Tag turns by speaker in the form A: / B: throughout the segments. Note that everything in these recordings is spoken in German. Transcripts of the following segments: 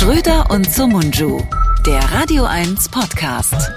A: Schröder und Sumunju, der Radio 1 Podcast.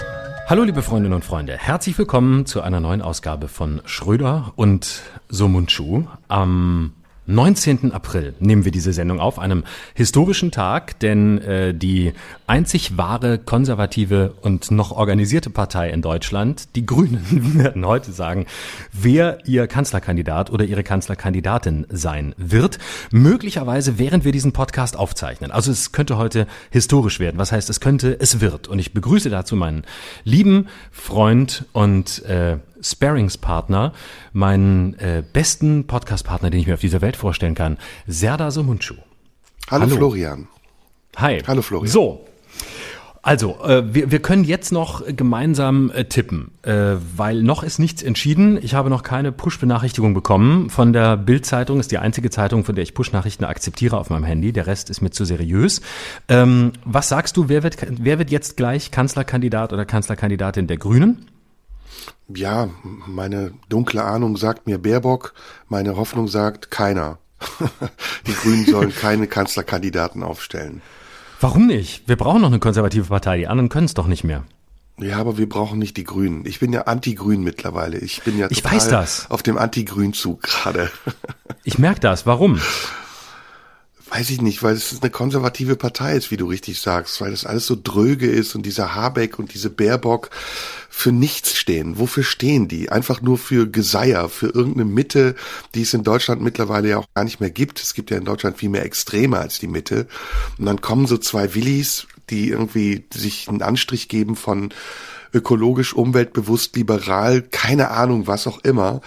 B: Hallo liebe Freundinnen und Freunde, herzlich willkommen zu einer neuen Ausgabe von Schröder und Sumunju am 19. April nehmen wir diese Sendung auf, einem historischen Tag, denn äh, die einzig wahre konservative und noch organisierte Partei in Deutschland, die Grünen, werden heute sagen, wer ihr Kanzlerkandidat oder ihre Kanzlerkandidatin sein wird. Möglicherweise, während wir diesen Podcast aufzeichnen. Also es könnte heute historisch werden. Was heißt, es könnte, es wird. Und ich begrüße dazu meinen lieben Freund und äh, Sparingspartner, meinen äh, besten Podcastpartner, den ich mir auf dieser Welt vorstellen kann, Serda Somunchu.
C: Hallo, Hallo, Florian.
B: Hi.
C: Hallo Florian.
B: So. Also, äh, wir, wir können jetzt noch gemeinsam äh, tippen, äh, weil noch ist nichts entschieden. Ich habe noch keine Push-Benachrichtigung bekommen von der Bild-Zeitung. Ist die einzige Zeitung, von der ich Push-Nachrichten akzeptiere auf meinem Handy. Der Rest ist mir zu seriös. Ähm, was sagst du, wer wird, wer wird jetzt gleich Kanzlerkandidat oder Kanzlerkandidatin der Grünen?
C: Ja, meine dunkle Ahnung sagt mir Baerbock, meine Hoffnung sagt keiner. Die Grünen sollen keine Kanzlerkandidaten aufstellen.
B: Warum nicht? Wir brauchen noch eine konservative Partei, die anderen können es doch nicht mehr.
C: Ja, aber wir brauchen nicht die Grünen. Ich bin ja anti-grün mittlerweile. Ich bin ja
B: ich weiß das.
C: auf dem Anti-Grün-Zug gerade.
B: Ich merke das. Warum?
C: Weiß ich nicht, weil es eine konservative Partei ist, wie du richtig sagst, weil das alles so dröge ist und dieser Habeck und diese Baerbock für nichts stehen. Wofür stehen die? Einfach nur für Geseier, für irgendeine Mitte, die es in Deutschland mittlerweile ja auch gar nicht mehr gibt. Es gibt ja in Deutschland viel mehr Extreme als die Mitte. Und dann kommen so zwei Willis, die irgendwie sich einen Anstrich geben von ökologisch, umweltbewusst, liberal, keine Ahnung, was auch immer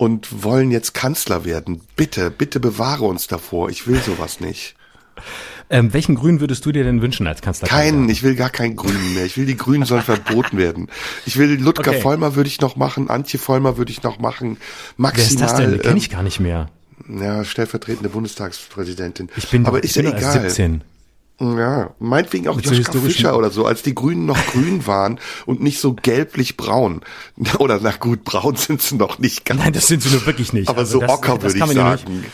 C: und wollen jetzt Kanzler werden. Bitte, bitte bewahre uns davor. Ich will sowas nicht.
B: Ähm, welchen Grün würdest du dir denn wünschen als Kanzler?
C: Keinen, ich will gar keinen Grünen mehr. Ich will die Grünen sollen verboten werden. Ich will Ludger okay. Vollmer würde ich noch machen, Antje Vollmer würde ich noch machen. Maximal. Wer ist das
B: denn? Kenn ich gar nicht mehr.
C: Ja, stellvertretende Bundestagspräsidentin.
B: Ich bin,
C: aber ist
B: bin
C: ja egal.
B: 17.
C: Ja, meinetwegen auch Joschka Fischer oder so, als die Grünen noch grün waren und nicht so gelblich-braun. Oder na gut, braun sind sie noch nicht
B: ganz. Nein, das sind sie nur wirklich nicht.
C: Aber also so das, ocker würde ich sagen.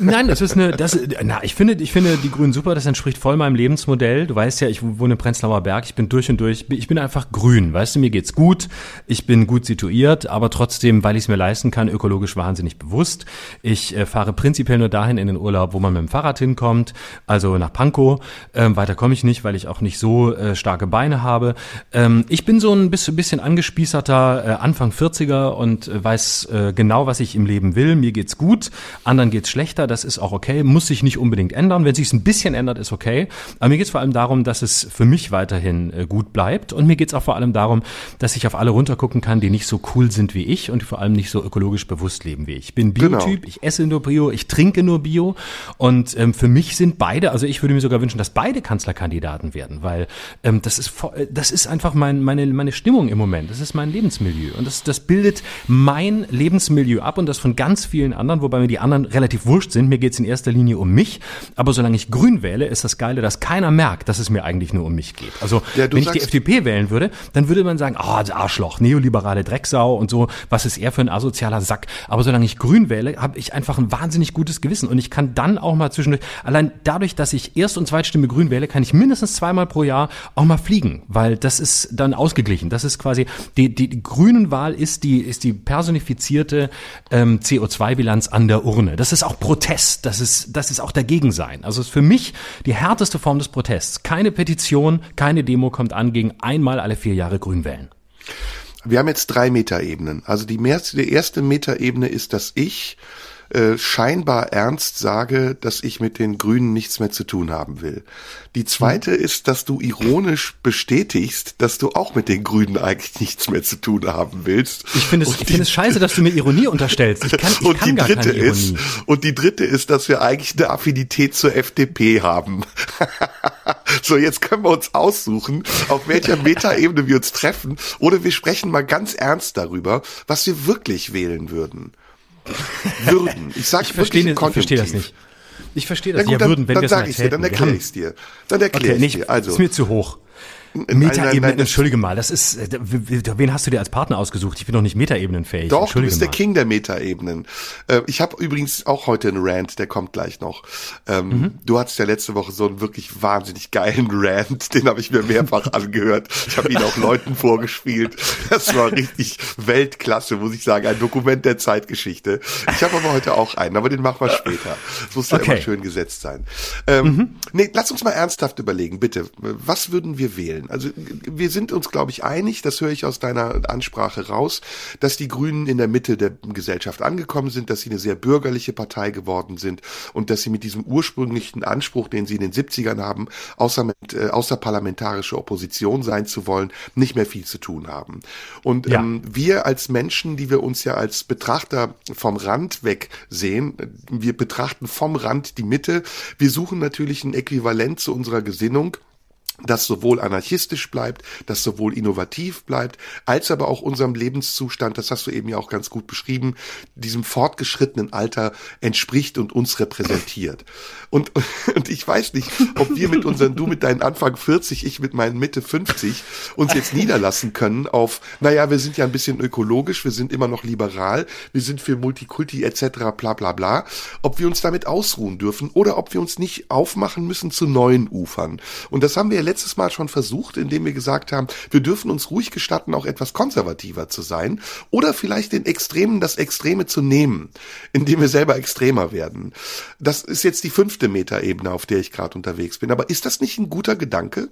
B: Nein, das ist eine, das, na, ich finde, ich finde die Grünen super, das entspricht voll meinem Lebensmodell. Du weißt ja, ich wohne in Prenzlauer Berg, ich bin durch und durch, ich bin einfach grün, weißt du, mir geht's gut, ich bin gut situiert, aber trotzdem, weil ich es mir leisten kann, ökologisch wahnsinnig bewusst. Ich äh, fahre prinzipiell nur dahin in den Urlaub, wo man mit dem Fahrrad hinkommt, also nach Pankow. Ähm, weiter komme ich nicht, weil ich auch nicht so äh, starke Beine habe. Ähm, ich bin so ein bisschen, bisschen angespießerter äh, Anfang 40er und äh, weiß äh, genau, was ich im Leben will. Mir geht's gut, anderen geht's schlechter, das ist auch okay, muss sich nicht unbedingt ändern. Wenn sich ein bisschen ändert, ist okay. Aber mir geht es vor allem darum, dass es für mich weiterhin äh, gut bleibt. Und mir geht es auch vor allem darum, dass ich auf alle runtergucken kann, die nicht so cool sind wie ich und vor allem nicht so ökologisch bewusst leben wie ich. Ich bin Biotyp, genau. ich esse nur Bio, ich trinke nur Bio. Und ähm, für mich sind beide, also ich würde mir sogar wünschen, dass beide Kanzlerkandidaten werden, weil ähm, das ist äh, das ist einfach mein, meine, meine Stimmung im Moment. Das ist mein Lebensmilieu. Und das, das bildet mein Lebensmilieu ab und das von ganz vielen anderen, wobei mir die anderen relativ relativ wurscht sind. Mir geht es in erster Linie um mich. Aber solange ich grün wähle, ist das Geile, dass keiner merkt, dass es mir eigentlich nur um mich geht. Also ja, wenn ich die FDP wählen würde, dann würde man sagen, ah, oh, Arschloch, neoliberale Drecksau und so, was ist er für ein asozialer Sack. Aber solange ich grün wähle, habe ich einfach ein wahnsinnig gutes Gewissen. Und ich kann dann auch mal zwischendurch, allein dadurch, dass ich Erst- und Zweitstimme grün wähle, kann ich mindestens zweimal pro Jahr auch mal fliegen, weil das ist dann ausgeglichen. Das ist quasi, die, die, die grünen Wahl ist die, ist die personifizierte ähm, CO2-Bilanz an der Urne. Das ist auch auch Protest, das ist, das ist auch dagegen sein. Also es ist für mich die härteste Form des Protests. Keine Petition, keine Demo kommt an gegen einmal alle vier Jahre Grün wählen.
C: Wir haben jetzt drei Metaebenen. Also die, die erste Metaebene ist, dass ich äh, scheinbar ernst sage, dass ich mit den Grünen nichts mehr zu tun haben will. Die zweite mhm. ist, dass du ironisch bestätigst, dass du auch mit den Grünen eigentlich nichts mehr zu tun haben willst.
B: Ich finde es, ich finde es scheiße, dass du mir Ironie unterstellst. Ich kann, ich
C: und
B: kann
C: die
B: gar
C: dritte
B: keine Ironie.
C: ist, und die dritte ist, dass wir eigentlich eine Affinität zur FDP haben. so, jetzt können wir uns aussuchen, auf welcher Metaebene wir uns treffen, oder wir sprechen mal ganz ernst darüber, was wir wirklich wählen würden würden. Ich sage
B: ich verstehe, ich verstehe das nicht. Ich verstehe das.
C: Gut, ja, würden, wenn dann, dann sage ich dir, dann erkläre ich dir. Dann erkläre okay, ich dir.
B: Also, ist mir zu hoch. Metaebene, entschuldige mal, das ist, äh, wen hast du dir als Partner ausgesucht? Ich bin doch nicht Metaebenenfähig.
C: Doch, du bist mal. der King der Metaebenen. Äh, ich habe übrigens auch heute einen Rant, der kommt gleich noch. Ähm, mhm. Du hattest ja letzte Woche so einen wirklich wahnsinnig geilen Rant, den habe ich mir mehrfach angehört. Ich habe ihn auch Leuten vorgespielt. Das war richtig Weltklasse, muss ich sagen, ein Dokument der Zeitgeschichte. Ich habe aber heute auch einen, aber den machen wir später. Das muss ja okay. immer schön gesetzt sein. Ähm, mhm. Nee, lass uns mal ernsthaft überlegen, bitte. Was würden wir wählen? Also wir sind uns, glaube ich, einig, das höre ich aus deiner Ansprache raus, dass die Grünen in der Mitte der Gesellschaft angekommen sind, dass sie eine sehr bürgerliche Partei geworden sind und dass sie mit diesem ursprünglichen Anspruch, den sie in den 70ern haben, außer mit, äh, außerparlamentarische Opposition sein zu wollen, nicht mehr viel zu tun haben. Und ja. ähm, wir als Menschen, die wir uns ja als Betrachter vom Rand weg sehen, wir betrachten vom Rand die Mitte, wir suchen natürlich ein Äquivalent zu unserer Gesinnung das sowohl anarchistisch bleibt, das sowohl innovativ bleibt, als aber auch unserem Lebenszustand, das hast du eben ja auch ganz gut beschrieben, diesem fortgeschrittenen Alter entspricht und uns repräsentiert. Und, und ich weiß nicht, ob wir mit unseren, du mit deinen Anfang 40, ich mit meinen Mitte 50, uns jetzt niederlassen können auf, naja, wir sind ja ein bisschen ökologisch, wir sind immer noch liberal, wir sind für Multikulti etc. bla bla bla, ob wir uns damit ausruhen dürfen oder ob wir uns nicht aufmachen müssen zu neuen Ufern. Und das haben wir ja letztes Mal schon versucht, indem wir gesagt haben, wir dürfen uns ruhig gestatten, auch etwas konservativer zu sein oder vielleicht den Extremen das Extreme zu nehmen, indem wir selber extremer werden. Das ist jetzt die fünfte Metaebene, auf der ich gerade unterwegs bin. Aber ist das nicht ein guter Gedanke?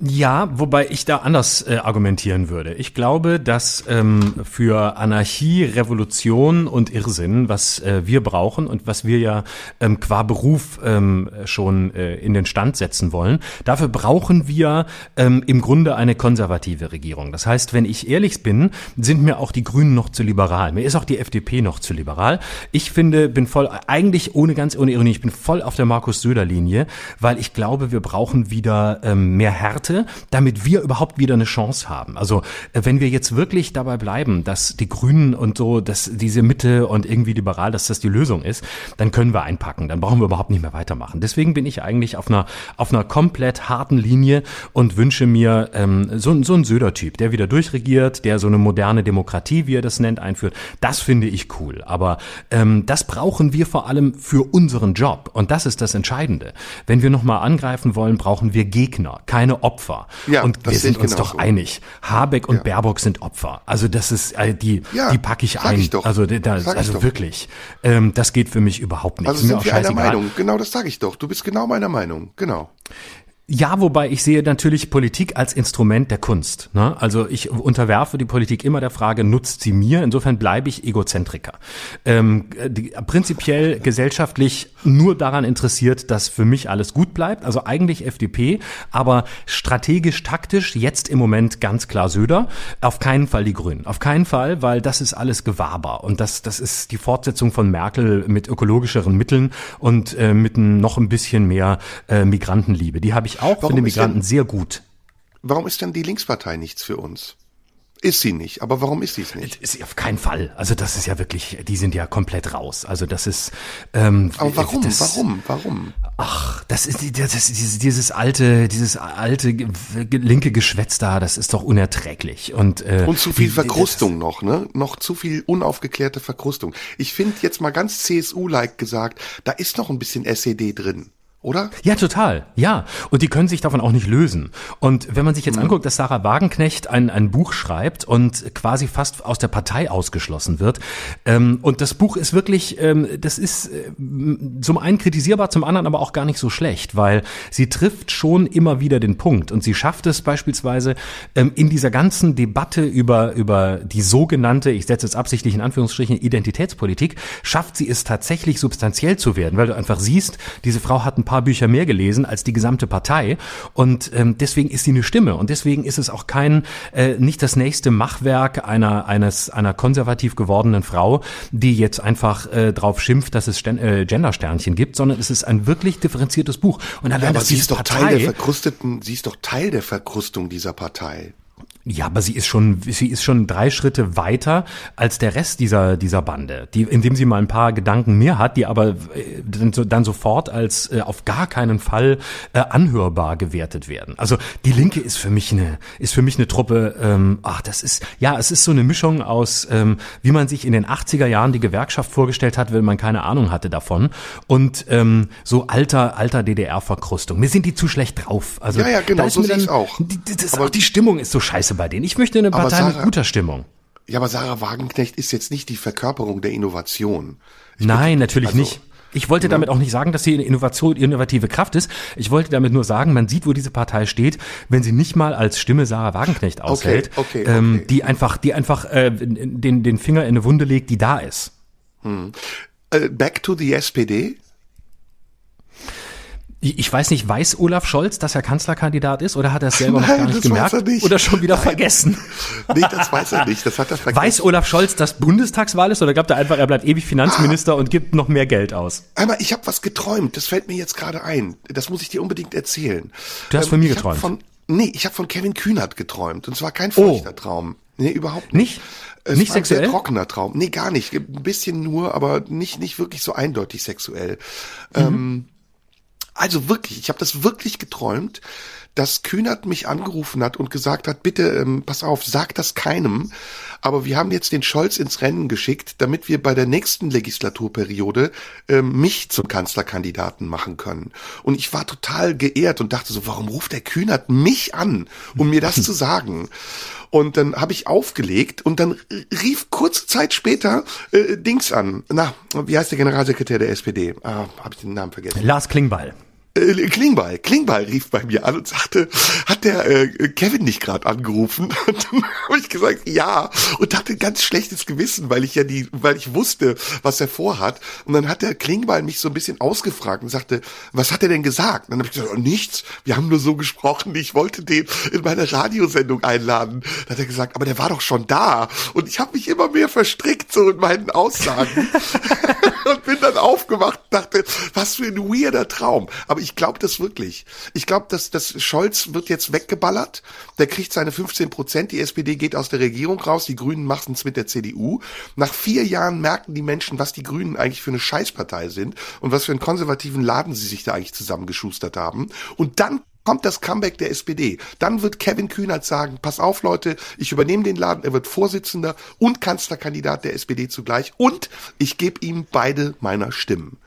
B: Ja, wobei ich da anders äh, argumentieren würde. Ich glaube, dass ähm, für Anarchie, Revolution und Irrsinn, was äh, wir brauchen und was wir ja ähm, qua Beruf ähm, schon äh, in den Stand setzen wollen, dafür brauchen wir ähm, im Grunde eine konservative Regierung. Das heißt, wenn ich ehrlich bin, sind mir auch die Grünen noch zu liberal. Mir ist auch die FDP noch zu liberal. Ich finde, bin voll, eigentlich ohne ganz ohne Ironie, ich bin voll auf der Markus-Söder-Linie, weil ich glaube, wir brauchen wieder ähm, mehr Härte Werte, damit wir überhaupt wieder eine Chance haben. Also äh, wenn wir jetzt wirklich dabei bleiben, dass die Grünen und so, dass diese Mitte und irgendwie liberal, dass das die Lösung ist, dann können wir einpacken. Dann brauchen wir überhaupt nicht mehr weitermachen. Deswegen bin ich eigentlich auf einer auf einer komplett harten Linie und wünsche mir ähm, so, so einen Söder-Typ, der wieder durchregiert, der so eine moderne Demokratie, wie er das nennt, einführt. Das finde ich cool. Aber ähm, das brauchen wir vor allem für unseren Job. Und das ist das Entscheidende. Wenn wir nochmal angreifen wollen, brauchen wir Gegner, keine Opfer. Opfer. Ja, und wir sind uns doch so. einig. Habeck und ja. Baerbock sind Opfer. Also das ist äh, die, ja, die packe ich ein. Ich doch. Also, da, also wirklich, ähm, das geht für mich überhaupt nicht.
C: Also sind wir einer Meinung. Genau, das sage ich doch. Du bist genau meiner Meinung. Genau.
B: Ja, wobei ich sehe natürlich Politik als Instrument der Kunst. Ne? Also ich unterwerfe die Politik immer der Frage, nutzt sie mir? Insofern bleibe ich Egozentriker. Ähm, die, prinzipiell gesellschaftlich nur daran interessiert, dass für mich alles gut bleibt. Also eigentlich FDP, aber strategisch, taktisch jetzt im Moment ganz klar Söder. Auf keinen Fall die Grünen. Auf keinen Fall, weil das ist alles Gewaber. Und das, das ist die Fortsetzung von Merkel mit ökologischeren Mitteln und äh, mit noch ein bisschen mehr äh, Migrantenliebe. Die habe ich ich auch, warum finde Migranten denn, sehr gut.
C: Warum ist denn die Linkspartei nichts für uns? Ist sie nicht, aber warum ist sie es nicht?
B: Ist sie auf keinen Fall. Also das ist ja wirklich, die sind ja komplett raus. Also das ist. Ähm,
C: aber warum? Das, warum? Warum?
B: Ach, das ist, das ist dieses, dieses alte, dieses alte linke Geschwätz da. Das ist doch unerträglich und
C: äh, und zu viel Verkrustung noch, ne? Noch zu viel unaufgeklärte Verkrustung. Ich finde jetzt mal ganz CSU-like gesagt, da ist noch ein bisschen SED drin oder?
B: Ja, total. Ja. Und die können sich davon auch nicht lösen. Und wenn man sich jetzt mhm. anguckt, dass Sarah Wagenknecht ein, ein Buch schreibt und quasi fast aus der Partei ausgeschlossen wird. Ähm, und das Buch ist wirklich, ähm, das ist äh, zum einen kritisierbar, zum anderen aber auch gar nicht so schlecht, weil sie trifft schon immer wieder den Punkt. Und sie schafft es beispielsweise ähm, in dieser ganzen Debatte über, über die sogenannte, ich setze es absichtlich in Anführungsstrichen, Identitätspolitik, schafft sie es tatsächlich substanziell zu werden, weil du einfach siehst, diese Frau hat ein paar paar Bücher mehr gelesen als die gesamte Partei. Und ähm, deswegen ist sie eine Stimme. Und deswegen ist es auch kein äh, nicht das nächste Machwerk einer eines einer konservativ gewordenen Frau, die jetzt einfach äh, drauf schimpft, dass es Sten äh, Gendersternchen gibt, sondern es ist ein wirklich differenziertes Buch.
C: Und allein ja, aber sie ist doch Partei, Teil der verkrusteten, sie ist doch Teil der Verkrustung dieser Partei.
B: Ja, aber sie ist schon, sie ist schon drei Schritte weiter als der Rest dieser, dieser Bande, die, indem sie mal ein paar Gedanken mehr hat, die aber äh, dann, sofort als äh, auf gar keinen Fall äh, anhörbar gewertet werden. Also die Linke ist für mich eine, ist für mich eine Truppe, ähm, ach, das ist, ja, es ist so eine Mischung aus, ähm, wie man sich in den 80er Jahren die Gewerkschaft vorgestellt hat, wenn man keine Ahnung hatte davon und ähm, so alter, alter DDR-Verkrustung. Mir sind die zu schlecht drauf. Also,
C: Ja, ja, genau,
B: da ist
C: so sehe ich's auch.
B: Die, das,
C: Aber-
B: auch die Stimmung ist so scheiße bei denen. Ich möchte eine Partei mit
C: Sarah-
B: guter Stimmung.
C: Ja, aber Sarah Wagenknecht ist jetzt nicht die Verkörperung der Innovation.
B: Nein, natürlich
C: also,
B: nicht. Ich wollte damit auch nicht sagen, dass sie eine Innovation, innovative Kraft ist. Ich wollte damit nur sagen, man sieht, wo diese Partei steht, wenn sie nicht mal als Stimme Sarah Wagenknecht aushält,
C: okay,
B: Ähm,
C: okay.
B: die einfach, die einfach äh, den, den Finger in eine Wunde legt, die da ist.
C: Äh, back to the SPD.
B: Ich weiß nicht, weiß Olaf Scholz, dass er Kanzlerkandidat ist oder hat er es selber noch
C: Nein,
B: gar nicht
C: das
B: gemerkt
C: er nicht.
B: oder schon wieder vergessen?
C: Nee, das weiß er nicht. Das hat er vergessen.
B: Weiß Olaf Scholz, dass Bundestagswahl ist oder glaubt er einfach, er bleibt ewig Finanzminister und gibt noch mehr Geld aus?
C: Einmal, ich habe was geträumt. Das fällt mir jetzt gerade ein. Das muss ich dir unbedingt erzählen.
B: Du hast von mir
C: hab
B: geträumt.
C: Von, nee, ich habe von Kevin Kühnert geträumt. Und zwar kein feuchter Traum. Nee, überhaupt nicht.
B: Nicht?
C: Es
B: Nicht
C: war ein sehr
B: sexuell?
C: trockener Traum. Nee, gar nicht. Ein bisschen nur, aber nicht, nicht wirklich so eindeutig sexuell.
B: Mhm.
C: Ähm, also wirklich, ich habe das wirklich geträumt, dass Kühnert mich angerufen hat und gesagt hat, bitte, ähm, pass auf, sag das keinem, aber wir haben jetzt den Scholz ins Rennen geschickt, damit wir bei der nächsten Legislaturperiode ähm, mich zum Kanzlerkandidaten machen können. Und ich war total geehrt und dachte so, warum ruft der Kühnert mich an, um mir das zu sagen? Und dann habe ich aufgelegt und dann rief kurze Zeit später äh, Dings an. Na, wie heißt der Generalsekretär der SPD? Ah, habe ich den Namen vergessen.
B: Lars Klingbeil.
C: Äh, Klingbeil, Klingbeil rief bei mir an und sagte, hat der äh, Kevin nicht gerade angerufen? Und dann habe ich gesagt, ja, und hatte ein ganz schlechtes Gewissen, weil ich ja die, weil ich wusste, was er vorhat. Und dann hat der Klingbeil mich so ein bisschen ausgefragt und sagte, was hat er denn gesagt? Und dann habe ich gesagt, oh, nichts, wir haben nur so gesprochen, ich wollte den in meine Radiosendung einladen. Dann hat er gesagt, aber der war doch schon da. Und ich habe mich immer mehr verstrickt so in meinen Aussagen und bin dann aufgewacht und dachte, was für ein weirder Traum. Aber ich glaube das wirklich. Ich glaube, dass, dass Scholz wird jetzt weggeballert. Der kriegt seine 15 Prozent. Die SPD geht aus der Regierung raus. Die Grünen machen es mit der CDU. Nach vier Jahren merken die Menschen, was die Grünen eigentlich für eine Scheißpartei sind und was für einen konservativen Laden sie sich da eigentlich zusammengeschustert haben. Und dann kommt das Comeback der SPD. Dann wird Kevin Kühnert sagen, pass auf Leute, ich übernehme den Laden, er wird Vorsitzender und Kanzlerkandidat der SPD zugleich und ich gebe ihm beide meiner Stimmen.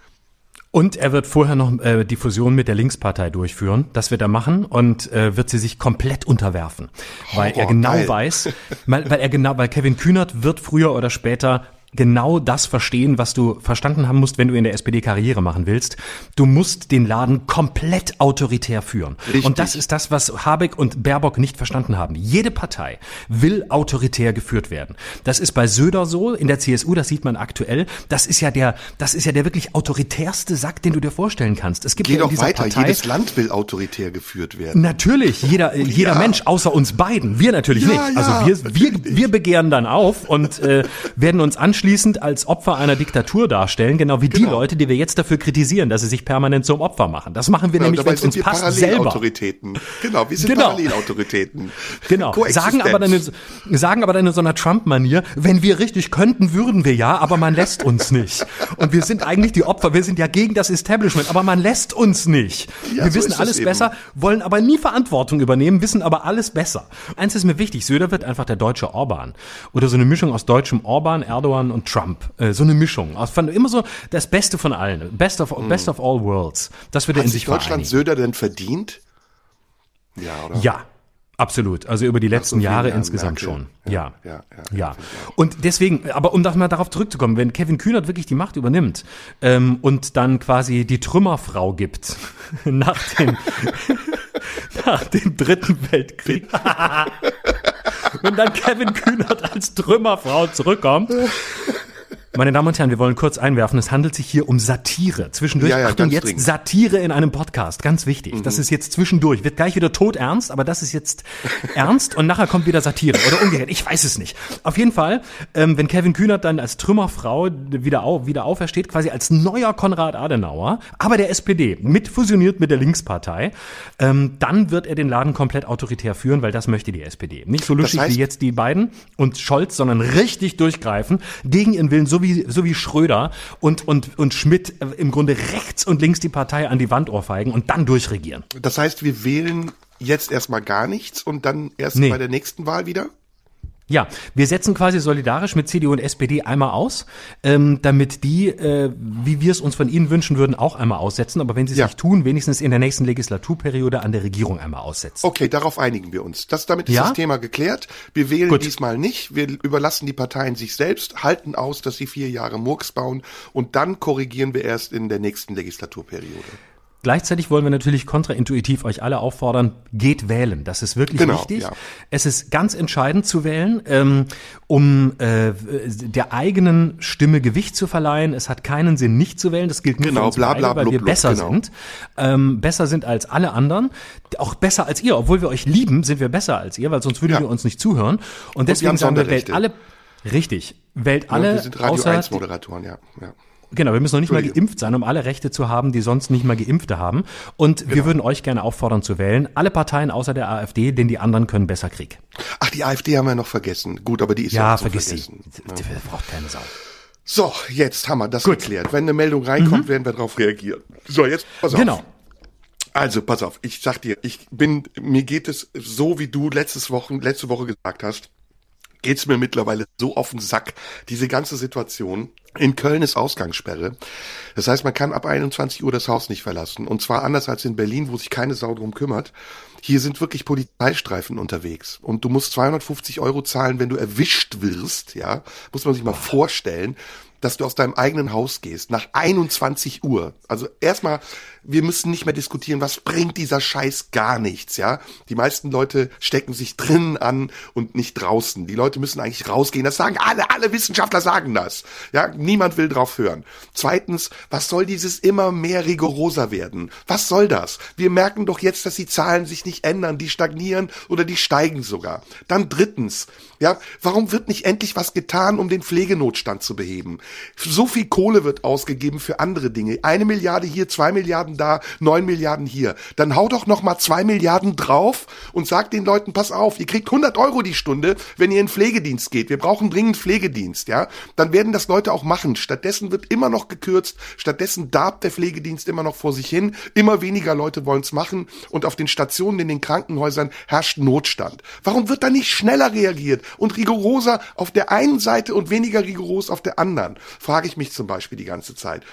B: Und er wird vorher noch äh, die Fusion mit der Linkspartei durchführen. Das wird er machen und äh, wird sie sich komplett unterwerfen, weil er
C: Oh,
B: genau
C: geil.
B: weiß, weil, weil er genau, weil Kevin Kühnert wird früher oder später genau das verstehen, was du verstanden haben musst, wenn du in der SPD Karriere machen willst. Du musst den Laden komplett autoritär führen.
C: Richtig.
B: Und das ist das, was Habeck und Baerbock nicht verstanden haben. Jede Partei will autoritär geführt werden. Das ist bei Söder so, in der CSU, das sieht man aktuell. Das ist ja der, das ist ja der wirklich autoritärste Sack, den du dir vorstellen kannst. Es gibt
C: Geh
B: ja in dieser
C: weiter,
B: Partei
C: jedes Land will autoritär geführt werden.
B: Natürlich, jeder, äh, jeder
C: Ja.
B: Mensch, außer uns beiden. Wir natürlich
C: Ja,
B: nicht.
C: ja.
B: Also wir, wir, wir begehren dann auf und äh, werden uns anschließend als Opfer einer Diktatur darstellen, genau wie die
C: Genau.
B: Leute, die wir jetzt dafür kritisieren, dass sie sich permanent zum Opfer machen. Das machen wir
C: Ja,
B: nämlich, wenn es uns passt, selber.
C: Genau, wir sind
B: Genau.
C: Parallelautoritäten.
B: Genau. Sagen aber, dann, in- sagen aber dann in so einer Trump-Manier, wenn wir richtig könnten, würden wir ja, aber man lässt uns nicht. Und wir sind eigentlich die Opfer, wir sind ja gegen das Establishment, aber man lässt uns nicht.
C: Ja,
B: wir
C: so
B: wissen alles besser, wollen aber nie Verantwortung übernehmen, wissen aber alles besser. Eins ist mir wichtig, Söder wird einfach der deutsche Orban. Oder so eine Mischung aus deutschem Orban, Erdogan und Trump. Äh, so eine Mischung. Aus, von, immer so das Beste von allen. Best of, best of all worlds. Das wird er in
C: sich Deutschland
B: vereinigen.
C: Söder denn verdient? Ja, oder?
B: Ja, absolut. Also über die letzten
C: vielen
B: Jahre
C: Jahren
B: insgesamt
C: Merkel.
B: schon. Ja.
C: Ja, ja,
B: Ja.
C: ja.
B: Und deswegen, aber um mal darauf zurückzukommen, wenn Kevin Kühnert wirklich die Macht übernimmt ähm, und dann quasi die Trümmerfrau gibt nach dem, nach dem dritten Weltkrieg. Wenn dann Kevin Kühnert als Trümmerfrau zurückkommt, Meine Damen und Herren, wir wollen kurz einwerfen, es handelt sich hier um Satire. Zwischendurch,
C: Ja, ja,
B: Achtung, jetzt
C: dringend.
B: Satire in einem Podcast, ganz wichtig.
C: Mhm.
B: Das ist jetzt zwischendurch, wird gleich wieder todernst, aber das ist jetzt ernst und nachher kommt wieder Satire oder umgekehrt, ich weiß es nicht. Auf jeden Fall, ähm, wenn Kevin Kühnert dann als Trümmerfrau wieder, au, wieder aufersteht, quasi als neuer Konrad Adenauer, aber der SPD, mit fusioniert mit der Linkspartei, ähm, dann wird er den Laden komplett autoritär führen, weil das möchte die SPD. Nicht so luschig
C: heißt-
B: wie jetzt die beiden und Scholz, sondern richtig durchgreifen, gegen ihren Willen, so wie, so wie Schröder und, und, und Schmidt äh, im Grunde rechts und links die Partei an die Wand ohrfeigen und dann durchregieren.
C: Das heißt, wir wählen jetzt erstmal gar nichts und dann erst
B: Nee.
C: bei der nächsten Wahl wieder?
B: Ja, wir setzen quasi solidarisch mit CDU und SPD einmal aus, ähm, damit die, äh, wie wir es uns von ihnen wünschen würden, auch einmal aussetzen. Aber wenn sie es
C: Ja.
B: nicht tun, wenigstens in der nächsten Legislaturperiode an der Regierung einmal aussetzen.
C: Okay, darauf einigen wir uns. Das, damit ist
B: Ja?
C: das Thema geklärt. Wir wählen
B: Gut.
C: diesmal nicht. Wir überlassen die Parteien sich selbst, halten aus, dass sie vier Jahre Murks bauen und dann korrigieren wir erst in der nächsten Legislaturperiode.
B: Gleichzeitig wollen wir natürlich kontraintuitiv euch alle auffordern, geht wählen. Das ist wirklich
C: Genau,
B: wichtig.
C: ja.
B: Es ist ganz entscheidend zu wählen, ähm, um äh, der eigenen Stimme Gewicht zu verleihen. Es hat keinen Sinn, nicht zu wählen. Das gilt nur
C: Genau,
B: für uns
C: bla,
B: beide,
C: bla,
B: weil
C: blub,
B: wir
C: blub,
B: besser
C: genau.
B: sind. Ähm, besser sind als alle anderen. Auch besser als ihr. Obwohl wir euch lieben, sind wir besser als ihr, weil sonst würdet
C: Ja.
B: ihr uns nicht zuhören. Und
C: wir
B: deswegen sagen wir, wählt alle, richtig, wählt
C: Ja,
B: alle,
C: wir sind Radio
B: außer
C: 1 Moderatoren, ja. ja.
B: Genau, wir müssen noch nicht mal geimpft sein, um alle Rechte zu haben, die sonst nicht mal Geimpfte haben. Und wir würden euch gerne auffordern zu wählen. Alle Parteien außer der AfD, denn die anderen können besser Krieg.
C: Ach, die AfD haben wir noch vergessen. Gut, aber die ist ja,
B: Ja, vergiss sie.
C: Vergessen.
B: Die braucht keine Sau.
C: So, jetzt haben wir das geklärt. Wenn eine Meldung reinkommt, werden wir darauf reagieren. So, jetzt pass auf.
B: Mhm. Genau.
C: Also, pass auf, ich sag dir, ich bin, mir geht es so, wie du letztes Wochen, letzte Woche gesagt hast, geht's mir mittlerweile so auf den Sack, diese ganze Situation. In Köln ist Ausgangssperre. Das heißt, man kann ab 21 Uhr das Haus nicht verlassen. Und zwar anders als in Berlin, wo sich keine Sau drum kümmert. Hier sind wirklich Polizeistreifen unterwegs. Und du musst 250 Euro zahlen, wenn du erwischt wirst, ja. Muss man sich mal vorstellen dass du aus deinem eigenen Haus gehst, nach 21 Uhr. Also erstmal, wir müssen nicht mehr diskutieren, was bringt dieser Scheiß gar nichts, ja. Die meisten Leute stecken sich drinnen an und nicht draußen. Die Leute müssen eigentlich rausgehen. Das sagen alle, alle Wissenschaftler sagen das. Ja, niemand will drauf hören. Zweitens, was soll dieses immer mehr rigoroser werden? Was soll das? Wir merken doch jetzt, dass die Zahlen sich nicht ändern, die stagnieren oder die steigen sogar. Dann drittens, ja, warum wird nicht endlich was getan, um den Pflegenotstand zu beheben? So viel Kohle wird ausgegeben für andere Dinge. Eine Milliarde hier, zwei Milliarden da, neun Milliarden hier. Dann hau doch noch mal zwei Milliarden drauf und sag den Leuten, pass auf, ihr kriegt 100 Euro die Stunde, wenn ihr in Pflegedienst geht. Wir brauchen dringend Pflegedienst, ja. Dann werden das Leute auch machen. Stattdessen wird immer noch gekürzt. Stattdessen darbt der Pflegedienst immer noch vor sich hin. Immer weniger Leute wollen es machen. Und auf den Stationen, in den Krankenhäusern herrscht Notstand. Warum wird da nicht schneller reagiert und rigoroser auf der einen Seite und weniger rigoros auf der anderen? Frage ich mich zum Beispiel die ganze Zeit.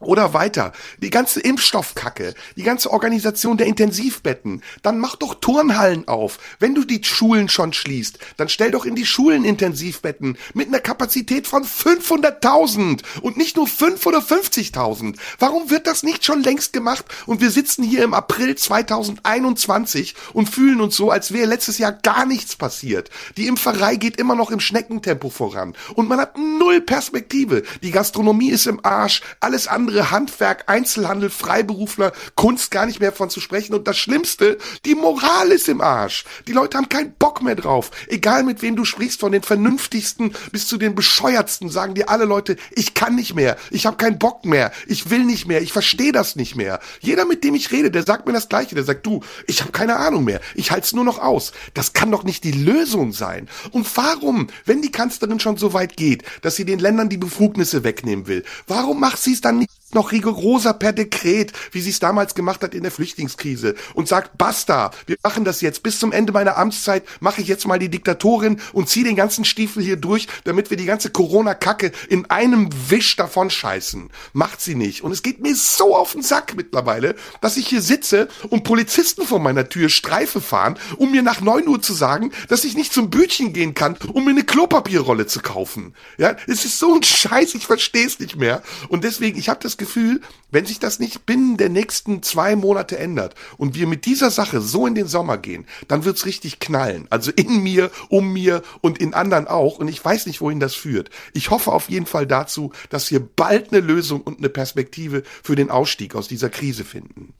C: Oder weiter, die ganze Impfstoffkacke, die ganze Organisation der Intensivbetten, dann mach doch Turnhallen auf. Wenn du die Schulen schon schließt, dann stell doch in die Schulen Intensivbetten mit einer Kapazität von 500.000 und nicht nur 5 oder 50.000. Warum wird das nicht schon längst gemacht und wir sitzen hier im April 2021 und fühlen uns so, als wäre letztes Jahr gar nichts passiert. Die Impferei geht immer noch im Schneckentempo voran und man hat null Perspektive. Die Gastronomie ist im Arsch, alles andere Handwerk, Einzelhandel, Freiberufler, Kunst gar nicht mehr von zu sprechen und das Schlimmste, die Moral ist im Arsch. Die Leute haben keinen Bock mehr drauf. Egal mit wem du sprichst, von den vernünftigsten bis zu den bescheuertsten, sagen dir alle Leute, ich kann nicht mehr, ich habe keinen Bock mehr, ich will nicht mehr, ich verstehe das nicht mehr. Jeder, mit dem ich rede, der sagt mir das Gleiche, der sagt, du, ich habe keine Ahnung mehr, ich halte es nur noch aus. Das kann doch nicht die Lösung sein. Und warum, wenn die Kanzlerin schon so weit geht, dass sie den Ländern die Befugnisse wegnehmen will, warum macht sie es dann nicht noch rigoroser per Dekret, wie sie es damals gemacht hat in der Flüchtlingskrise und sagt, basta, wir machen das jetzt, bis zum Ende meiner Amtszeit mache ich jetzt mal die Diktatorin und ziehe den ganzen Stiefel hier durch, damit wir die ganze Corona-Kacke in einem Wisch davon scheißen. Macht sie nicht. Und es geht mir so auf den Sack mittlerweile, dass ich hier sitze und Polizisten vor meiner Tür Streife fahren, um mir nach neun Uhr zu sagen, dass ich nicht zum Bütchen gehen kann, um mir eine Klopapierrolle zu kaufen. Ja, es ist so ein Scheiß, ich verstehe es nicht mehr. Und deswegen, ich habe das Gefühl, wenn sich das nicht binnen der nächsten zwei Monate ändert und wir mit dieser Sache so in den Sommer gehen, dann wird's richtig knallen. Also in mir, um mir und in anderen auch. Und ich weiß nicht, wohin das führt. Ich hoffe auf jeden Fall dazu, dass wir bald eine Lösung und eine Perspektive für den Ausstieg aus dieser Krise finden.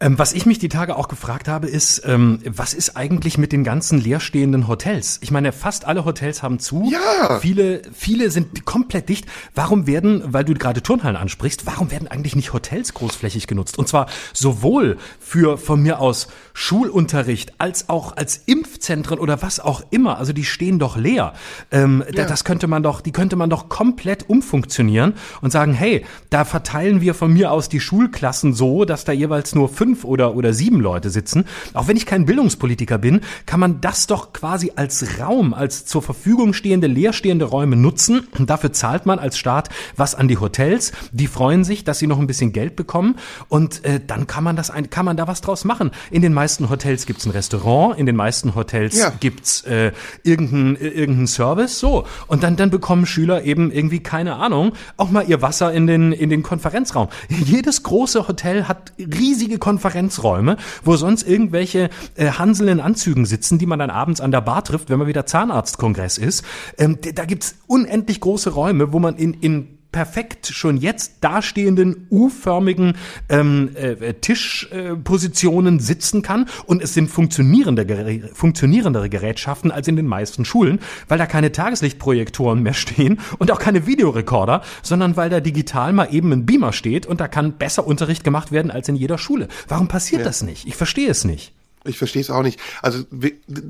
B: Ähm, was ich mich die Tage auch gefragt habe, ist, ähm, was ist eigentlich mit den ganzen leerstehenden Hotels? Ich meine, fast alle Hotels haben zu.
C: Ja.
B: Viele, viele sind komplett dicht. Warum werden, weil du gerade Turnhallen ansprichst, warum werden eigentlich nicht Hotels großflächig genutzt? Und zwar sowohl für von mir aus Schulunterricht als auch als Impfzentren oder was auch immer. Also die stehen doch leer. Ähm, ja. Das könnte man doch, die könnte man doch komplett umfunktionieren und sagen, hey, da verteilen wir von mir aus die Schulklassen so, dass da jeweils nur fünf oder, oder sieben Leute sitzen. Auch wenn ich kein Bildungspolitiker bin, kann man das doch quasi als Raum, als zur Verfügung stehende, leerstehende Räume nutzen. Und dafür zahlt man als Staat was an die Hotels. Die freuen sich, dass sie noch ein bisschen Geld bekommen. Und äh, dann kann man das, ein, kann man da was draus machen. In den meisten Hotels gibt's ein Restaurant, in den meisten Hotels ja. gibt's äh, irgendeinen irgendein Service. So. Und dann, dann bekommen Schüler eben irgendwie, keine Ahnung, auch mal ihr Wasser in den, in den Konferenzraum. Jedes große Hotel hat riesige Konferenzräume Konferenzräume, wo sonst irgendwelche äh, Hansel in Anzügen sitzen, die man dann abends an der Bar trifft, wenn man wieder Zahnarztkongress ist. Ähm, da gibt's unendlich große Räume, wo man in, in perfekt schon jetzt dastehenden U-förmigen ähm, äh, Tischpositionen äh, sitzen kann und es sind funktionierende, funktionierendere Gerätschaften als in den meisten Schulen, weil da keine Tageslichtprojektoren mehr stehen und auch keine Videorekorder, sondern weil da digital mal eben ein Beamer steht und da kann besser Unterricht gemacht werden als in jeder Schule. Warum passiert ja. das nicht? Ich verstehe es nicht.
C: Ich verstehe es auch nicht. Also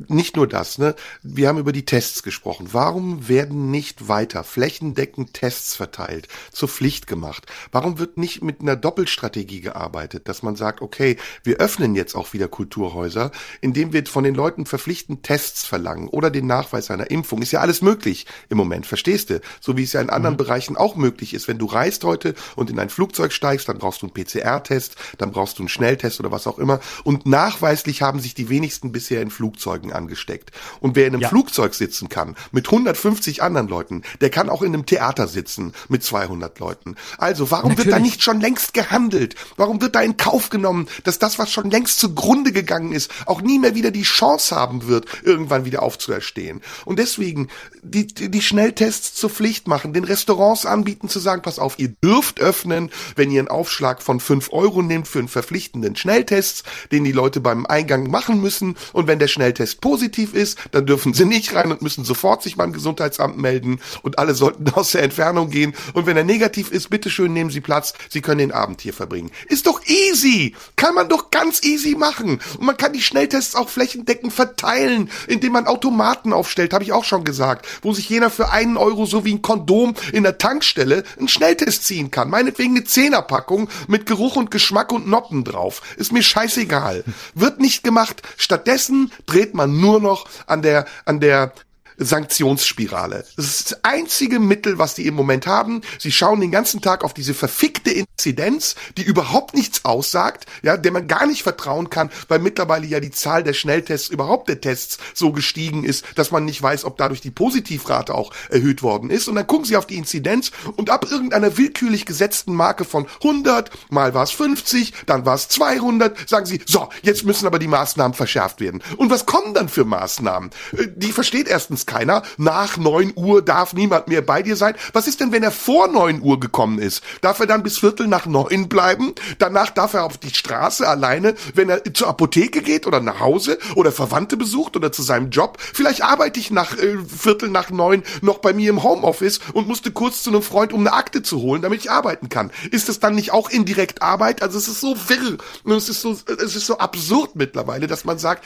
C: nicht nur das, ne? Wir haben über die Tests gesprochen. Warum werden nicht weiter flächendeckend Tests verteilt, zur Pflicht gemacht? Warum wird nicht mit einer Doppelstrategie gearbeitet, dass man sagt, okay, wir öffnen jetzt auch wieder Kulturhäuser, indem wir von den Leuten verpflichtend Tests verlangen oder den Nachweis einer Impfung. Ist ja alles möglich im Moment, verstehst du? So wie es ja in anderen mhm. Bereichen auch möglich ist. Wenn du reist heute und in ein Flugzeug steigst, dann brauchst du einen PCR-Test, dann brauchst du einen Schnelltest oder was auch immer und nachweislich haben sich die wenigsten bisher in Flugzeugen angesteckt. Und wer in einem ja. Flugzeug sitzen kann, mit 150 anderen Leuten, der kann auch in einem Theater sitzen mit 200 Leuten. Also, warum Natürlich. wird da nicht schon längst gehandelt? Warum wird da in Kauf genommen, dass das, was schon längst zugrunde gegangen ist, auch nie mehr wieder die Chance haben wird, irgendwann wieder aufzuerstehen? Und deswegen die, die, Schnelltests zur Pflicht machen, den Restaurants anbieten zu sagen, pass auf, ihr dürft öffnen, wenn ihr einen Aufschlag von 5 Euro nehmt für einen verpflichtenden Schnelltest, den die Leute beim Eingang Eingang machen müssen und wenn der Schnelltest positiv ist, dann dürfen sie nicht rein und müssen sofort sich beim Gesundheitsamt melden und alle sollten aus der Entfernung gehen und wenn er negativ ist, bitteschön nehmen Sie Platz, Sie können den Abend hier verbringen. Ist doch easy! Kann man doch ganz easy machen und man kann die Schnelltests auch flächendeckend verteilen, indem man Automaten aufstellt, habe ich auch schon gesagt, wo sich jener für einen Euro so wie ein Kondom in der Tankstelle einen Schnelltest ziehen kann. Meinetwegen eine Zehnerpackung mit Geruch und Geschmack und Noppen drauf. Ist mir scheißegal. Wird nicht gemacht. Stattdessen dreht man nur noch an der, an der Sanktionsspirale. Das ist das einzige Mittel, was die im Moment haben. Sie schauen den ganzen Tag auf diese verfickte Inzidenz, die überhaupt nichts aussagt, ja, der man gar nicht vertrauen kann, weil mittlerweile ja die Zahl der Schnelltests, überhaupt der Tests so gestiegen ist, dass man nicht weiß, ob dadurch die Positivrate auch erhöht worden ist. Und dann gucken sie auf die Inzidenz und ab irgendeiner willkürlich gesetzten Marke von 100, mal war es 50, dann war es 200, sagen sie, so, jetzt müssen aber die Maßnahmen verschärft werden. Und was kommen dann für Maßnahmen? Äh, die versteht erstens keiner. Nach neun Uhr darf niemand mehr bei dir sein. Was ist denn, wenn er vor neun Uhr gekommen ist? Darf er dann bis Viertel nach neun bleiben? Danach darf er auf die Straße alleine, wenn er zur Apotheke geht oder nach Hause oder Verwandte besucht oder zu seinem Job. Vielleicht arbeite ich nach äh, Viertel nach neun noch bei mir im Homeoffice und musste kurz zu einem Freund, um eine Akte zu holen, damit ich arbeiten kann. Ist das dann nicht auch indirekt Arbeit? Also es ist so wirr und es ist so, es ist so absurd mittlerweile, dass man sagt,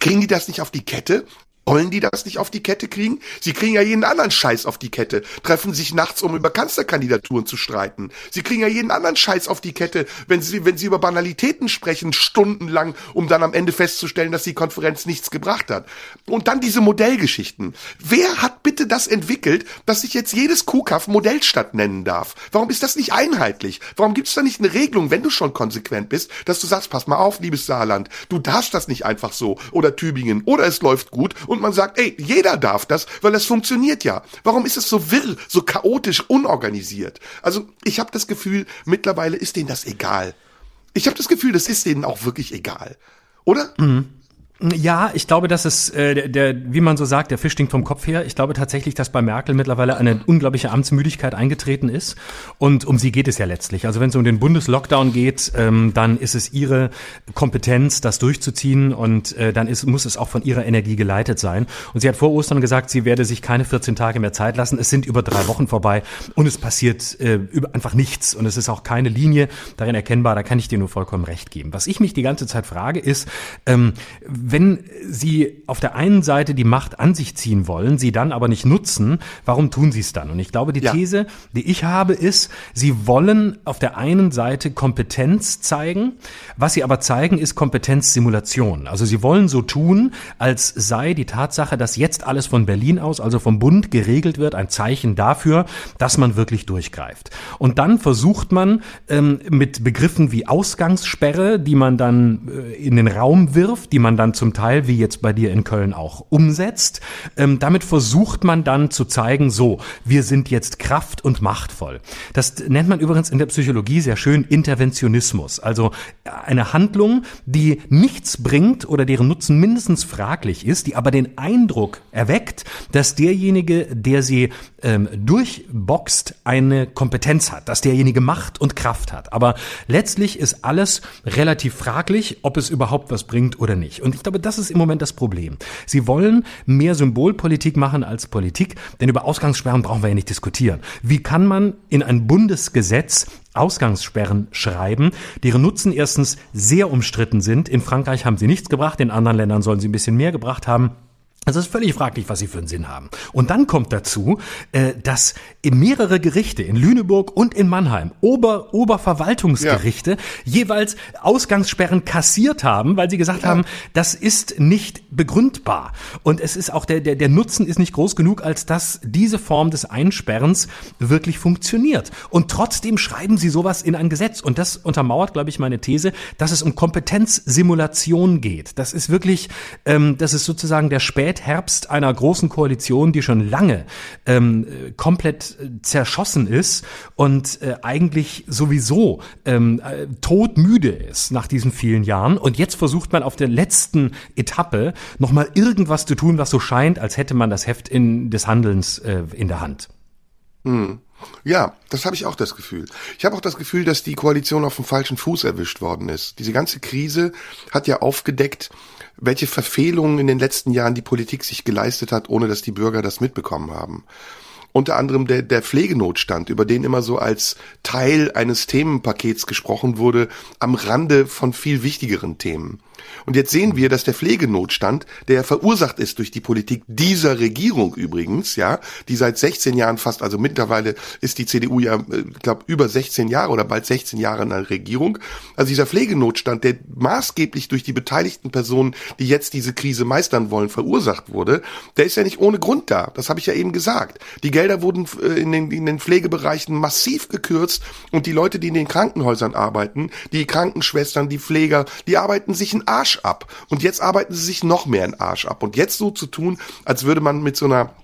C: kriegen die das nicht auf die Kette? Wollen die das nicht auf die Kette kriegen? Sie kriegen ja jeden anderen Scheiß auf die Kette, treffen sich nachts, um über Kanzlerkandidaturen zu streiten. Sie kriegen ja jeden anderen Scheiß auf die Kette, wenn sie, wenn sie über Banalitäten sprechen, stundenlang, um dann am Ende festzustellen, dass die Konferenz nichts gebracht hat. Und dann diese Modellgeschichten. Wer hat bitte das entwickelt, dass sich jetzt jedes Kuhkaff Modellstadt nennen darf? Warum ist das nicht einheitlich? Warum gibt es da nicht eine Regelung, wenn du schon konsequent bist, dass du sagst, pass mal auf, liebes Saarland, du darfst das nicht einfach so, oder Tübingen, oder es läuft gut, und man sagt, ey, jeder darf das, weil das funktioniert ja. Warum ist es so wirr, so chaotisch, unorganisiert? Also ich habe das Gefühl, mittlerweile ist denen das egal. Ich habe das Gefühl, das ist denen auch wirklich egal. Oder?
B: Mhm. Ja, ich glaube, dass es, äh, der, der, wie man so sagt, der Fisch stinkt vom Kopf her. Ich glaube tatsächlich, dass bei Merkel mittlerweile eine unglaubliche Amtsmüdigkeit eingetreten ist. Und um sie geht es ja letztlich. Also wenn es um den Bundeslockdown geht, ähm, dann ist es ihre Kompetenz, das durchzuziehen. Und äh, dann ist, muss es auch von ihrer Energie geleitet sein. Und sie hat vor Ostern gesagt, sie werde sich keine 14 Tage mehr Zeit lassen. Es sind über drei Wochen vorbei und es passiert äh, einfach nichts. Und es ist auch keine Linie darin erkennbar. Da kann ich dir nur vollkommen recht geben. Was ich mich die ganze Zeit frage, ist, ähm, wenn Sie auf der einen Seite die Macht an sich ziehen wollen, sie dann aber nicht nutzen, warum tun Sie es dann? Und ich glaube, die ja. These, die ich habe, ist, Sie wollen auf der einen Seite Kompetenz zeigen. Was Sie aber zeigen, ist Kompetenzsimulation. Also Sie wollen so tun, als sei die Tatsache, dass jetzt alles von Berlin aus, also vom Bund geregelt wird, ein Zeichen dafür, dass man wirklich durchgreift. Und dann versucht man ähm, mit Begriffen wie Ausgangssperre, die man dann äh, in den Raum wirft, die man dann zum Teil, wie jetzt bei dir in Köln auch, umsetzt. Ähm, damit versucht man dann zu zeigen, so, wir sind jetzt kraft- und machtvoll. Das nennt man übrigens in der Psychologie sehr schön Interventionismus. Also eine Handlung, die nichts bringt oder deren Nutzen mindestens fraglich ist, die aber den Eindruck erweckt, dass derjenige, der sie ähm, durchboxt, eine Kompetenz hat, dass derjenige Macht und Kraft hat. Aber letztlich ist alles relativ fraglich, ob es überhaupt was bringt oder nicht. Und ich glaube, das ist im Moment das Problem. Sie wollen mehr Symbolpolitik machen als Politik, denn über Ausgangssperren brauchen wir ja nicht diskutieren. Wie kann man in ein Bundesgesetz Ausgangssperren schreiben, deren Nutzen erstens sehr umstritten sind. In Frankreich haben sie nichts gebracht, in anderen Ländern sollen sie ein bisschen mehr gebracht haben. Also es ist völlig fraglich, was sie für einen Sinn haben. Und dann kommt dazu, äh, dass mehrere Gerichte in Lüneburg und in Mannheim, Ober, Oberverwaltungsgerichte, ja. jeweils Ausgangssperren kassiert haben, weil sie gesagt ja. haben, das ist nicht begründbar. Und es ist auch der, der, der Nutzen ist nicht groß genug, als dass diese Form des Einsperrens wirklich funktioniert. Und trotzdem schreiben sie sowas in ein Gesetz. Und das untermauert, glaube ich, meine These, dass es um Kompetenzsimulation geht. Das ist wirklich, ähm, das ist sozusagen der Spät Spätherbst einer großen Koalition, die schon lange ähm, komplett äh, zerschossen ist und äh, eigentlich sowieso ähm, äh, todmüde ist nach diesen vielen Jahren. Und jetzt versucht man auf der letzten Etappe nochmal irgendwas zu tun, was so scheint, als hätte man das Heft in, des Handelns äh, in der Hand.
C: Hm. Ja, das habe ich auch das Gefühl. Ich habe auch das Gefühl, dass die Koalition auf dem falschen Fuß erwischt worden ist. Diese ganze Krise hat ja aufgedeckt, welche Verfehlungen in den letzten Jahren die Politik sich geleistet hat, ohne dass die Bürger das mitbekommen haben. Unter anderem der, der Pflegenotstand, über den immer so als Teil eines Themenpakets gesprochen wurde, am Rande von viel wichtigeren Themen. Und jetzt sehen wir, dass der Pflegenotstand, der verursacht ist durch die Politik dieser Regierung übrigens, ja, die seit 16 Jahren fast, also mittlerweile ist die CDU ja, ich äh, glaube, über 16 Jahre oder bald 16 Jahre in der Regierung. Also dieser Pflegenotstand, der maßgeblich durch die beteiligten Personen, die jetzt diese Krise meistern wollen, verursacht wurde, der ist ja nicht ohne Grund da. Das habe ich ja eben gesagt. Die Gelder wurden äh, in den, in den Pflegebereichen massiv gekürzt und die Leute, die in den Krankenhäusern arbeiten, die Krankenschwestern, die Pfleger, die arbeiten sich einen Arsch ab. Und jetzt arbeiten sie sich noch mehr in Arsch ab. Und jetzt so zu tun, als würde man mit so einer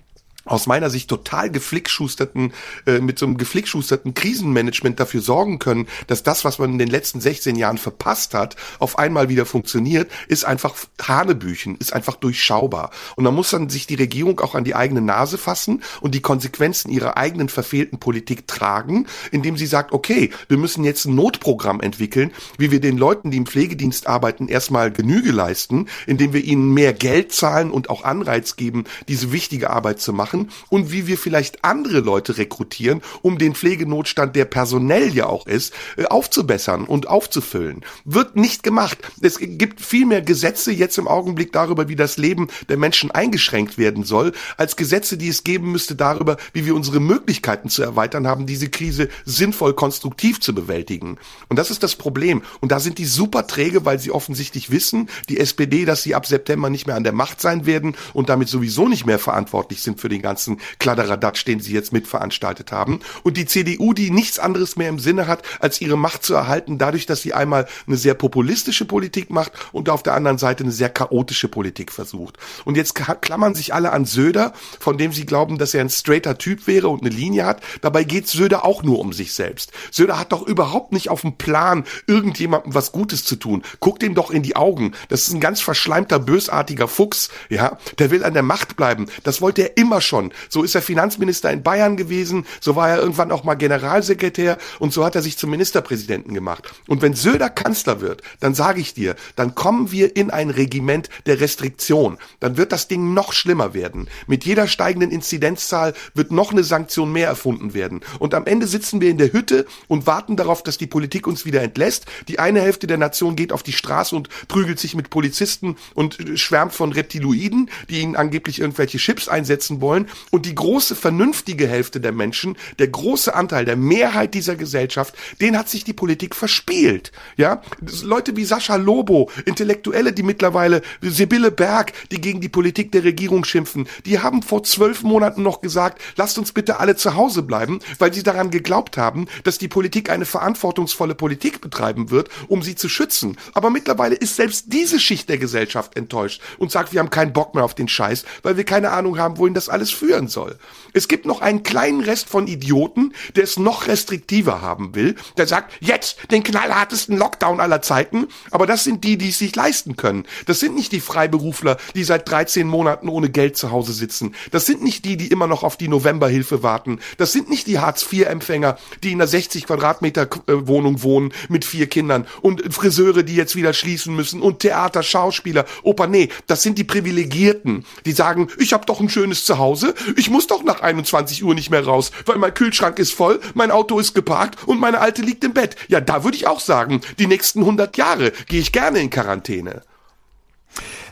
C: aus meiner Sicht total geflickschusterten, äh, mit so einem geflickschusterten Krisenmanagement dafür sorgen können, dass das, was man in den letzten 16 Jahren verpasst hat, auf einmal wieder funktioniert, ist einfach Hanebüchen, ist einfach durchschaubar. Und da muss dann sich die Regierung auch an die eigene Nase fassen und die Konsequenzen ihrer eigenen verfehlten Politik tragen, indem sie sagt, okay, wir müssen jetzt ein Notprogramm entwickeln, wie wir den Leuten, die im Pflegedienst arbeiten, erstmal Genüge leisten, indem wir ihnen mehr Geld zahlen und auch Anreiz geben, diese wichtige Arbeit zu machen machen und wie wir vielleicht andere Leute rekrutieren, um den Pflegenotstand, der personell ja auch ist, äh, aufzubessern und aufzufüllen. Wird nicht gemacht. Es gibt viel mehr Gesetze jetzt im Augenblick darüber, wie das Leben der Menschen eingeschränkt werden soll, als Gesetze, die es geben müsste darüber, wie wir unsere Möglichkeiten zu erweitern haben, diese Krise sinnvoll konstruktiv zu bewältigen. Und das ist das Problem. Und da sind die super träge, weil sie offensichtlich wissen, die SPD, dass sie ab September nicht mehr an der Macht sein werden und damit sowieso nicht mehr verantwortlich sind für den ganzen Kladderadatsch, den sie jetzt mitveranstaltet haben. Und die CDU, die nichts anderes mehr im Sinne hat, als ihre Macht zu erhalten, dadurch, dass sie einmal eine sehr populistische Politik macht und auf der anderen Seite eine sehr chaotische Politik versucht. Und jetzt klammern sich alle an Söder, von dem sie glauben, dass er ein straighter Typ wäre und eine Linie hat. Dabei geht Söder auch nur um sich selbst. Söder hat doch überhaupt nicht auf dem Plan, irgendjemandem was Gutes zu tun. Guckt ihm doch in die Augen. Das ist ein ganz verschleimter, bösartiger Fuchs, ja. Der will an der Macht bleiben. Das wollte er immer schon. So ist er Finanzminister in Bayern gewesen, so war er irgendwann auch mal Generalsekretär und so hat er sich zum Ministerpräsidenten gemacht. Und wenn Söder Kanzler wird, dann sage ich dir, dann kommen wir in ein Regiment der Restriktion. Dann wird das Ding noch schlimmer werden. Mit jeder steigenden Inzidenzzahl wird noch eine Sanktion mehr erfunden werden. Und am Ende sitzen wir in der Hütte und warten darauf, dass die Politik uns wieder entlässt. Die eine Hälfte der Nation geht auf die Straße und prügelt sich mit Polizisten und schwärmt von Reptiloiden, die ihnen angeblich irgendwelche Chips einsetzen wollen. Und die große vernünftige Hälfte der Menschen, der große Anteil der Mehrheit dieser Gesellschaft, den hat sich die Politik verspielt. Ja, Leute wie Sascha Lobo, Intellektuelle, die mittlerweile Sibylle Berg, die gegen die Politik der Regierung schimpfen, die haben vor zwölf Monaten noch gesagt, lasst uns bitte alle zu Hause bleiben, weil sie daran geglaubt haben, dass die Politik eine verantwortungsvolle Politik betreiben wird, um sie zu schützen. Aber mittlerweile ist selbst diese Schicht der Gesellschaft enttäuscht und sagt, wir haben keinen Bock mehr auf den Scheiß, weil wir keine Ahnung haben, wohin das alles führen soll. Es gibt noch einen kleinen Rest von Idioten, der es noch restriktiver haben will, der sagt, jetzt den knallhartesten Lockdown aller Zeiten, aber das sind die, die es sich leisten können. Das sind nicht die Freiberufler, die seit 13 Monaten ohne Geld zu Hause sitzen. Das sind nicht die, die immer noch auf die Novemberhilfe warten. Das sind nicht die Hartz-IV-Empfänger, die in einer 60 Quadratmeter äh, Wohnung wohnen mit vier Kindern und Friseure, die jetzt wieder schließen müssen und Theater, Schauspieler, Oper. Nee, das sind die Privilegierten, die sagen, ich habe doch ein schönes Zuhause, ich muss doch nach 21 Uhr nicht mehr raus, weil mein Kühlschrank ist voll, mein Auto ist geparkt und meine Alte liegt im Bett. Ja, da würde ich auch sagen, die nächsten 100 Jahre gehe ich gerne in Quarantäne.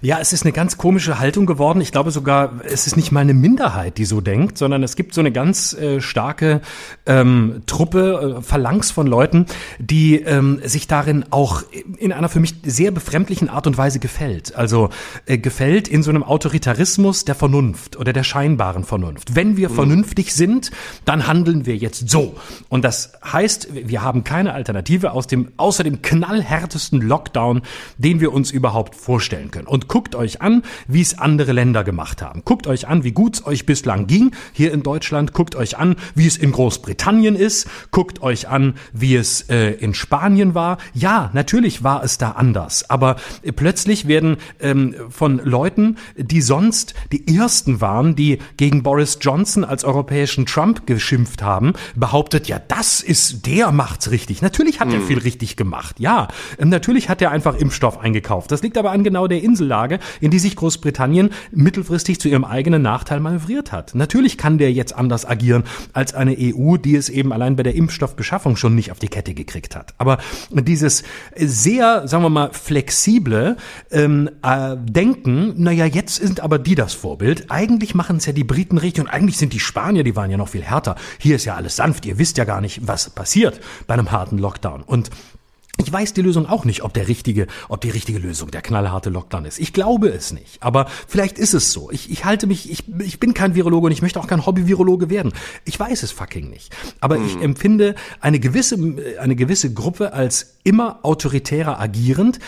B: Ja, es ist eine ganz komische Haltung geworden. Ich glaube sogar, es ist nicht mal eine Minderheit, die so denkt, sondern es gibt so eine ganz äh, starke ähm, Truppe, äh, Phalanx von Leuten, die ähm, sich darin auch in einer für mich sehr befremdlichen Art und Weise gefällt. Also äh, gefällt in so einem Autoritarismus der Vernunft oder der scheinbaren Vernunft. Wenn wir mhm. vernünftig sind, dann handeln wir jetzt so. Und das heißt, wir haben keine Alternative aus dem, außer dem knallhärtesten Lockdown, den wir uns überhaupt vorstellen können. Und guckt euch an, wie es andere Länder gemacht haben. Guckt euch an, wie gut es euch bislang ging hier in Deutschland. Guckt euch an, wie es in Großbritannien ist. Guckt euch an, wie es äh, in Spanien war. Ja, natürlich war es da anders. Aber äh, plötzlich werden ähm, von Leuten, die sonst die ersten waren, die gegen Boris Johnson als europäischen Trump geschimpft haben, behauptet, ja, das ist, der macht's richtig. Natürlich hat hm. er viel richtig gemacht. Ja, ähm, natürlich hat er einfach Impfstoff eingekauft. Das liegt aber an genau der Insellage Lage, in die sich Großbritannien mittelfristig zu ihrem eigenen Nachteil manövriert hat. Natürlich kann der jetzt anders agieren als eine EU, die es eben allein bei der Impfstoffbeschaffung schon nicht auf die Kette gekriegt hat. Aber dieses sehr, sagen wir mal, flexible ähm, äh, Denken, naja, jetzt sind aber die das Vorbild. Eigentlich machen es ja die Briten richtig und eigentlich sind die Spanier, die waren ja noch viel härter. Hier ist ja alles sanft, ihr wisst ja gar nicht, was passiert bei einem harten Lockdown. Und ich weiß die Lösung auch nicht, ob der richtige, ob die richtige Lösung der knallharte Lockdown ist. Ich glaube es nicht. Aber vielleicht ist es so. Ich, ich halte mich, ich, ich bin kein Virologe und ich möchte auch kein Hobby-Virologe werden. Ich weiß es fucking nicht. Aber hm. ich empfinde eine gewisse, eine gewisse Gruppe als immer autoritärer agierend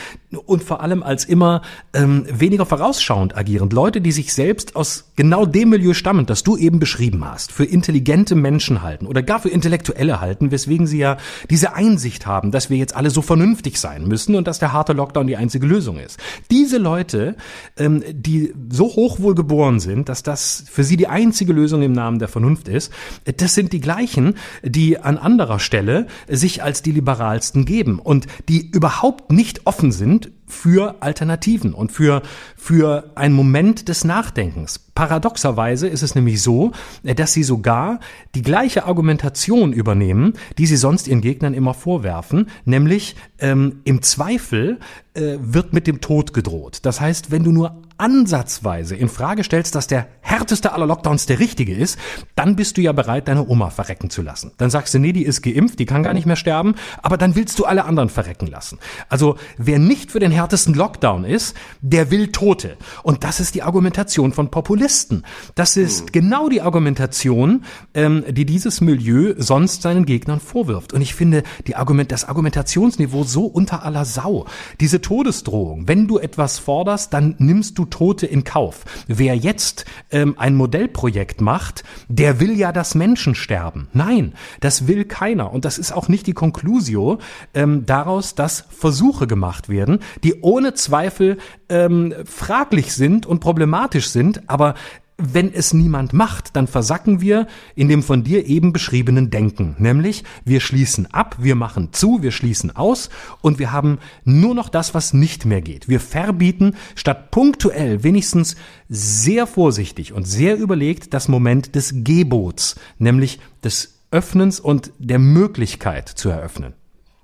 B: und vor allem als immer ähm, weniger vorausschauend agierend. Leute, die sich selbst aus genau dem Milieu stammen, das du eben beschrieben hast, für intelligente Menschen halten oder gar für Intellektuelle halten, weswegen sie ja diese Einsicht haben, dass wir jetzt alle so vernünftig sein müssen und dass der harte Lockdown die einzige Lösung ist. Diese Leute, ähm, die so hochwohl geboren sind, dass das für sie die einzige Lösung im Namen der Vernunft ist, das sind die gleichen, die an anderer Stelle sich als die liberalsten geben und die überhaupt nicht offen sind für Alternativen und für, für einen Moment des Nachdenkens. Paradoxerweise ist es nämlich so, dass sie sogar die gleiche Argumentation übernehmen, die sie sonst ihren Gegnern immer vorwerfen, nämlich ähm, im Zweifel äh, wird mit dem Tod gedroht. Das heißt, wenn du nur ansatzweise in Frage stellst, dass der härteste aller Lockdowns der richtige ist, dann bist du ja bereit, deine Oma verrecken zu lassen. Dann sagst du, nee, die ist geimpft, die kann gar nicht mehr sterben, aber dann willst du alle anderen verrecken lassen. Also wer nicht für den härtesten Lockdown ist, der will Tote. Und das ist die Argumentation von Populisten. Das ist hm. genau die Argumentation, ähm, die dieses Milieu sonst seinen Gegnern vorwirft. Und ich finde die Argument, das Argumentationsniveau so unter aller Sau. Diese Todesdrohung, wenn du etwas forderst, dann nimmst du Tote in Kauf. Wer jetzt ähm, ein Modellprojekt macht, der will ja, dass Menschen sterben. Nein, das will keiner. Und das ist auch nicht die Conclusio ähm, daraus, dass Versuche gemacht werden, die ohne Zweifel ähm, fraglich sind und problematisch sind, aber wenn es niemand macht, dann versacken wir in dem von dir eben beschriebenen Denken. Nämlich, wir schließen ab, wir machen zu, wir schließen aus und wir haben nur noch das, was nicht mehr geht. Wir verbieten statt punktuell wenigstens sehr vorsichtig und sehr überlegt das Moment des Gebots, nämlich des Öffnens und der Möglichkeit zu eröffnen.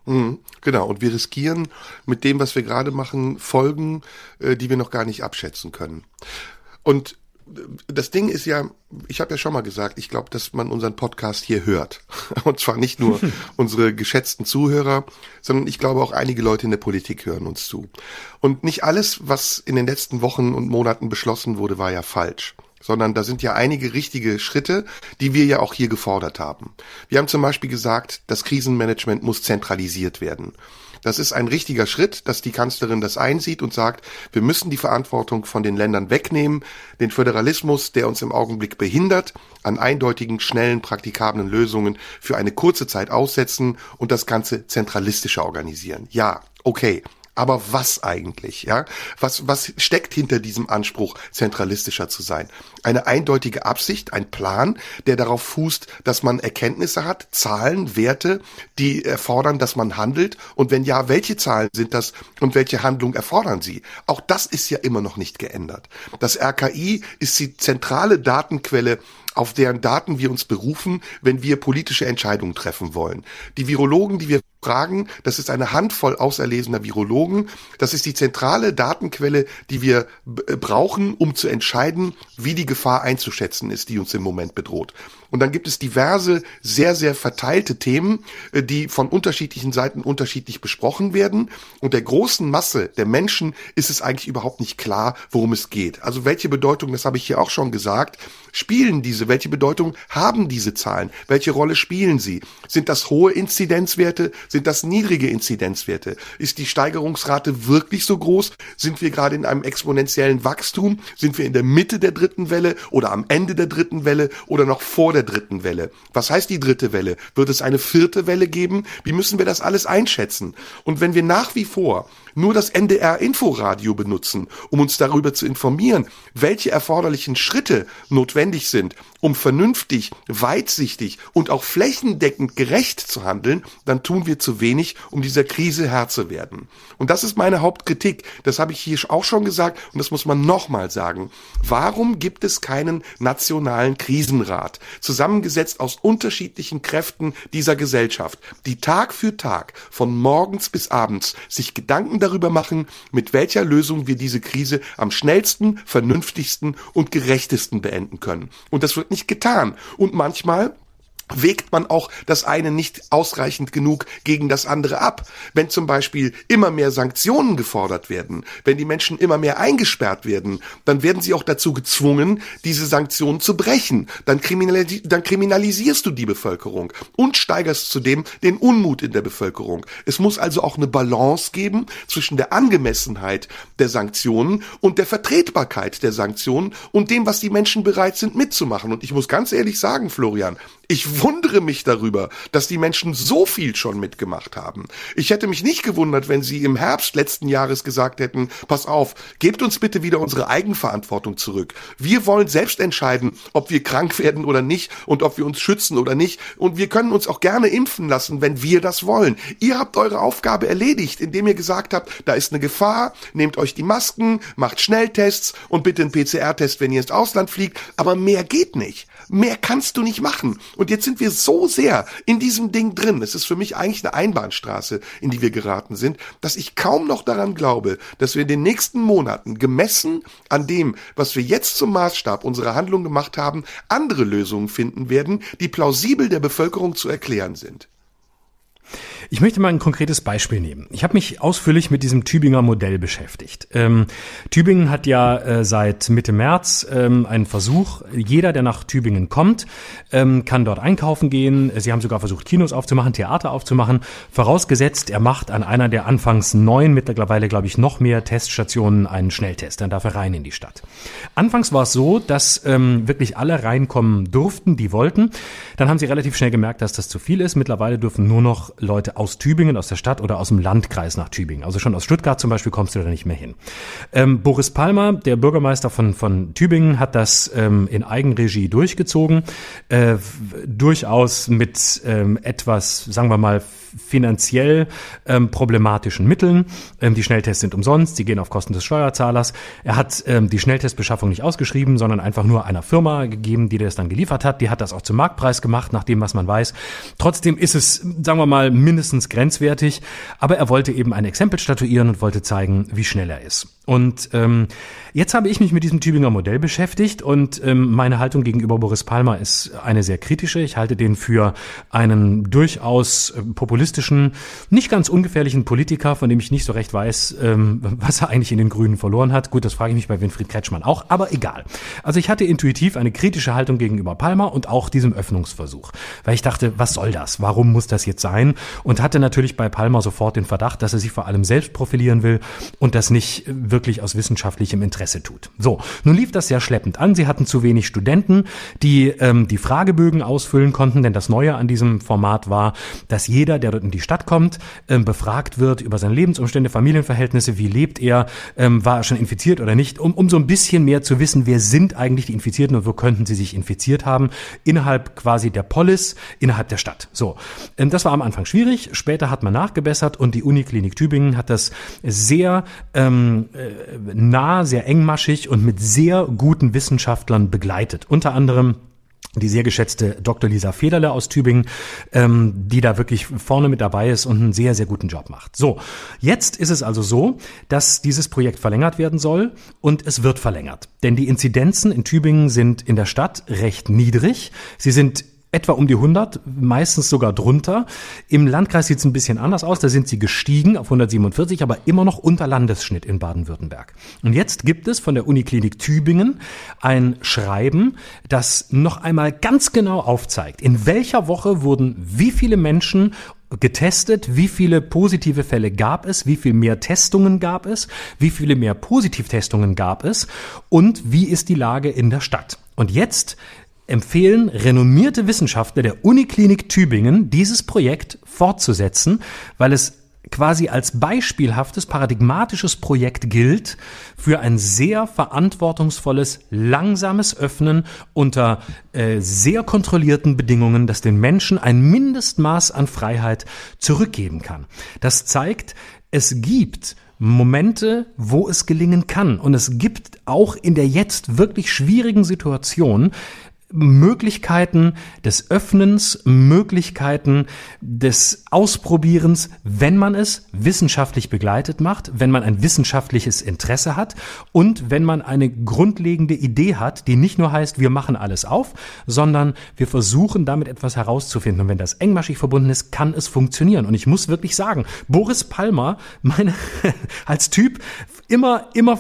C: Mhm, genau, und wir riskieren mit dem, was wir gerade machen, Folgen, äh, die wir noch gar nicht abschätzen können. Und das Ding ist ja, ich habe ja schon mal gesagt, ich glaube, dass man unseren Podcast hier hört. Und zwar nicht nur unsere geschätzten Zuhörer, sondern ich glaube auch einige Leute in der Politik hören uns zu. Und nicht alles, was in den letzten Wochen und Monaten beschlossen wurde, war ja falsch sondern da sind ja einige richtige Schritte, die wir ja auch hier gefordert haben. Wir haben zum Beispiel gesagt, das Krisenmanagement muss zentralisiert werden. Das ist ein richtiger Schritt, dass die Kanzlerin das einsieht und sagt, wir müssen die Verantwortung von den Ländern wegnehmen, den Föderalismus, der uns im Augenblick behindert, an eindeutigen, schnellen, praktikablen Lösungen für eine kurze Zeit aussetzen und das Ganze zentralistischer organisieren. Ja, okay. Aber was eigentlich, ja? Was, was steckt hinter diesem Anspruch, zentralistischer zu sein? Eine eindeutige Absicht, ein Plan, der darauf fußt, dass man Erkenntnisse hat, Zahlen, Werte, die erfordern, dass man handelt. Und wenn ja, welche Zahlen sind das und welche Handlung erfordern sie? Auch das ist ja immer noch nicht geändert. Das RKI ist die zentrale Datenquelle auf deren Daten wir uns berufen, wenn wir politische Entscheidungen treffen wollen. Die Virologen, die wir fragen, das ist eine Handvoll auserlesener Virologen. Das ist die zentrale Datenquelle, die wir äh, brauchen, um zu entscheiden, wie die Gefahr einzuschätzen ist, die uns im Moment bedroht. Und dann gibt es diverse, sehr, sehr verteilte Themen, äh, die von unterschiedlichen Seiten unterschiedlich besprochen werden. Und der großen Masse der Menschen ist es eigentlich überhaupt nicht klar, worum es geht. Also welche Bedeutung, das habe ich hier auch schon gesagt, spielen diese, welche Bedeutung haben diese Zahlen? Welche Rolle spielen sie? Sind das hohe Inzidenzwerte? Sind das niedrige Inzidenzwerte? Ist die Steigerungsrate wirklich so groß? Sind wir gerade in einem exponentiellen Wachstum? Sind wir in der Mitte der dritten Welle oder am Ende der dritten Welle oder noch vor der dritten Welle? Was heißt die dritte Welle? Wird es eine vierte Welle geben? Wie müssen wir das alles einschätzen? Und wenn wir nach wie vor nur das NDR Inforadio benutzen, um uns darüber zu informieren, welche erforderlichen Schritte notwendig sind, um vernünftig, weitsichtig und auch flächendeckend gerecht zu handeln, dann tun wir zu wenig, um dieser Krise Herr zu werden. Und das ist meine Hauptkritik. Das habe ich hier auch schon gesagt und das muss man nochmal sagen. Warum gibt es keinen nationalen Krisenrat, zusammengesetzt aus unterschiedlichen Kräften dieser Gesellschaft, die Tag für Tag von morgens bis abends sich Gedanken darüber machen, mit welcher Lösung wir diese Krise am schnellsten, vernünftigsten und gerechtesten beenden können. Und das wird nicht getan. Und manchmal wägt man auch das eine nicht ausreichend genug gegen das andere ab. Wenn zum Beispiel immer mehr Sanktionen gefordert werden, wenn die Menschen immer mehr eingesperrt werden, dann werden sie auch dazu gezwungen, diese Sanktionen zu brechen. Dann, kriminalis dann kriminalisierst du die Bevölkerung und steigerst zudem den Unmut in der Bevölkerung. Es muss also auch eine Balance geben zwischen der Angemessenheit der Sanktionen und der Vertretbarkeit der Sanktionen und dem, was die Menschen bereit sind mitzumachen. Und ich muss ganz ehrlich sagen, Florian, ich wundere mich darüber, dass die Menschen so viel schon mitgemacht haben. Ich hätte mich nicht gewundert, wenn sie im Herbst letzten Jahres gesagt hätten, pass auf, gebt uns bitte wieder unsere Eigenverantwortung zurück. Wir wollen selbst entscheiden, ob wir krank werden oder nicht und ob wir uns schützen oder nicht. Und wir können uns auch gerne impfen lassen, wenn wir das wollen. Ihr habt eure Aufgabe erledigt, indem ihr gesagt habt, da ist eine Gefahr, nehmt euch die Masken, macht Schnelltests und bitte einen PCR-Test, wenn ihr ins Ausland fliegt. Aber mehr geht nicht. Mehr kannst du nicht machen. Und jetzt sind wir so sehr in diesem Ding drin. Es ist für mich eigentlich eine Einbahnstraße, in die wir geraten sind, dass ich kaum noch daran glaube, dass wir in den nächsten Monaten gemessen an dem, was wir jetzt zum Maßstab unserer Handlung gemacht haben, andere Lösungen finden werden, die plausibel der Bevölkerung zu erklären sind.
B: Ich möchte mal ein konkretes Beispiel nehmen. Ich habe mich ausführlich mit diesem Tübinger Modell beschäftigt. Ähm, Tübingen hat ja äh, seit Mitte März ähm, einen Versuch. Jeder, der nach Tübingen kommt, ähm, kann dort einkaufen gehen. Sie haben sogar versucht, Kinos aufzumachen, Theater aufzumachen. Vorausgesetzt, er macht an einer der anfangs neun, mittlerweile glaube ich noch mehr Teststationen einen Schnelltest. Dann darf er rein in die Stadt. Anfangs war es so, dass ähm, wirklich alle reinkommen durften, die wollten. Dann haben sie relativ schnell gemerkt, dass das zu viel ist. Mittlerweile dürfen nur noch Leute aus Tübingen, aus der Stadt oder aus dem Landkreis nach Tübingen. Also schon aus Stuttgart zum Beispiel kommst du da nicht mehr hin. Ähm, Boris Palmer, der Bürgermeister von, von Tübingen, hat das ähm, in Eigenregie durchgezogen. Äh, durchaus mit ähm, etwas, sagen wir mal, finanziell ähm, problematischen Mitteln. Ähm, die Schnelltests sind umsonst, sie gehen auf Kosten des Steuerzahlers. Er hat ähm, die Schnelltestbeschaffung nicht ausgeschrieben, sondern einfach nur einer Firma gegeben, die das dann geliefert hat. Die hat das auch zum Marktpreis gemacht, nach dem, was man weiß. Trotzdem ist es, sagen wir mal, mindestens grenzwertig. Aber er wollte eben ein Exempel statuieren und wollte zeigen, wie schnell er ist. Und ähm, jetzt habe ich mich mit diesem Tübinger Modell beschäftigt und ähm, meine Haltung gegenüber Boris Palmer ist eine sehr kritische. Ich halte den für einen durchaus äh, populistischen, nicht ganz ungefährlichen Politiker, von dem ich nicht so recht weiß, ähm, was er eigentlich in den Grünen verloren hat. Gut, das frage ich mich bei Winfried Kretschmann auch, aber egal. Also ich hatte intuitiv eine kritische Haltung gegenüber Palmer und auch diesem Öffnungsversuch, weil ich dachte, was soll das? Warum muss das jetzt sein? Und hatte natürlich bei Palmer sofort den Verdacht, dass er sich vor allem selbst profilieren will und das nicht wirklich wirklich aus wissenschaftlichem Interesse tut. So, nun lief das sehr schleppend an. Sie hatten zu wenig Studenten, die ähm, die Fragebögen ausfüllen konnten, denn das Neue an diesem Format war, dass jeder, der dort in die Stadt kommt, ähm, befragt wird über seine Lebensumstände, Familienverhältnisse, wie lebt er, ähm, war er schon infiziert oder nicht, um, um so ein bisschen mehr zu wissen, wer sind eigentlich die Infizierten und wo könnten sie sich infiziert haben, innerhalb quasi der Polis, innerhalb der Stadt. So, ähm, das war am Anfang schwierig, später hat man nachgebessert und die Uniklinik Tübingen hat das sehr ähm, äh, nah, sehr engmaschig und mit sehr guten Wissenschaftlern begleitet. Unter anderem die sehr geschätzte Dr. Lisa Federle aus Tübingen, ähm, die da wirklich vorne mit dabei ist und einen sehr, sehr guten Job macht. So, jetzt ist es also so, dass dieses Projekt verlängert werden soll und es wird verlängert. Denn die Inzidenzen in Tübingen sind in der Stadt recht niedrig. Sie sind etwa um die 100, meistens sogar drunter. Im Landkreis sieht es ein bisschen anders aus. Da sind sie gestiegen auf 147, aber immer noch unter Landesschnitt in Baden-Württemberg. Und jetzt gibt es von der Uniklinik Tübingen ein Schreiben, das noch einmal ganz genau aufzeigt, in welcher Woche wurden wie viele Menschen getestet, wie viele positive Fälle gab es, wie viel mehr Testungen gab es, wie viele mehr Positivtestungen gab es und wie ist die Lage in der Stadt. Und jetzt empfehlen renommierte Wissenschaftler der Uniklinik Tübingen, dieses Projekt fortzusetzen, weil es quasi als beispielhaftes, paradigmatisches Projekt gilt für ein sehr verantwortungsvolles, langsames Öffnen unter äh, sehr kontrollierten Bedingungen, das den Menschen ein Mindestmaß an Freiheit zurückgeben kann. Das zeigt, es gibt Momente, wo es gelingen kann. Und es gibt auch in der jetzt wirklich schwierigen Situation Möglichkeiten des Öffnens, Möglichkeiten des Ausprobierens, wenn man es wissenschaftlich begleitet macht, wenn man ein wissenschaftliches Interesse hat und wenn man eine grundlegende Idee hat, die nicht nur heißt, wir machen alles auf, sondern wir versuchen damit etwas herauszufinden. Und wenn das engmaschig verbunden ist, kann es funktionieren. Und ich muss wirklich sagen, Boris Palmer, meine, als Typ, immer, immer,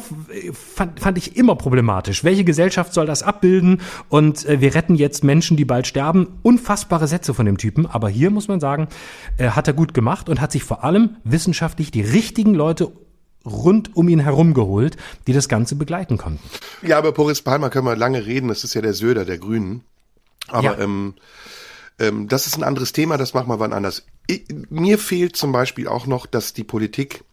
B: fand, fand ich immer problematisch. Welche Gesellschaft soll das abbilden? Und äh, wir retten jetzt Menschen, die bald sterben. Unfassbare Sätze von dem Typen. Aber hier muss man sagen, äh, hat er gut gemacht und hat sich vor allem wissenschaftlich die richtigen Leute rund um ihn herum geholt, die das Ganze begleiten konnten.
C: Ja, aber Boris Palmer können wir lange reden. Das ist ja der Söder der Grünen. Aber ja. ähm, ähm, das ist ein anderes Thema. Das machen wir wann anders. Ich, mir fehlt zum Beispiel auch noch, dass die Politik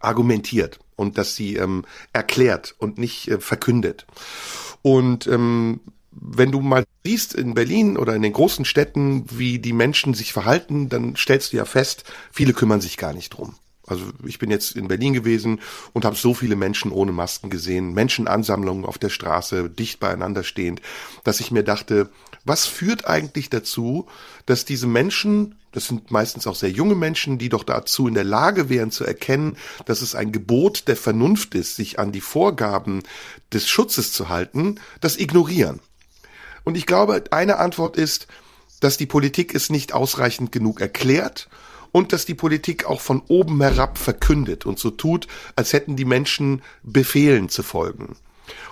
C: argumentiert und dass sie ähm, erklärt und nicht äh, verkündet. Und ähm, wenn du mal siehst in Berlin oder in den großen Städten, wie die Menschen sich verhalten, dann stellst du ja fest, viele kümmern sich gar nicht drum. Also ich bin jetzt in Berlin gewesen und habe so viele Menschen ohne Masken gesehen, Menschenansammlungen auf der Straße, dicht beieinander stehend, dass ich mir dachte, was führt eigentlich dazu, dass diese Menschen, das sind meistens auch sehr junge Menschen, die doch dazu in der Lage wären zu erkennen, dass es ein Gebot der Vernunft ist, sich an die Vorgaben des Schutzes zu halten, das ignorieren. Und ich glaube, eine Antwort ist, dass die Politik es nicht ausreichend genug erklärt und dass die Politik auch von oben herab verkündet und so tut, als hätten die Menschen Befehlen zu folgen.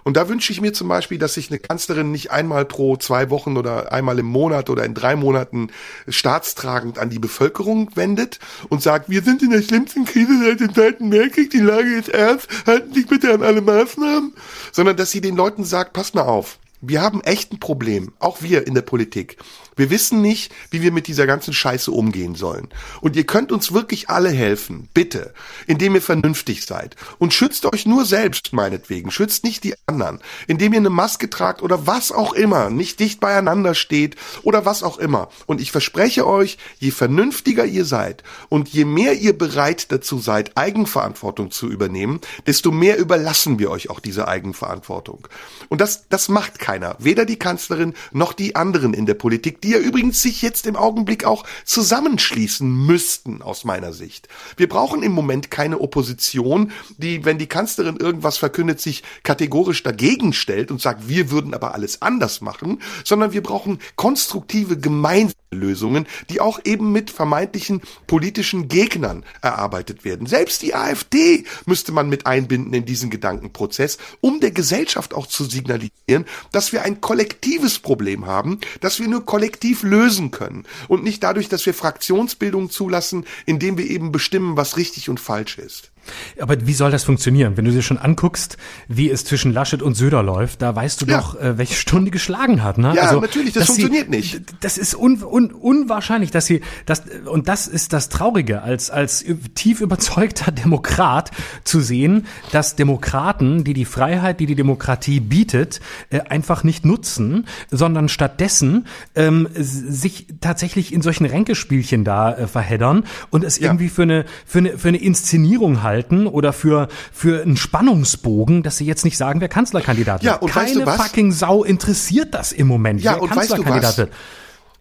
C: Und da wünsche ich mir zum Beispiel, dass sich eine Kanzlerin nicht einmal pro zwei Wochen oder einmal im Monat oder in drei Monaten staatstragend an die Bevölkerung wendet und sagt, wir sind in der schlimmsten Krise seit dem Zweiten Weltkrieg, die Lage ist ernst, halten sich bitte an alle Maßnahmen, sondern dass sie den Leuten sagt, passt mal auf, wir haben echt ein Problem, auch wir in der Politik. Wir wissen nicht, wie wir mit dieser ganzen Scheiße umgehen sollen. Und ihr könnt uns wirklich alle helfen, bitte, indem ihr vernünftig seid. Und schützt euch nur selbst, meinetwegen. Schützt nicht die anderen. Indem ihr eine Maske tragt oder was auch immer, nicht dicht beieinander steht oder was auch immer. Und ich verspreche euch, je vernünftiger ihr seid und je mehr ihr bereit dazu seid, Eigenverantwortung zu übernehmen, desto mehr überlassen wir euch auch diese Eigenverantwortung. Und das, das macht keiner. Weder die Kanzlerin noch die anderen in der Politik die ja übrigens sich jetzt im Augenblick auch zusammenschließen müssten, aus meiner Sicht. Wir brauchen im Moment keine Opposition, die, wenn die Kanzlerin irgendwas verkündet, sich kategorisch dagegen stellt und sagt, wir würden aber alles anders machen, sondern wir brauchen konstruktive gemeinsame Lösungen, die auch eben mit vermeintlichen politischen Gegnern erarbeitet werden. Selbst die AfD müsste man mit einbinden in diesen Gedankenprozess, um der Gesellschaft auch zu signalisieren, dass wir ein kollektives Problem haben, dass wir nur kollektiv lösen können und nicht dadurch, dass wir Fraktionsbildung zulassen, indem wir eben bestimmen, was richtig und falsch ist.
B: Aber wie soll das funktionieren? Wenn du dir schon anguckst, wie es zwischen Laschet und Söder läuft, da weißt du ja. doch, äh, welche Stunde geschlagen hat. Ne?
C: Ja, also, natürlich, das funktioniert
B: sie,
C: nicht.
B: Das ist un, un, unwahrscheinlich, dass sie, das, und das ist das Traurige, als, als tief überzeugter Demokrat zu sehen, dass Demokraten, die die Freiheit, die die Demokratie bietet, äh, einfach nicht nutzen, sondern stattdessen ähm, sich tatsächlich in solchen Ränkespielchen da äh, verheddern und es ja. irgendwie für eine, für eine, für eine Inszenierung halten halten oder für, für einen Spannungsbogen, dass sie jetzt nicht sagen, wer Kanzlerkandidat
C: wird. Ja, und
B: Keine
C: weißt du was?
B: fucking Sau interessiert das im Moment,
C: ja, wer und Kanzlerkandidat weißt du was? wird.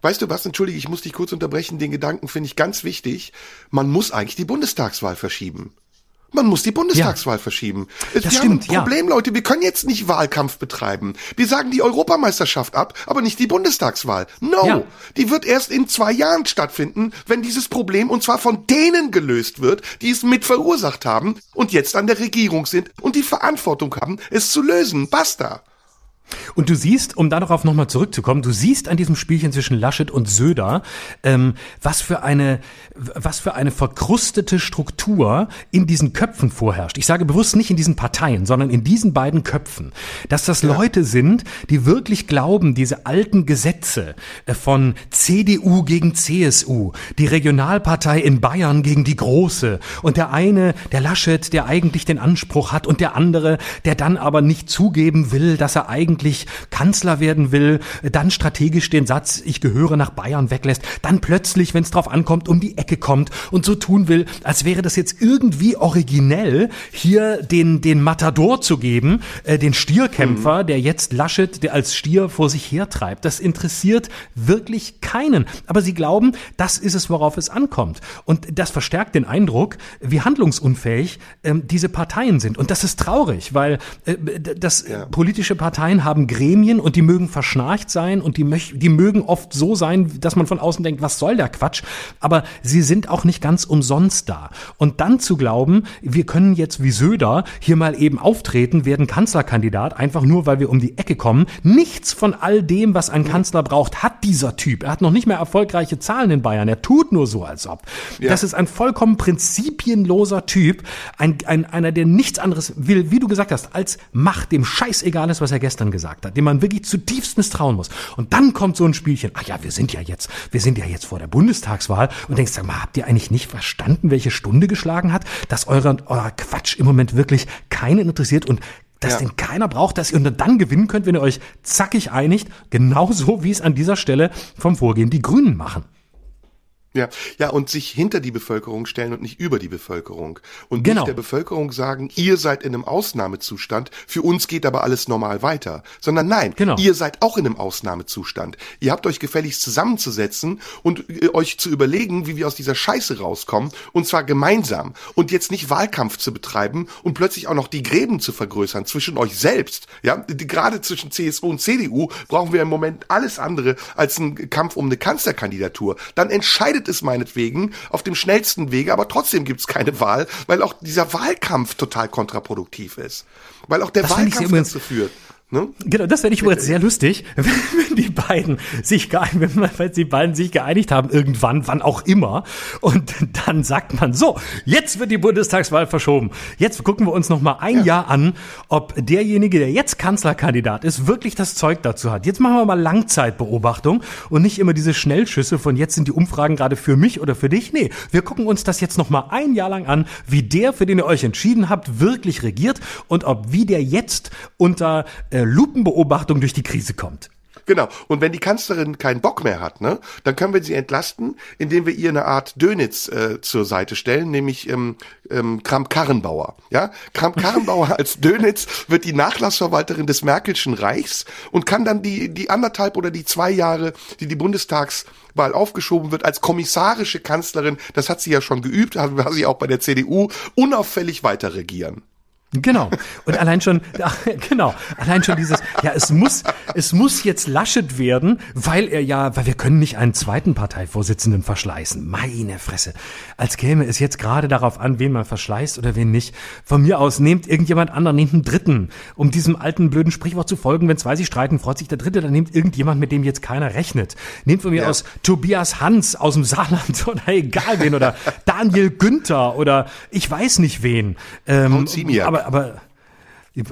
C: Weißt du was? Entschuldige, ich muss dich kurz unterbrechen. Den Gedanken finde ich ganz wichtig. Man muss eigentlich die Bundestagswahl verschieben. Man muss die Bundestagswahl ja. verschieben.
B: Das wir stimmt,
C: haben ein Problem, ja. Leute. Wir können jetzt nicht Wahlkampf betreiben. Wir sagen die Europameisterschaft ab, aber nicht die Bundestagswahl. No. Ja. Die wird erst in zwei Jahren stattfinden, wenn dieses Problem und zwar von denen gelöst wird, die es mit verursacht haben und jetzt an der Regierung sind und die Verantwortung haben, es zu lösen. Basta.
B: Und du siehst, um darauf nochmal zurückzukommen, du siehst an diesem Spielchen zwischen Laschet und Söder, ähm, was für eine, was für eine verkrustete Struktur in diesen Köpfen vorherrscht. Ich sage bewusst nicht in diesen Parteien, sondern in diesen beiden Köpfen. Dass das ja. Leute sind, die wirklich glauben, diese alten Gesetze äh, von CDU gegen CSU, die Regionalpartei in Bayern gegen die große und der eine, der Laschet, der eigentlich den Anspruch hat und der andere, der dann aber nicht zugeben will, dass er eigentlich eigentlich Kanzler werden will, dann strategisch den Satz, ich gehöre nach Bayern weglässt, dann plötzlich, wenn es drauf ankommt, um die Ecke kommt und so tun will, als wäre das jetzt irgendwie originell, hier den, den Matador zu geben, äh, den Stierkämpfer, mhm. der jetzt Laschet, der als Stier vor sich hertreibt. Das interessiert wirklich keinen. Aber sie glauben, das ist es, worauf es ankommt. Und das verstärkt den Eindruck, wie handlungsunfähig ähm, diese Parteien sind. Und das ist traurig, weil äh, das ja. politische Parteien haben haben Gremien und die mögen verschnarcht sein und die, die mögen oft so sein, dass man von außen denkt, was soll der Quatsch? Aber sie sind auch nicht ganz umsonst da. Und dann zu glauben, wir können jetzt wie Söder hier mal eben auftreten, werden Kanzlerkandidat, einfach nur, weil wir um die Ecke kommen. Nichts von all dem, was ein Kanzler braucht, hat dieser Typ. Er hat noch nicht mehr erfolgreiche Zahlen in Bayern. Er tut nur so, als ob. Ja. Das ist ein vollkommen prinzipienloser Typ. Ein, ein, einer, der nichts anderes will, wie du gesagt hast, als Macht, dem scheißegal ist, was er gestern gesagt hat, dem man wirklich zutiefst misstrauen muss. Und dann kommt so ein Spielchen. Ach ja, wir sind ja jetzt, wir sind ja jetzt vor der Bundestagswahl und denkst, sag mal, habt ihr eigentlich nicht verstanden, welche Stunde geschlagen hat, dass euer, euer Quatsch im Moment wirklich keinen interessiert und dass ja. den keiner braucht, dass ihr dann gewinnen könnt, wenn ihr euch zackig einigt, genauso wie es an dieser Stelle vom Vorgehen die Grünen machen.
C: Ja, ja, und sich hinter die Bevölkerung stellen und nicht über die Bevölkerung. Und
B: Genau.
C: nicht der Bevölkerung sagen, ihr seid in einem Ausnahmezustand, für uns geht aber alles normal weiter. Sondern nein,
B: Genau.
C: ihr seid auch in einem Ausnahmezustand. Ihr habt euch gefälligst zusammenzusetzen und äh, euch zu überlegen, wie wir aus dieser Scheiße rauskommen. Und zwar gemeinsam. Und jetzt nicht Wahlkampf zu betreiben und plötzlich auch noch die Gräben zu vergrößern zwischen euch selbst. Ja, gerade zwischen CSU und CDU brauchen wir im Moment alles andere als einen Kampf um eine Kanzlerkandidatur. Dann entscheidet es meinetwegen auf dem schnellsten Wege, aber trotzdem gibt es keine Wahl, weil auch dieser Wahlkampf total kontraproduktiv ist. Weil auch der
B: Das
C: Wahlkampf dazu führt. Ne?
B: Genau, das fände ich übrigens sehr lustig, wenn, die beiden sich geeinigt, wenn, die beiden sich geeinigt haben, irgendwann, wann auch immer, und dann sagt man so, jetzt wird die Bundestagswahl verschoben. Jetzt gucken wir uns noch mal ein Jahr an, ob derjenige, der jetzt Kanzlerkandidat ist, wirklich das Zeug dazu hat. Jetzt machen wir mal Langzeitbeobachtung und nicht immer diese Schnellschüsse von jetzt sind die Umfragen gerade für mich oder für dich. Nee, wir gucken uns das jetzt noch mal ein Jahr lang an, wie der, für den ihr euch entschieden habt, wirklich regiert und ob wie der jetzt unter äh, Lupenbeobachtung durch die Krise kommt.
C: Genau. Und wenn die Kanzlerin keinen Bock mehr hat, ne, dann können wir sie entlasten, indem wir ihr eine Art Dönitz äh, zur Seite stellen, nämlich ähm, ähm, Kramp-Karrenbauer. Ja, Kramp-Karrenbauer als Dönitz wird die Nachlassverwalterin des Merkelschen Reichs und kann dann die die anderthalb oder die zwei Jahre, die die Bundestagswahl aufgeschoben wird, als kommissarische Kanzlerin, das hat sie ja schon geübt, hat war sie auch bei der CDU, unauffällig weiter regieren.
B: Genau. Und allein schon, ach, genau, allein schon dieses, ja, es muss, es muss jetzt Laschet werden, weil er ja, weil wir können nicht einen zweiten Parteivorsitzenden verschleißen. Meine Fresse. Als käme es jetzt gerade darauf an, wen man verschleißt oder wen nicht. Von mir aus nehmt irgendjemand anderen, nehmt einen Dritten. Um diesem alten blöden Sprichwort zu folgen, wenn zwei sich streiten, freut sich der Dritte, dann nehmt irgendjemand, mit dem jetzt keiner rechnet. Nehmt von mir
C: Ja.
B: aus Tobias Hans aus dem Saarland oder egal wen oder Daniel Günther oder ich weiß nicht wen. Ähm,
C: Paul Ziemiak.
B: aber, aber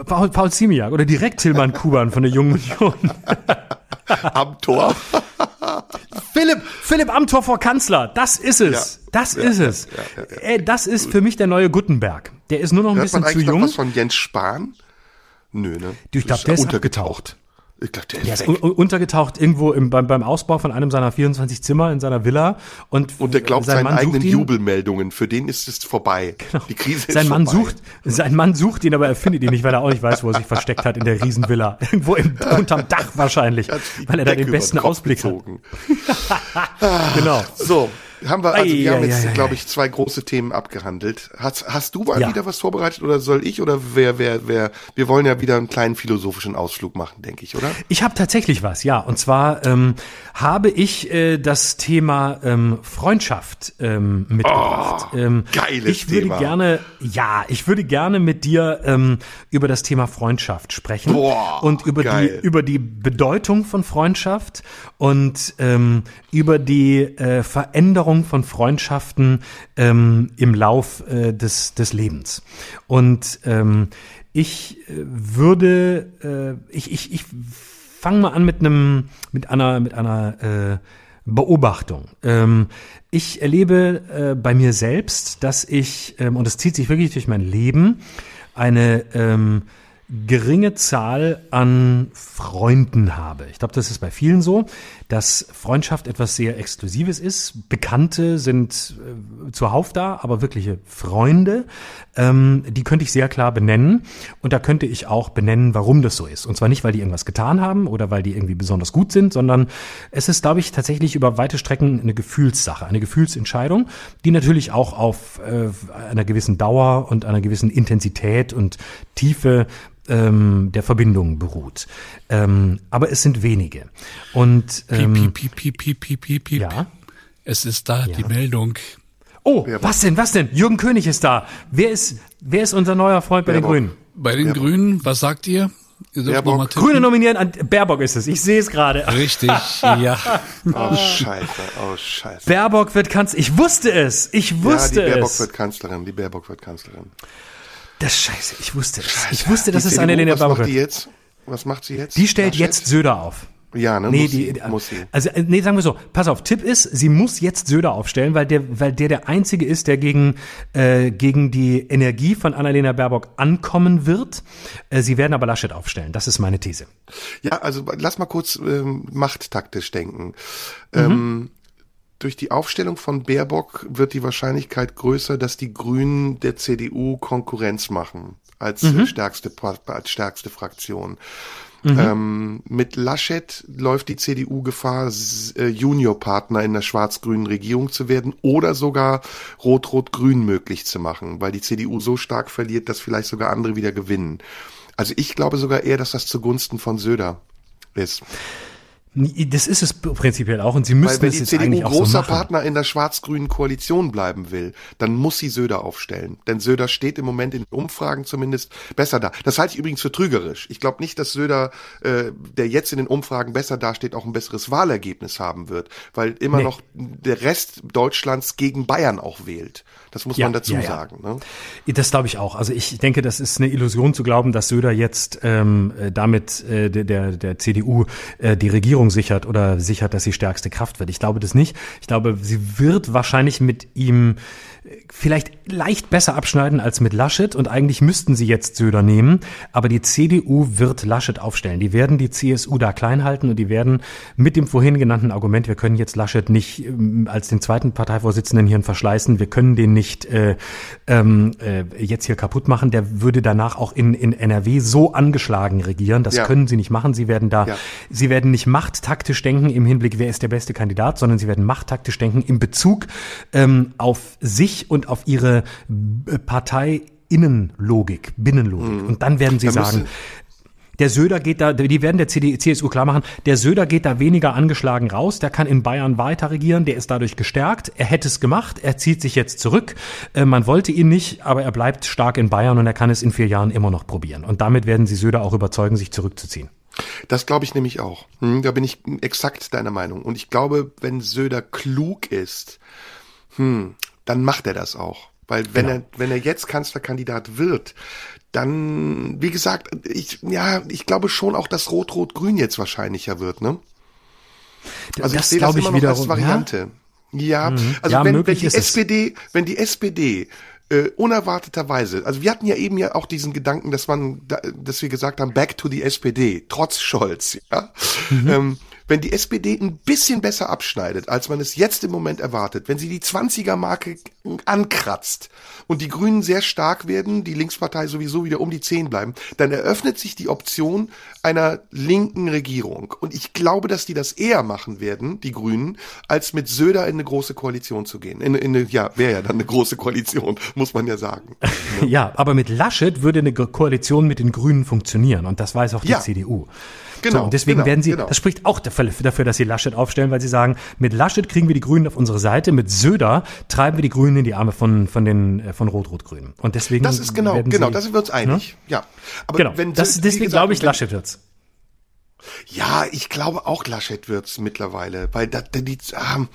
B: Paul, Paul Ziemiak oder direkt Tilman Kuban von der Jungen Union.
C: Am Tor.
B: Philipp, Philipp Amthor vor Kanzler, das ist es.
C: Ja.
B: Das
C: Ja,
B: ist es.
C: ja.
B: Ey, das ist für mich der neue Gutenberg. Der ist nur noch ein
C: Hört man
B: bisschen zu
C: eigentlich noch
B: jung.
C: was von Jens Spahn? Nö, ne?
B: Ich glaub, der ist abgetaucht.
C: Ich glaube, der
B: Der
C: ist
B: ist untergetaucht irgendwo im, beim, beim Ausbau von einem seiner 24 Zimmer in seiner Villa und,
C: Und der glaubt
B: sein
C: seinen
B: Mann
C: eigenen. Jubelmeldungen. Für den ist es vorbei. Die Krise ist
B: Sein Mann
C: vorbei.
B: sucht, sein Mann sucht ihn, aber er findet ihn nicht, weil er auch nicht weiß, wo er sich versteckt hat in der Riesenvilla. Irgendwo im, unterm Dach wahrscheinlich,
C: Hat
B: weil er da den besten Ausblick hat.
C: gezogen.
B: Genau.
C: So, haben wir, also wir haben jetzt, glaube ich, zwei große Themen abgehandelt. Hast, hast du mal
B: Ja.
C: wieder was vorbereitet oder soll ich oder wer, wer, wer? Wir wollen ja wieder einen kleinen philosophischen Ausflug machen, denke ich, oder?
B: Ich habe tatsächlich was, ja. Und zwar ähm, habe ich äh, das Thema ähm, Freundschaft ähm, mitgebracht.
C: Oh,
B: ähm,
C: geiles
B: ich würde
C: Thema.
B: gerne, ja, ich würde gerne mit dir ähm, über das Thema Freundschaft sprechen
C: Boah,
B: und über
C: geil.
B: die über die Bedeutung von Freundschaft und ähm, über die äh, Veränderung von Freundschaften ähm, im Lauf äh, des des Lebens. Und ähm, ich äh, würde, äh, ich, ich, ich fange mal an mit einem, mit einer, mit einer äh, Beobachtung. Ähm, ich erlebe äh, bei mir selbst, dass ich, ähm, und das zieht sich wirklich durch mein Leben, eine ähm, geringe Zahl an Freunden habe. Ich glaube, das ist bei vielen so, dass Freundschaft etwas sehr Exklusives ist. Bekannte sind äh, zuhauf da, aber wirkliche Freunde, ähm, die könnte ich sehr klar benennen. Und da könnte ich auch benennen, warum das so ist. Und zwar nicht, weil die irgendwas getan haben oder weil die irgendwie besonders gut sind, sondern es ist, glaube ich, tatsächlich über weite Strecken eine Gefühlssache, eine Gefühlsentscheidung, die natürlich auch auf äh, einer gewissen Dauer und einer gewissen Intensität und Tiefe ähm, der Verbindung beruht. Ähm, aber es sind wenige. Und ähm,
D: Piep, piep, piep, piep, piep, piep, piep.
B: ja.
D: Es ist da die Meldung.
B: Oh,
C: Wer
B: was denn, was denn? Jürgen König ist da. Wer ist, wer ist unser neuer Freund bei den
C: Baerbock.
B: Grünen?
D: Bei den Grünen, was sagt ihr? Ihr
C: Baerbock.
B: Grüne nominieren an Baerbock ist es. Ich sehe es gerade.
D: Richtig, ja.
C: Oh, scheiße, oh, scheiße.
B: Baerbock wird Kanzler. Ich wusste es. Ich
C: Ja, die
B: wusste
C: Baerbock
B: es.
C: wird Kanzlerin, die Baerbock wird Kanzlerin.
B: Das ist scheiße. Ich wusste es. Ich wusste, dass
C: Die
B: es
C: CDU,
B: Annalena
C: was
B: Baerbock
C: macht die
B: wird.
C: jetzt? Was macht sie jetzt?
B: Die stellt
C: Laschet?
B: jetzt Söder auf.
C: Ja, ne?
B: Nee,
C: muss
B: die,
C: sie, muss sie.
B: also äh, nee, sagen wir so, pass auf, Tipp ist, sie muss jetzt Söder aufstellen, weil der, weil der der einzige ist, der gegen äh, gegen die Energie von Annalena Baerbock ankommen wird. Äh, sie werden aber Laschet aufstellen. Das ist meine These.
C: Ja, also lass mal kurz ähm, machttaktisch denken.
B: Mhm.
C: Ähm, durch die Aufstellung von Baerbock wird die Wahrscheinlichkeit größer, dass die Grünen der CDU Konkurrenz machen als mhm. stärkste als stärkste Fraktion. Mhm. Ähm, mit Laschet läuft die CDU Gefahr, äh, Juniorpartner in der schwarz-grünen Regierung zu werden oder sogar rot-rot-grün möglich zu machen, weil die CDU so stark verliert, dass vielleicht sogar andere wieder gewinnen. Also ich glaube sogar eher, dass das zugunsten von Söder ist.
B: Das ist es prinzipiell auch und sie müssen
C: Weil wenn
B: die
C: CDU großer so Partner in der schwarz-grünen Koalition bleiben will, dann muss sie Söder aufstellen. Denn Söder steht im Moment in Umfragen zumindest besser da. Das halte ich übrigens für trügerisch. Ich glaube nicht, dass Söder, äh, der jetzt in den Umfragen besser dasteht, auch ein besseres Wahlergebnis haben wird, weil immer nee. noch der Rest Deutschlands gegen Bayern auch wählt. Das muss ja, man dazu ja, ja. sagen. Ne?
B: Das glaube ich auch. Also ich denke, das ist eine Illusion zu glauben, dass Söder jetzt ähm, äh, damit äh, der, der CDU äh, die Regierung sichert oder sichert, dass sie stärkste Kraft wird. Ich glaube das nicht. Ich glaube, sie wird wahrscheinlich mit ihm vielleicht leicht besser abschneiden als mit Laschet und eigentlich müssten sie jetzt Söder nehmen, aber die CDU wird Laschet aufstellen. Die werden die CSU da klein halten und die werden mit dem vorhin genannten Argument, wir können jetzt Laschet nicht ähm, als den zweiten Parteivorsitzenden hier verschleißen, wir können den nicht äh, ähm, äh, jetzt hier kaputt machen, der würde danach auch in, in NRW so angeschlagen regieren, das ja. können sie nicht machen. Sie werden da, ja. sie werden nicht machttaktisch denken im Hinblick, wer ist der beste Kandidat, sondern sie werden machttaktisch denken in Bezug ähm, auf sich und auf ihre äh, Parteiinnenlogik, Binnenlogik. Mhm. Und dann werden sie da sagen, der Söder geht da, die werden der CSU klar machen, der Söder geht da weniger angeschlagen raus, der kann in Bayern weiter regieren, der ist dadurch gestärkt, er hätte es gemacht, er zieht sich jetzt zurück, äh, man wollte ihn nicht, aber er bleibt stark in Bayern und er kann es in vier Jahren immer noch probieren. Und damit werden sie Söder auch überzeugen, sich zurückzuziehen.
C: Das glaube ich nämlich auch. Hm, da bin ich exakt deiner Meinung. Und ich glaube, wenn Söder klug ist, hm, dann macht er das auch. Weil wenn genau. er, wenn er jetzt Kanzlerkandidat wird, dann, wie gesagt, ich, ja, ich glaube schon auch, dass Rot-Rot-Grün jetzt wahrscheinlicher wird, ne? Also das ich sehe das immer noch als Variante. Ja, ja mhm. also ja, wenn, wenn die SPD, wenn die SPD äh, unerwarteterweise, also wir hatten ja eben ja auch diesen Gedanken, dass man, dass wir gesagt haben, back to the SPD, trotz Scholz, ja. Mhm. Ähm, wenn die SPD ein bisschen besser abschneidet, als man es jetzt im Moment erwartet, wenn sie die 20er-Marke ankratzt und die Grünen sehr stark werden, die Linkspartei sowieso wieder um die 10 bleiben, dann eröffnet sich die Option einer linken Regierung. Und ich glaube, dass die das eher machen werden, die Grünen, als mit Söder in eine große Koalition zu gehen. In, in eine, ja, wäre ja dann eine große Koalition, muss man ja sagen.
B: ja, aber mit Laschet würde eine Koalition mit den Grünen funktionieren. Und das weiß auch die ja. CDU. Genau. So, und deswegen genau, werden sie, genau. das spricht auch dafür, dass sie Laschet aufstellen, weil sie sagen, mit Laschet kriegen wir die Grünen auf unsere Seite, mit Söder treiben wir die Grünen in die Arme von, von den, äh, von Rot-Rot-Grün. Und deswegen.
C: Das ist genau, genau, sie, da sind wir uns einig. Ne? Ja.
B: Aber genau. wenn, das, deswegen glaube ich, Laschet wird's.
C: Ja, ich glaube auch Laschet wird's mittlerweile, weil da, die, ähm,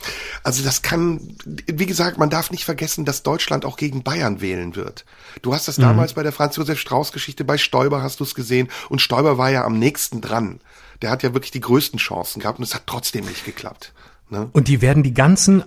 C: also das kann, wie gesagt, man darf nicht vergessen, dass Deutschland auch gegen Bayern wählen wird. Du hast das mhm. damals bei der Franz Josef Strauß Geschichte bei Stoiber hast du es gesehen und Stoiber war ja am nächsten dran. Der hat ja wirklich die größten Chancen gehabt und es hat trotzdem nicht geklappt.
B: Ne? Und die werden die ganzen,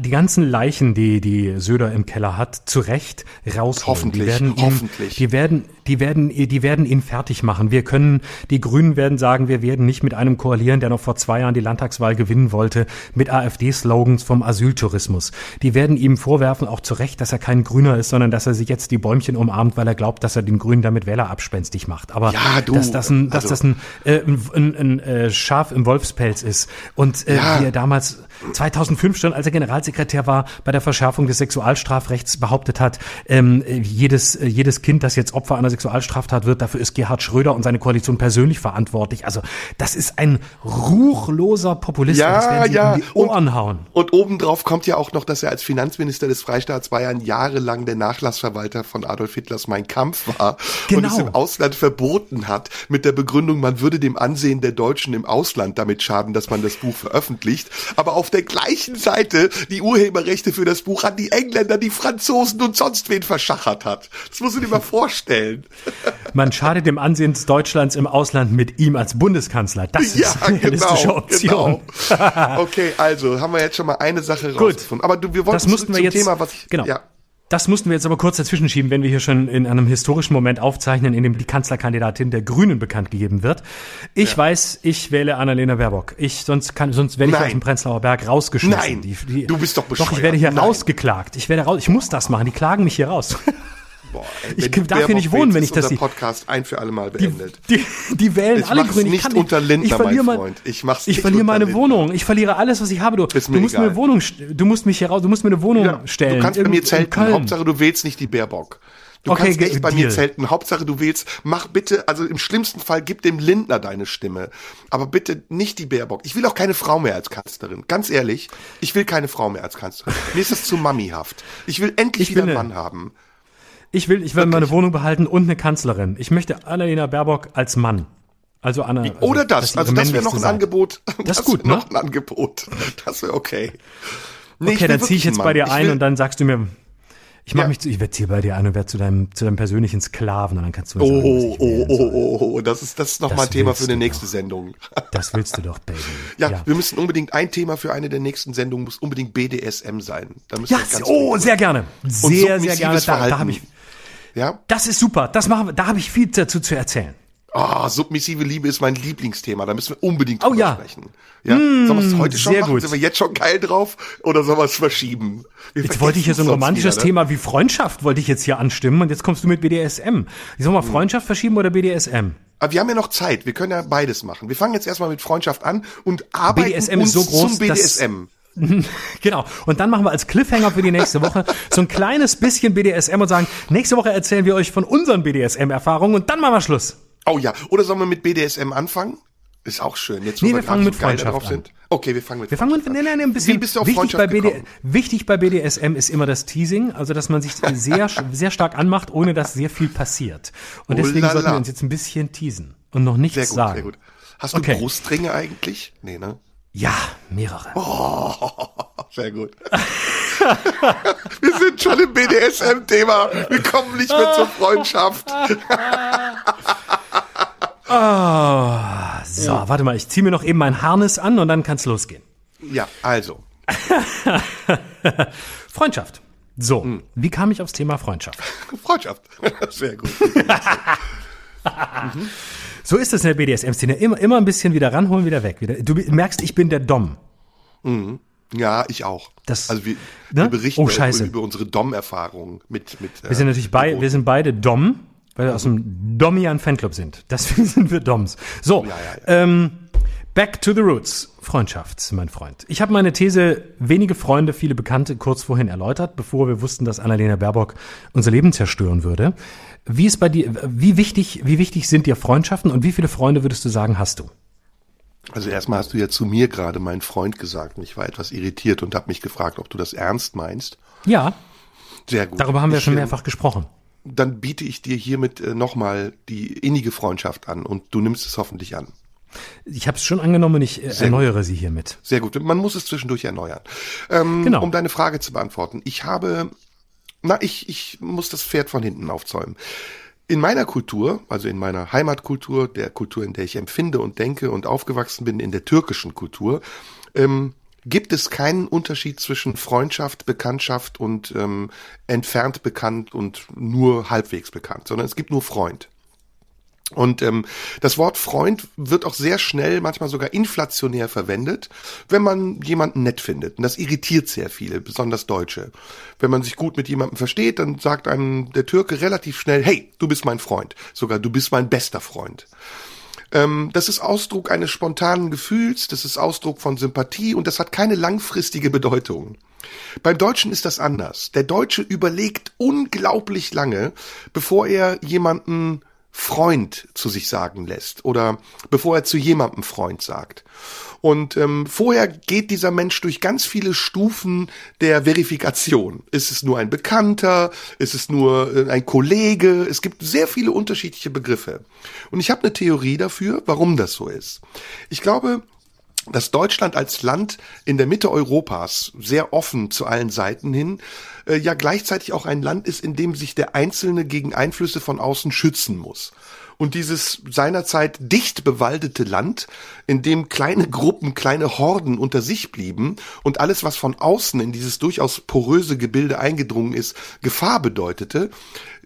B: die ganzen Leichen, die die Söder im Keller hat, zu Recht rausholen.
C: Hoffentlich,
B: die werden
C: hoffentlich.
B: Die werden, die werden, die werden ihn fertig machen. Wir können, die Grünen werden sagen, wir werden nicht mit einem koalieren, der noch vor zwei Jahren die Landtagswahl gewinnen wollte, mit AfD-Slogans vom Asyltourismus. Die werden ihm vorwerfen, auch zu Recht, dass er kein Grüner ist, sondern dass er sich jetzt die Bäumchen umarmt, weil er glaubt, dass er den Grünen damit Wähler abspenstig macht. Aber ja, du, dass das ein, dass also, das ein, äh, ein, ein, ein äh, Schaf im Wolfspelz ist und äh, ja. wie er damals 2005 schon, als er Generalsekretär war, bei der Verschärfung des Sexualstrafrechts behauptet hat, ähm, jedes, äh, jedes Kind, das jetzt Opfer einer Sexualstraftat wird, dafür ist Gerhard Schröder und seine Koalition persönlich verantwortlich. Also das ist ein ruchloser Populist.
C: Ja, ja.
B: Ohren und, hauen.
C: Und obendrauf kommt ja auch noch, dass er als Finanzminister des Freistaats Bayern jahrelang der Nachlassverwalter von Adolf Hitlers Mein Kampf war genau. und es im Ausland verboten hat, mit der Begründung, man würde dem Ansehen der Deutschen im Ausland damit schaden, dass man das Buch veröffentlicht aber auf der gleichen Seite die Urheberrechte für das Buch an die Engländer, die Franzosen und sonst wen verschachert hat. Das muss du dir mal vorstellen.
B: Man schadet dem Ansehen Deutschlands im Ausland mit ihm als Bundeskanzler. Das ja, ist eine genau, realistische genau, Option.
C: Genau. Okay, also haben wir jetzt schon mal eine Sache rausgefunden. Aber du, wir wollten
B: das mussten wir jetzt,
C: Thema, was ich,
B: genau. Ja. Das mussten wir jetzt aber kurz dazwischen schieben, wenn wir hier schon in einem historischen Moment aufzeichnen, in dem die Kanzlerkandidatin der Grünen bekannt gegeben wird. Ich ja. weiß, ich wähle Annalena Baerbock. Ich, sonst kann, sonst werde ich Nein. aus dem Prenzlauer Berg rausgeschmissen.
C: Nein,
B: die, die,
C: du bist doch bescheuert.
B: Doch, ich werde hier Nein. rausgeklagt. Ich werde raus, ich muss das machen. Die klagen mich hier raus.
C: Boah, ey, ich darf hier nicht wohnen, wenn ich das hier. Podcast ein für alle Mal beendet.
B: Die, die, die wählen
C: ich
B: alle Grüne.
C: Ich nicht unter Lindner, ich verliere mein Freund.
B: Ich mach's Ich verliere meine Lindner. Wohnung. Ich verliere alles, was ich habe. Du, du musst egal. mir eine Wohnung, du musst mich hier raus, du musst mir eine Wohnung ja, stellen.
C: Du kannst bei mir zelten. Hauptsache, du wählst nicht die Baerbock. Du okay, kannst echt bei Deal. mir zelten. Hauptsache, du wählst, mach bitte, also im schlimmsten Fall gib dem Lindner deine Stimme. Aber bitte nicht die Baerbock. Ich will auch keine Frau mehr als Kanzlerin. Ganz ehrlich, ich will keine Frau mehr als Kanzlerin. Mir ist das zu mamihaft. Ich will endlich ich wieder einen Mann haben.
B: Ich will, ich will Wirklich? meine Wohnung behalten und eine Kanzlerin. Ich möchte Annalena Baerbock als Mann. Also Anna. Also,
C: Oder das. Also das wäre noch ein Seite. Angebot.
B: Das, das ist gut, ne? Noch
C: ein Angebot. Das wäre okay.
B: Nee, okay, dann ziehe ich jetzt bei dir ein und dann sagst du mir, ich mach ja. mich zu, ich werde hier bei dir ein und werde zu deinem, zu deinem persönlichen Sklaven und dann kannst du mir
C: sagen, oh, oh, oh, oh, oh, das ist, das ist noch mal ein Thema für eine nächste doch. Sendung.
B: Das willst du doch, Baby.
C: Ja, ja, wir müssen unbedingt, ein Thema für eine der nächsten Sendungen muss unbedingt BDSM sein.
B: Da müssen ja, wir oh, sehr gerne. Sehr, sehr gerne. Da, da habe ich, ja? Das ist super. Das machen wir, da habe ich viel dazu zu erzählen.
C: Ah, oh, submissive Liebe ist mein Lieblingsthema. Da müssen wir unbedingt
B: drüber oh, ja.
C: sprechen. Ja, mmh, sollen wir es heute schon machen? Gut. Sind wir jetzt schon geil drauf? Oder sollen wir es verschieben?
B: Wir jetzt wollte ich hier so ein romantisches wieder, ne? Thema wie Freundschaft wollte ich jetzt hier anstimmen und jetzt kommst du mit BDSM. Sollen wir Freundschaft verschieben oder BDSM?
C: Aber wir haben ja noch Zeit. Wir können ja beides machen. Wir fangen jetzt erstmal mit Freundschaft an und arbeiten BDSM uns ist so groß, zum BDSM.
B: Genau. Und dann machen wir als Cliffhanger für die nächste Woche so ein kleines bisschen BDSM und sagen, nächste Woche erzählen wir euch von unseren BDSM-Erfahrungen und dann machen wir Schluss.
C: Oh ja. Oder sollen wir mit BDSM anfangen? Ist auch schön.
B: Jetzt, wo nee, wir, wir fangen mit so Freundschaft an. Sind.
C: Okay, wir fangen mit
B: wir fangen mit, nee, nee, nee, ein bisschen. Wie bist du auf wichtig bei, BD, wichtig bei BDSM ist immer das Teasing, also dass man sich sehr, sehr stark anmacht, ohne dass sehr viel passiert. Und oh deswegen sollten wir uns jetzt ein bisschen teasen und noch nichts sehr gut, sagen. Sehr gut.
C: Hast du okay. Brustringe eigentlich? Nee, ne?
B: Ja, mehrere.
C: Oh, sehr gut. Wir sind schon im BDSM-Thema. Wir kommen nicht mehr zur Freundschaft.
B: oh, so, ja. warte mal, ich ziehe mir noch eben mein Harnis an und dann kann's losgehen.
C: Ja, also.
B: Freundschaft. So, hm. wie kam ich aufs Thema Freundschaft?
C: Freundschaft. Sehr gut.
B: mhm. So ist es in der BDSM-Szene. Immer, immer ein bisschen wieder ranholen, wieder weg. Wieder. Du merkst, ich bin der Dom.
C: Mhm. Ja, ich auch.
B: Das,
C: also wir, ne? wir berichten oh, über, über, unsere Dom-Erfahrungen mit, mit.
B: Wir sind natürlich äh, bei, wir sind beide Dom, weil wir aus dem Domian Fanclub sind. Deswegen sind wir Doms. So, ja, ja, ja. Ähm, back to the roots. Freundschaft, mein Freund. Ich habe meine These wenige Freunde, viele Bekannte kurz vorhin erläutert, bevor wir wussten, dass Annalena Baerbock unser Leben zerstören würde. Wie ist bei dir, wie wichtig, wie wichtig sind dir Freundschaften und wie viele Freunde würdest du sagen, hast du?
C: Also erstmal hast du ja zu mir gerade mein Freund gesagt und ich war etwas irritiert und habe mich gefragt, ob du das ernst meinst.
B: Ja. Sehr gut. Darüber haben wir ich, schon mehrfach gesprochen.
C: Dann biete ich dir hiermit äh, nochmal die innige Freundschaft an und du nimmst es hoffentlich an.
B: Ich habe es schon angenommen und ich äh, erneuere gut. sie hiermit.
C: Sehr gut. Man muss es zwischendurch erneuern. Ähm, genau. Um deine Frage zu beantworten. Ich habe na, ich, ich muss das Pferd von hinten aufzäumen. In meiner Kultur, also in meiner Heimatkultur, der Kultur, in der ich empfinde und denke und aufgewachsen bin, in der türkischen Kultur, ähm, gibt es keinen Unterschied zwischen Freundschaft, Bekanntschaft und ähm, entfernt bekannt und nur halbwegs bekannt, sondern es gibt nur Freund. Und ähm, das Wort Freund wird auch sehr schnell, manchmal sogar inflationär verwendet, wenn man jemanden nett findet. Und das irritiert sehr viele, besonders Deutsche. Wenn man sich gut mit jemandem versteht, dann sagt einem der Türke relativ schnell, hey, du bist mein Freund. Sogar du bist mein bester Freund. Ähm, das ist Ausdruck eines spontanen Gefühls, das ist Ausdruck von Sympathie und das hat keine langfristige Bedeutung. Beim Deutschen ist das anders. Der Deutsche überlegt unglaublich lange, bevor er jemanden Freund zu sich sagen lässt oder bevor er zu jemandem Freund sagt. Und ähm, vorher geht dieser Mensch durch ganz viele Stufen der Verifikation. Ist es nur ein Bekannter? Ist es nur äh, ein Kollege? Es gibt sehr viele unterschiedliche Begriffe. Und ich habe eine Theorie dafür, warum das so ist. Ich glaube, dass Deutschland als Land in der Mitte Europas sehr offen zu allen Seiten hin äh, ja gleichzeitig auch ein Land ist, in dem sich der Einzelne gegen Einflüsse von außen schützen muss. Und dieses seinerzeit dicht bewaldete Land, in dem kleine Gruppen, kleine Horden unter sich blieben und alles, was von außen in dieses durchaus poröse Gebilde eingedrungen ist, Gefahr bedeutete,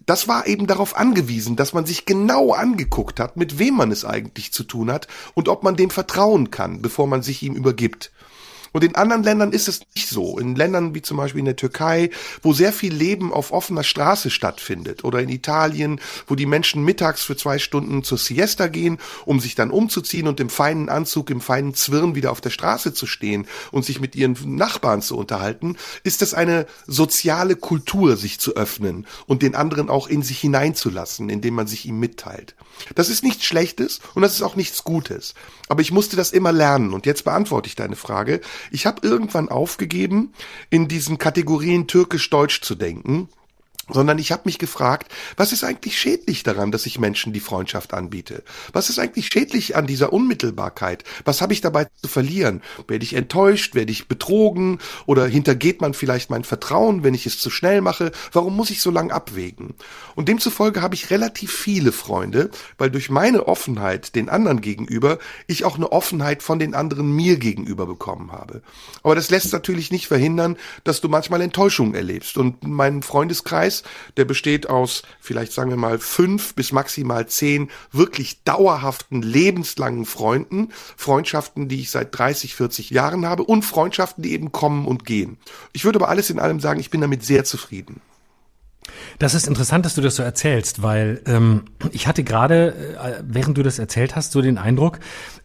C: das war eben darauf angewiesen, dass man sich genau angeguckt hat, mit wem man es eigentlich zu tun hat und ob man dem vertrauen kann, bevor man sich ihm übergibt. Und in anderen Ländern ist es nicht so. In Ländern wie zum Beispiel in der Türkei, wo sehr viel Leben auf offener Straße stattfindet. Oder in Italien, wo die Menschen mittags für zwei Stunden zur Siesta gehen, um sich dann umzuziehen und im feinen Anzug, im feinen Zwirn wieder auf der Straße zu stehen und sich mit ihren Nachbarn zu unterhalten, ist es eine soziale Kultur, sich zu öffnen und den anderen auch in sich hineinzulassen, indem man sich ihm mitteilt. Das ist nichts Schlechtes und das ist auch nichts Gutes. Aber ich musste das immer lernen und jetzt beantworte ich deine Frage. Ich habe irgendwann aufgegeben, in diesen Kategorien türkisch-deutsch zu denken sondern ich habe mich gefragt, was ist eigentlich schädlich daran, dass ich Menschen die Freundschaft anbiete? Was ist eigentlich schädlich an dieser Unmittelbarkeit? Was habe ich dabei zu verlieren? Werde ich enttäuscht? Werde ich betrogen? Oder hintergeht man vielleicht mein Vertrauen, wenn ich es zu schnell mache? Warum muss ich so lange abwägen? Und demzufolge habe ich relativ viele Freunde, weil durch meine Offenheit den anderen gegenüber ich auch eine Offenheit von den anderen mir gegenüber bekommen habe. Aber das lässt natürlich nicht verhindern, dass du manchmal Enttäuschungen erlebst. Und mein Freundeskreis Kreis, der besteht aus vielleicht sagen wir mal fünf bis maximal zehn wirklich dauerhaften, lebenslangen Freunden, Freundschaften, die ich seit 30, 40 Jahren habe und Freundschaften, die eben kommen und gehen. Ich würde aber alles in allem sagen, ich bin damit sehr zufrieden.
B: Das ist interessant, dass du das so erzählst, weil ähm, ich hatte gerade, äh, während du das erzählt hast, so den Eindruck,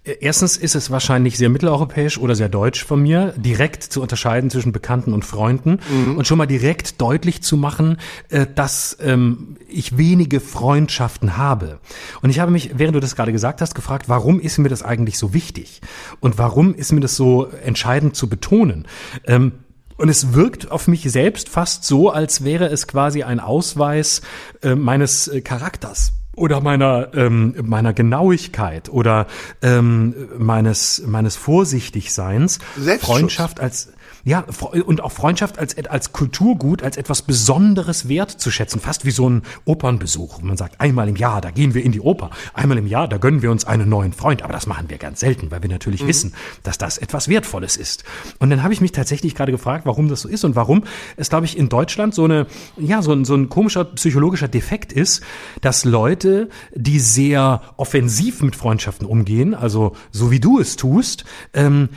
B: äh, erstens ist es wahrscheinlich sehr mitteleuropäisch oder sehr deutsch von mir, direkt zu unterscheiden zwischen Bekannten und Freunden mhm. und schon mal direkt deutlich zu machen, äh, dass ähm, ich wenige Freundschaften habe. Und ich habe mich, während du das gerade gesagt hast, gefragt, warum ist mir das eigentlich so wichtig? Und warum ist mir das so entscheidend zu betonen? Ähm, und es wirkt auf mich selbst fast so, als wäre es quasi ein Ausweis äh, meines äh, Charakters oder meiner ähm, meiner Genauigkeit oder ähm, meines meines Vorsichtigseins. Freundschaft als ja, und auch Freundschaft als, als Kulturgut, als etwas Besonderes wert zu schätzen, fast wie so ein Opernbesuch. Man sagt, einmal im Jahr, da gehen wir in die Oper. Einmal im Jahr, da gönnen wir uns einen neuen Freund. Aber das machen wir ganz selten, weil wir natürlich mhm. wissen, dass das etwas Wertvolles ist. Und dann habe ich mich tatsächlich gerade gefragt, warum das so ist und warum es, glaube ich, in Deutschland so eine, ja, so ein, so ein komischer psychologischer Defekt ist, dass Leute, die sehr offensiv mit Freundschaften umgehen, also so wie du es tust, ähm,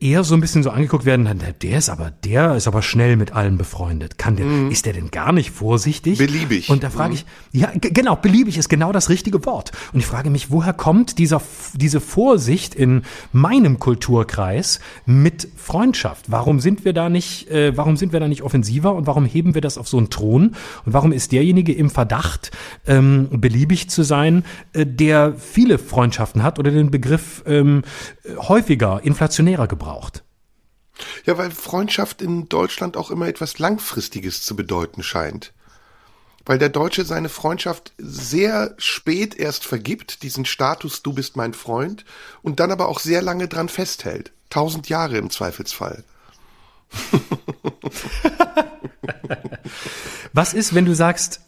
B: eher so ein bisschen so angeguckt werden, der ist aber, der ist aber schnell mit allen befreundet. Kann der, mhm. ist der denn gar nicht vorsichtig?
C: Beliebig.
B: Und da frage mhm. ich, ja, genau, beliebig ist genau das richtige Wort. Und ich frage mich, woher kommt dieser, diese Vorsicht in meinem Kulturkreis mit Freundschaft? Warum sind wir da nicht, äh, warum sind wir da nicht offensiver und warum heben wir das auf so einen Thron? Und warum ist derjenige im Verdacht, ähm, beliebig zu sein, äh, der viele Freundschaften hat oder den Begriff ähm, häufiger, inflationärer gebraucht?
C: Ja, weil Freundschaft in Deutschland auch immer etwas Langfristiges zu bedeuten scheint. Weil der Deutsche seine Freundschaft sehr spät erst vergibt, diesen Status, du bist mein Freund, und dann aber auch sehr lange dran festhält. Tausend Jahre im Zweifelsfall.
B: Was ist, wenn du sagst,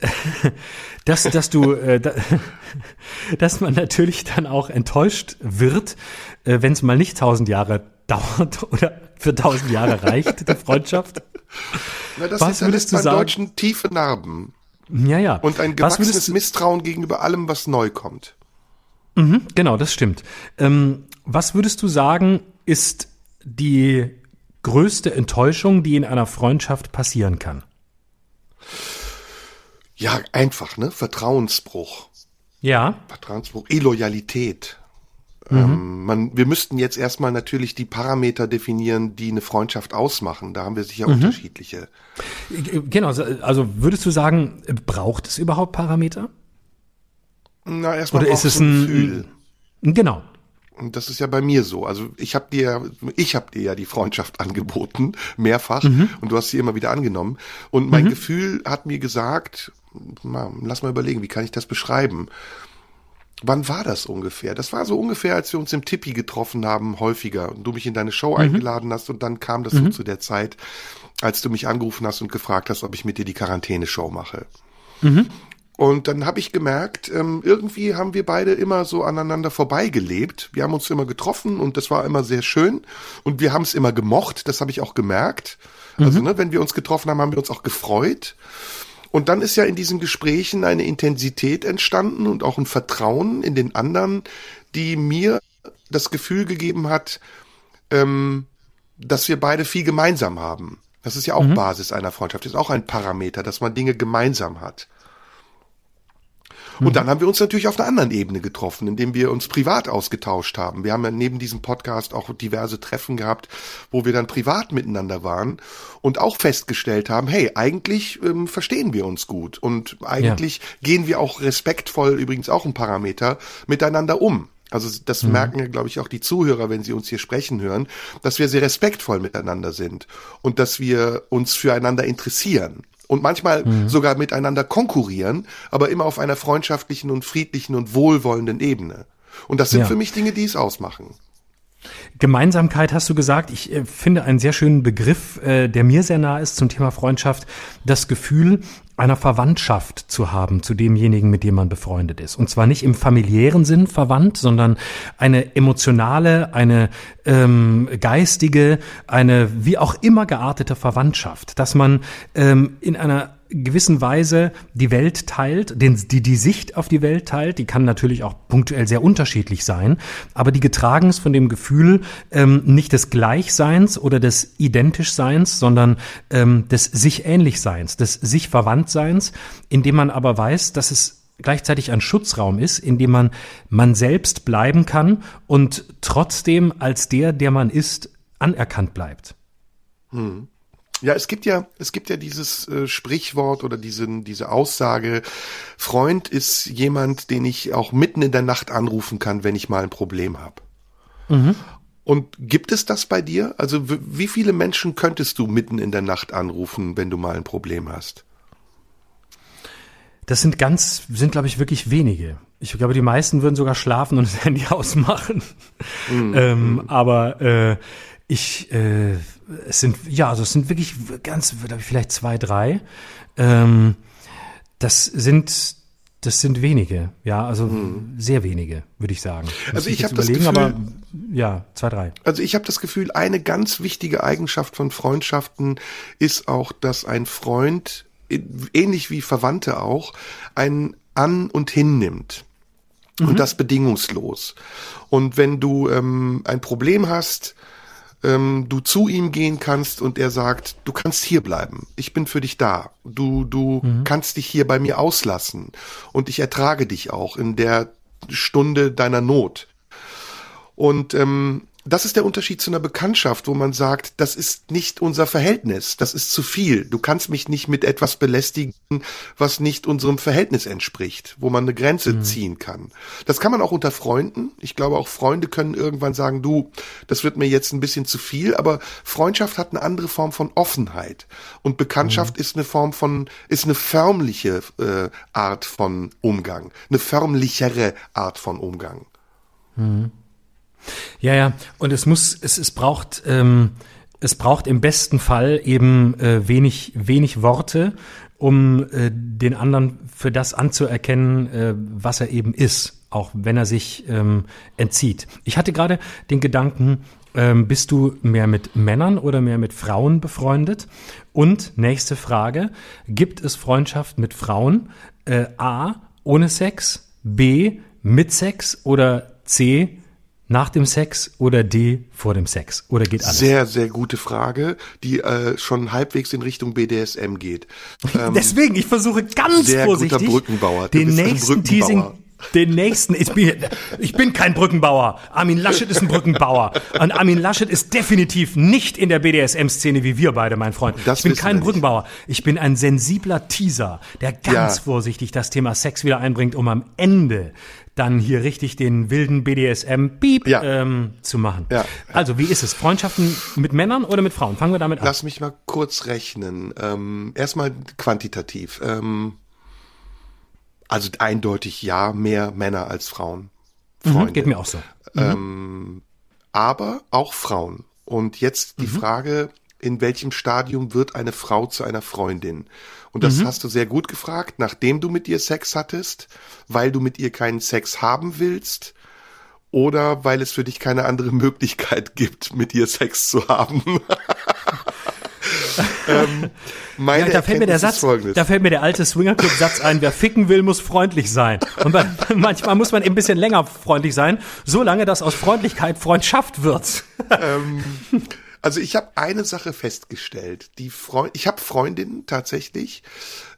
B: dass, dass du, äh, dass man natürlich dann auch enttäuscht wird, äh, wenn es mal nicht tausend Jahre dauert oder für tausend Jahre reicht, die Freundschaft?
C: Na, das was würdest du sagen? Deutschen tiefe Narben.
B: Ja, ja.
C: Und ein gewachsenes Misstrauen gegenüber allem, was neu kommt.
B: Mhm, genau, das stimmt. Ähm, was würdest du sagen, ist die größte Enttäuschung, die in einer Freundschaft passieren kann?
C: Ja, einfach, ne? Vertrauensbruch.
B: Ja.
C: Vertrauensbruch, Illoyalität. Mhm. Ähm, man, wir müssten jetzt erstmal natürlich die Parameter definieren, die eine Freundschaft ausmachen. Da haben wir sicher mhm. unterschiedliche.
B: Genau, also würdest du sagen, braucht es überhaupt Parameter?
C: Na, erstmal
B: Oder ist es ein Gefühl. Genau.
C: Und das ist ja bei mir so. Also ich habe dir, ich habe dir ja die Freundschaft angeboten, mehrfach, mhm. und du hast sie immer wieder angenommen. Und mein mhm. Gefühl hat mir gesagt, mal, lass mal überlegen, wie kann ich das beschreiben? Wann war das ungefähr? Das war so ungefähr, als wir uns im Tippi getroffen haben, häufiger und du mich in deine Show eingeladen hast und dann kam das so zu der Zeit, als du mich angerufen hast und gefragt hast, ob ich mit dir die Quarantäne-Show mache. Und dann habe ich gemerkt, ähm, irgendwie haben wir beide immer so aneinander vorbeigelebt. Wir haben uns immer getroffen und das war immer sehr schön. Und wir haben es immer gemocht, das habe ich auch gemerkt. Also, ne, wenn wir uns getroffen haben, haben wir uns auch gefreut. Und dann ist ja in diesen Gesprächen eine Intensität entstanden und auch ein Vertrauen in den anderen, die mir das Gefühl gegeben hat, ähm, dass wir beide viel gemeinsam haben. Das ist ja auch Basis einer Freundschaft, das ist auch ein Parameter, dass man Dinge gemeinsam hat. Und dann haben wir uns natürlich auf einer anderen Ebene getroffen, indem wir uns privat ausgetauscht haben. Wir haben ja neben diesem Podcast auch diverse Treffen gehabt, wo wir dann privat miteinander waren und auch festgestellt haben, hey, eigentlich ähm, verstehen wir uns gut. Und eigentlich gehen wir auch respektvoll, übrigens auch ein Parameter, miteinander um. Also das merken ja, glaube ich, auch die Zuhörer, wenn sie uns hier sprechen hören, dass wir sehr respektvoll miteinander sind und dass wir uns füreinander interessieren und manchmal sogar miteinander konkurrieren, aber immer auf einer freundschaftlichen und friedlichen und wohlwollenden Ebene. Und das sind
B: Ja.
C: für mich Dinge, die es ausmachen.
B: Gemeinsamkeit hast du gesagt. Ich äh, finde einen sehr schönen Begriff, äh, der mir sehr nah ist zum Thema Freundschaft. Das Gefühl einer Verwandtschaft zu haben zu demjenigen, mit dem man befreundet ist. Und zwar nicht im familiären Sinn verwandt, sondern eine emotionale, eine ähm, geistige, eine wie auch immer geartete Verwandtschaft. Dass man ähm, in einer gewissen Weise die Welt teilt, den, die die Sicht auf die Welt teilt, die kann natürlich auch punktuell sehr unterschiedlich sein, aber die getragen ist von dem Gefühl ähm, nicht des Gleichseins oder des Identischseins, sondern ähm, des sich Ähnlichseins, des sich Verwandtseins, indem man aber weiß, dass es gleichzeitig ein Schutzraum ist, in dem man man selbst bleiben kann und trotzdem als der, der man ist, anerkannt bleibt.
C: Ja, es gibt ja, es gibt ja dieses äh, Sprichwort oder diesen, diese Aussage, Freund ist jemand, den ich auch mitten in der Nacht anrufen kann, wenn ich mal ein Problem habe. Und gibt es das bei dir? Also wie viele Menschen könntest du mitten in der Nacht anrufen, wenn du mal ein Problem hast?
B: Das sind ganz, sind glaube ich wirklich wenige. Ich glaube, die meisten würden sogar schlafen und das Handy ausmachen. Ähm, aber äh, ich, äh, es sind, ja, also es sind wirklich ganz, ich, vielleicht zwei, drei. Ähm, das sind, das sind wenige, ja, also sehr wenige, würde ich sagen. Muss
C: Also ich
B: jetzt
C: hab das Gefühl-
B: aber ja, zwei, drei.
C: Also ich habe das Gefühl, eine ganz wichtige Eigenschaft von Freundschaften ist auch, dass ein Freund, ähnlich wie Verwandte auch, einen an und hinnimmt. Und das bedingungslos. Und wenn du ähm, ein Problem hast, ähm, du zu ihm gehen kannst und er sagt, du kannst hier bleiben, ich bin für dich da, du, du kannst dich hier bei mir auslassen. Und ich ertrage dich auch in der Stunde deiner Not. Und ähm, das ist der Unterschied zu einer Bekanntschaft, wo man sagt, das ist nicht unser Verhältnis, das ist zu viel. Du kannst mich nicht mit etwas belästigen, was nicht unserem Verhältnis entspricht, wo man eine Grenze ziehen kann. Das kann man auch unter Freunden. Ich glaube, auch Freunde können irgendwann sagen, du, das wird mir jetzt ein bisschen zu viel, aber Freundschaft hat eine andere Form von Offenheit. Und Bekanntschaft ist eine Form von, ist eine förmliche äh, Art von Umgang, eine förmlichere Art von Umgang.
B: Ja, ja. Und es muss, es, es braucht, ähm, es braucht im besten Fall eben äh, wenig, wenig Worte, um äh, den anderen für das anzuerkennen, äh, was er eben ist, auch wenn er sich ähm, entzieht. Ich hatte gerade den Gedanken, ähm, bist du mehr mit Männern oder mehr mit Frauen befreundet? Und nächste Frage, gibt es Freundschaft mit Frauen? Äh, A, ohne Sex, B, mit Sex oder C, nach dem Sex oder D, vor dem Sex? Oder geht alles?
C: Sehr, sehr gute Frage, die äh, schon halbwegs in Richtung BDSM geht. Ähm,
B: Deswegen, ich versuche ganz
C: sehr guter
B: vorsichtig
C: Brückenbauer. Du
B: den nächsten
C: Brückenbauer.
B: Teasing, den nächsten, ich bin, ich bin kein Brückenbauer. Armin Laschet ist ein Brückenbauer. Und Armin Laschet ist definitiv nicht in der BDSM-Szene wie wir beide, mein Freund.
C: Das
B: ich bin kein. Brückenbauer. Ich bin ein sensibler Teaser, der ganz
C: Ja.
B: vorsichtig das Thema Sex wieder einbringt, um am Ende dann hier richtig den wilden BDSM-Beep
C: Ja.
B: ähm, zu machen.
C: Ja.
B: Also, wie ist es? Freundschaften mit Männern oder mit Frauen? Fangen wir damit an.
C: Lass mich mal kurz rechnen. Ähm, erstmal quantitativ. Ähm, Also eindeutig ja, mehr Männer als Frauen.
B: Mhm, geht mir auch so.
C: Ähm, aber auch Frauen. Und jetzt die Frage, in welchem Stadium wird eine Frau zu einer Freundin? Und das hast du sehr gut gefragt, nachdem du mit ihr Sex hattest, weil du mit ihr keinen Sex haben willst oder weil es für dich keine andere Möglichkeit gibt, mit ihr Sex zu haben. ähm, meine
B: Ja, da fällt mir der Satz, da fällt mir der alte Swingerclub-Satz ein, wer ficken will, muss freundlich sein. Und bei, manchmal muss man eben ein bisschen länger freundlich sein, so lange, dass aus Freundlichkeit Freundschaft wird.
C: Also ich habe eine Sache festgestellt. Die Freund ich habe Freundinnen tatsächlich,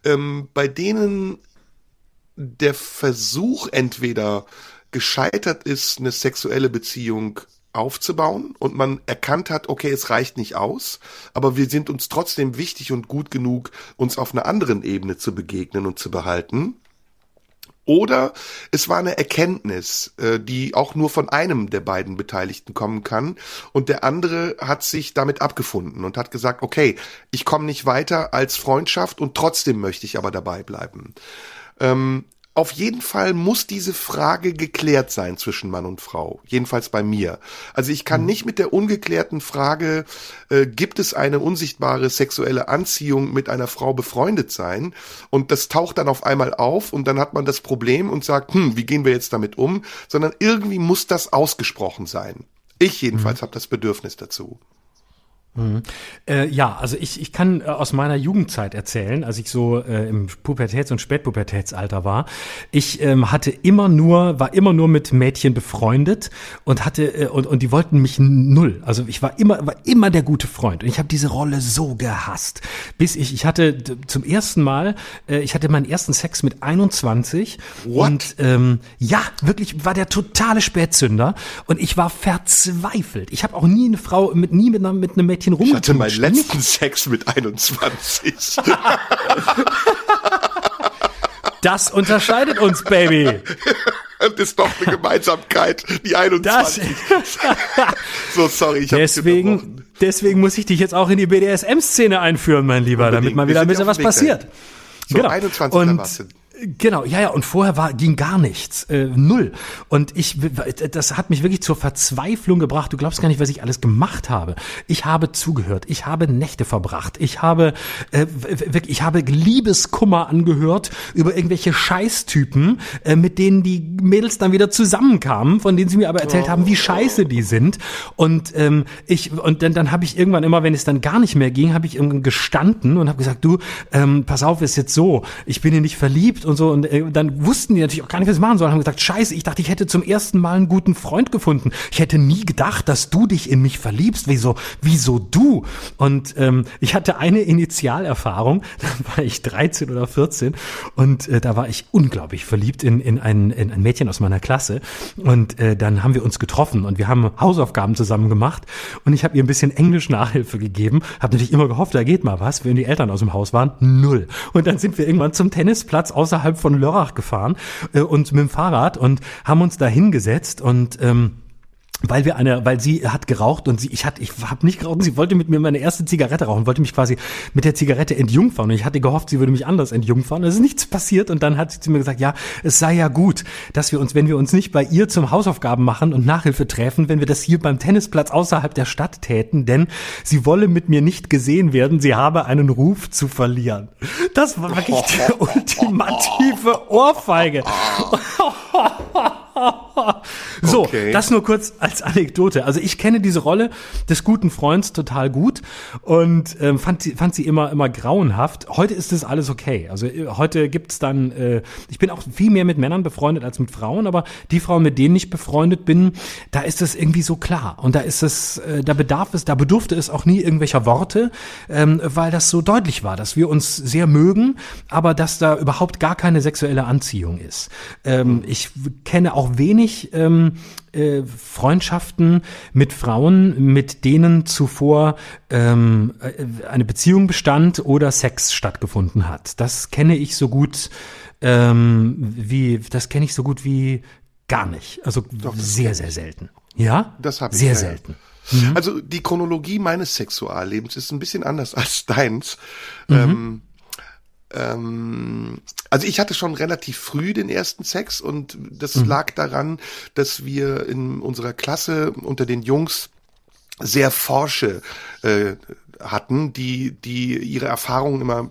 C: ähm, bei denen der Versuch entweder gescheitert ist, eine sexuelle Beziehung aufzubauen und man erkannt hat, okay, es reicht nicht aus, aber wir sind uns trotzdem wichtig und gut genug, uns auf einer anderen Ebene zu begegnen und zu behalten. Oder es war eine Erkenntnis, äh, die auch nur von einem der beiden Beteiligten kommen kann. Und der andere hat sich damit abgefunden und hat gesagt, okay, ich komme nicht weiter als Freundschaft und trotzdem möchte ich aber dabei bleiben. Ähm, auf jeden Fall muss diese Frage geklärt sein zwischen Mann und Frau. Jedenfalls bei mir. Also ich kann nicht mit der ungeklärten Frage, äh, gibt es eine unsichtbare sexuelle Anziehung mit einer Frau befreundet sein? Und das taucht dann auf einmal auf und dann hat man das Problem und sagt, hm, wie gehen wir jetzt damit um? Sondern irgendwie muss das ausgesprochen sein. Ich jedenfalls habe das Bedürfnis dazu.
B: Äh, ja, also ich, ich kann äh, aus meiner Jugendzeit erzählen, als ich so äh, im Pubertäts- und Spätpubertätsalter war. Ich ähm, hatte immer nur, war immer nur mit Mädchen befreundet und hatte äh, und, und die wollten mich null. Also ich war immer, war immer der gute Freund und ich habe diese Rolle so gehasst, bis ich, ich hatte zum ersten Mal, äh, ich hatte meinen ersten Sex mit 21
C: What?
B: und ähm, ja, wirklich war der totale Spätzünder und ich war verzweifelt. Ich habe auch nie eine Frau mit nie mit, mit einem Mädchen
C: Ich hatte meinen letzten Sex mit 21.
B: Das unterscheidet uns, Baby.
C: Das ist doch eine Gemeinsamkeit, die 21. so, sorry, ich habe
B: Deswegen, deswegen muss ich dich jetzt auch in die BDSM-Szene einführen, mein Lieber, damit
C: Unbedingt.
B: mal
C: Wir
B: wieder ein bisschen was passiert.
C: So, 21
B: Und. Genau, ja, ja, und vorher war, ging gar nichts, äh, null. Und ich, das hat mich wirklich zur Verzweiflung gebracht. Du glaubst gar nicht, was ich alles gemacht habe. Ich habe zugehört, ich habe Nächte verbracht, ich habe, äh, wirklich, ich habe Liebeskummer angehört über irgendwelche Scheißtypen, äh, mit denen die Mädels dann wieder zusammenkamen, von denen sie mir aber erzählt haben, wie scheiße die sind. Und ähm, ich, und dann, dann habe ich irgendwann immer, wenn es dann gar nicht mehr ging, habe ich irgendwann gestanden und habe gesagt, du, ähm, pass auf, ist jetzt so, ich bin hier nicht verliebt und so. Und äh, dann wussten die natürlich auch gar nicht, was sie machen sollen. Haben gesagt, scheiße, ich dachte, ich hätte zum ersten Mal einen guten Freund gefunden. Ich hätte nie gedacht, dass du dich in mich verliebst. Wieso, wieso du? Und ähm, ich hatte eine Initialerfahrung, da war ich 13 oder 14 und äh, da war ich unglaublich verliebt in, in, ein, in ein Mädchen aus meiner Klasse. Und äh, dann haben wir uns getroffen und wir haben Hausaufgaben zusammen gemacht und ich habe ihr ein bisschen Englisch Nachhilfe gegeben, habe natürlich immer gehofft, da geht mal was, wenn die Eltern aus dem Haus waren, null. Und dann sind wir irgendwann zum Tennisplatz außerhalb von Lörrach gefahren äh, und mit dem Fahrrad und haben uns da hingesetzt und ähm, weil wir eine, weil sie hat geraucht und sie, ich hatte, ich habe nicht geraucht, und sie wollte mit mir meine erste Zigarette rauchen, wollte mich quasi mit der Zigarette entjungfern und ich hatte gehofft, sie würde mich anders entjungfern. Es ist nichts passiert und dann hat sie zu mir gesagt, ja, es sei ja gut, dass wir uns, wenn wir uns nicht bei ihr zum Hausaufgaben machen und Nachhilfe treffen, wenn wir das hier beim Tennisplatz außerhalb der Stadt täten, denn sie wolle mit mir nicht gesehen werden, sie habe einen Ruf zu verlieren. Das war wirklich die ultimative Ohrfeige. So,
C: Okay.
B: das nur kurz als Anekdote. Also ich kenne diese Rolle des guten Freunds total gut und ähm, fand, sie, fand sie immer immer grauenhaft. Heute ist das alles okay. Also äh, heute gibt's dann, äh, ich bin auch viel mehr mit Männern befreundet als mit Frauen, aber die Frauen, mit denen ich befreundet bin, da ist es irgendwie so klar und da ist es, äh, da bedarf es, da bedurfte es auch nie irgendwelcher Worte, ähm, weil das so deutlich war, dass wir uns sehr mögen, aber dass da überhaupt gar keine sexuelle Anziehung ist. Ähm, ich kenne auch wenig ähm, äh, Freundschaften mit Frauen, mit denen zuvor ähm, äh, eine Beziehung bestand oder Sex stattgefunden hat. Das kenne ich so gut ähm, wie, das kenne ich so gut wie gar nicht. Also sehr, sehr selten. Ja?
C: Das hab ich,
B: Sehr
C: ja,
B: selten.
C: Also die Chronologie meines Sexuallebens ist ein bisschen anders als deins.
B: Mhm.
C: Ähm, ähm, also ich hatte schon relativ früh den ersten Sex und das mhm. lag daran, dass wir in unserer Klasse unter den Jungs sehr forsche äh, hatten, die, die ihre Erfahrungen immer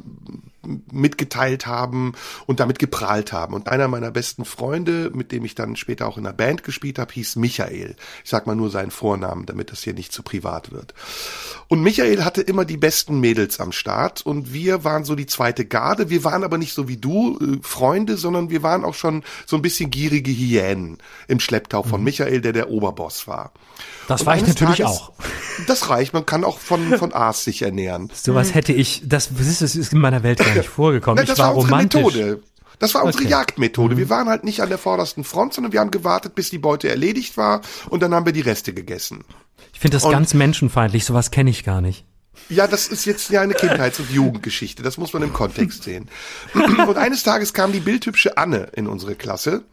C: mitgeteilt haben und damit geprahlt haben. Und einer meiner besten Freunde, mit dem ich dann später auch in einer Band gespielt habe, hieß Michael. Ich sag mal nur seinen Vornamen, damit das hier nicht zu privat wird. Und Michael hatte immer die besten Mädels am Start und wir waren so die zweite Garde. Wir waren aber nicht so wie du äh, Freunde, sondern wir waren auch schon so ein bisschen gierige Hyänen im Schlepptau von mhm. Michael, der der Oberboss war.
B: Das und reicht natürlich Tages, auch.
C: Das reicht, man kann auch von, von Aas sich ernähren.
B: Sowas hätte ich, das, das ist in meiner Welt gar nicht vorgekommen.
C: Na, das ich war, war romantisch. Methode. Das war unsere okay. Jagdmethode. Wir mhm. waren halt nicht an der vordersten Front, sondern wir haben gewartet, bis die Beute erledigt war und dann haben wir die Reste gegessen.
B: Ich finde das und, ganz menschenfeindlich, sowas kenne ich gar nicht.
C: Ja, das ist jetzt ja eine Kindheits- und Jugendgeschichte, das muss man im Kontext sehen. Und eines Tages kam die bildhübsche Anne in unsere Klasse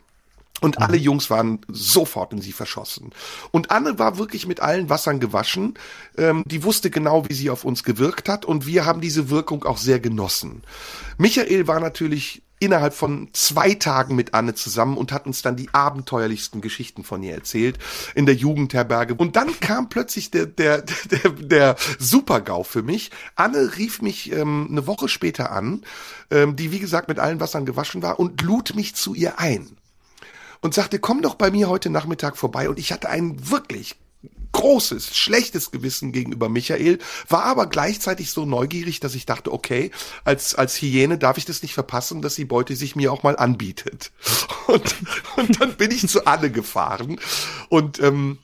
C: und alle mhm. Jungs waren sofort in sie verschossen. Und Anne war wirklich mit allen Wassern gewaschen. Ähm, die wusste genau, wie sie auf uns gewirkt hat. Und wir haben diese Wirkung auch sehr genossen. Michael war natürlich innerhalb von zwei Tagen mit Anne zusammen und hat uns dann die abenteuerlichsten Geschichten von ihr erzählt in der Jugendherberge. Und dann kam plötzlich der, der, der, der Super-GAU für mich. Anne rief mich ähm, eine Woche später an, ähm, die wie gesagt mit allen Wassern gewaschen war und lud mich zu ihr ein und sagte, komm doch bei mir heute Nachmittag vorbei. Und ich hatte ein wirklich großes, schlechtes Gewissen gegenüber Michael, war aber gleichzeitig so neugierig, dass ich dachte, okay, als, als Hyäne darf ich das nicht verpassen, dass die Beute sich mir auch mal anbietet. Und, und dann bin ich zu Anne gefahren und ähm,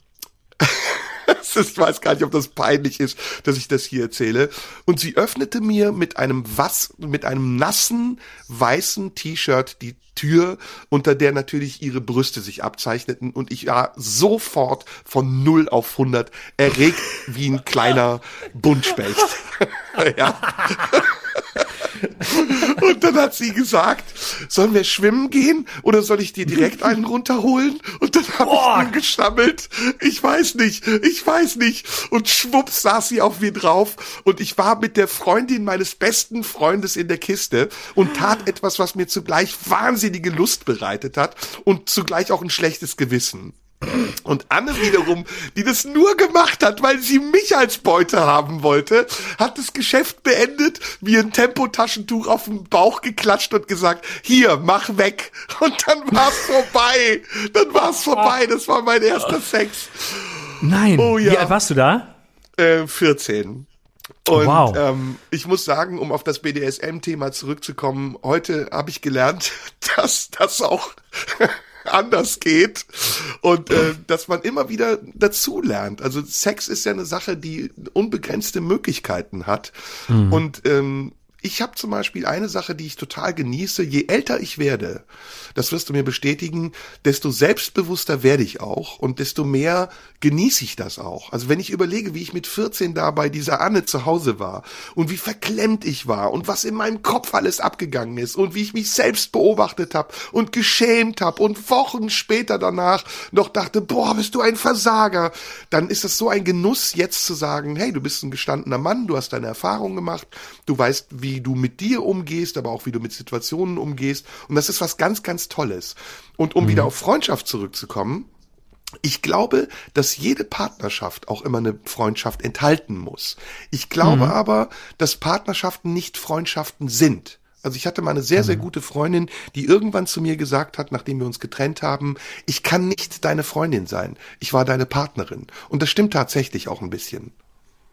C: ich weiß gar nicht, ob das peinlich ist, dass ich das hier erzähle. Und sie öffnete mir mit einem was, mit einem nassen, weißen T-Shirt die Tür, unter der natürlich ihre Brüste sich abzeichneten und ich war sofort von 0 auf 100 erregt wie ein kleiner Buntspecht. ja. Und dann hat sie gesagt, sollen wir schwimmen gehen oder soll ich dir direkt einen runterholen? Und dann habe ich geschammelt. Ich weiß nicht, ich weiß nicht. Und schwupps saß sie auf mir drauf und ich war mit der Freundin meines besten Freundes in der Kiste und tat etwas, was mir zugleich wahnsinnige Lust bereitet hat und zugleich auch ein schlechtes Gewissen. Und Anne wiederum, die das nur gemacht hat, weil sie mich als Beute haben wollte, hat das Geschäft beendet, mir ein Tempotaschentuch auf den Bauch geklatscht und gesagt, hier, mach weg. Und dann war's vorbei. Dann war's vorbei. Das war mein erster Sex.
B: Nein. Oh, ja. Wie alt warst du da?
C: Äh, 14. Und wow. ähm, ich muss sagen, um auf das BDSM-Thema zurückzukommen, heute habe ich gelernt, dass das auch anders geht und äh, dass man immer wieder dazu lernt. Also Sex ist ja eine Sache, die unbegrenzte Möglichkeiten hat mhm. und ähm, ich habe zum Beispiel eine Sache, die ich total genieße. Je älter ich werde, das wirst du mir bestätigen, desto selbstbewusster werde ich auch und desto mehr genieße ich das auch. Also wenn ich überlege, wie ich mit 14 da bei dieser Anne zu Hause war und wie verklemmt ich war und was in meinem Kopf alles abgegangen ist und wie ich mich selbst beobachtet habe und geschämt habe und Wochen später danach noch dachte, boah, bist du ein Versager, dann ist das so ein Genuss, jetzt zu sagen, hey, du bist ein gestandener Mann, du hast deine Erfahrungen gemacht, du weißt, wie wie du mit dir umgehst, aber auch wie du mit Situationen umgehst. Und das ist was ganz, ganz Tolles. Und um mhm. wieder auf Freundschaft zurückzukommen, ich glaube, dass jede Partnerschaft auch immer eine Freundschaft enthalten muss. Ich glaube mhm. aber, dass Partnerschaften nicht Freundschaften sind. Also ich hatte mal eine sehr, sehr mhm. gute Freundin, die irgendwann zu mir gesagt hat, nachdem wir uns getrennt haben, ich kann nicht deine Freundin sein. Ich war deine Partnerin. Und das stimmt tatsächlich auch ein bisschen.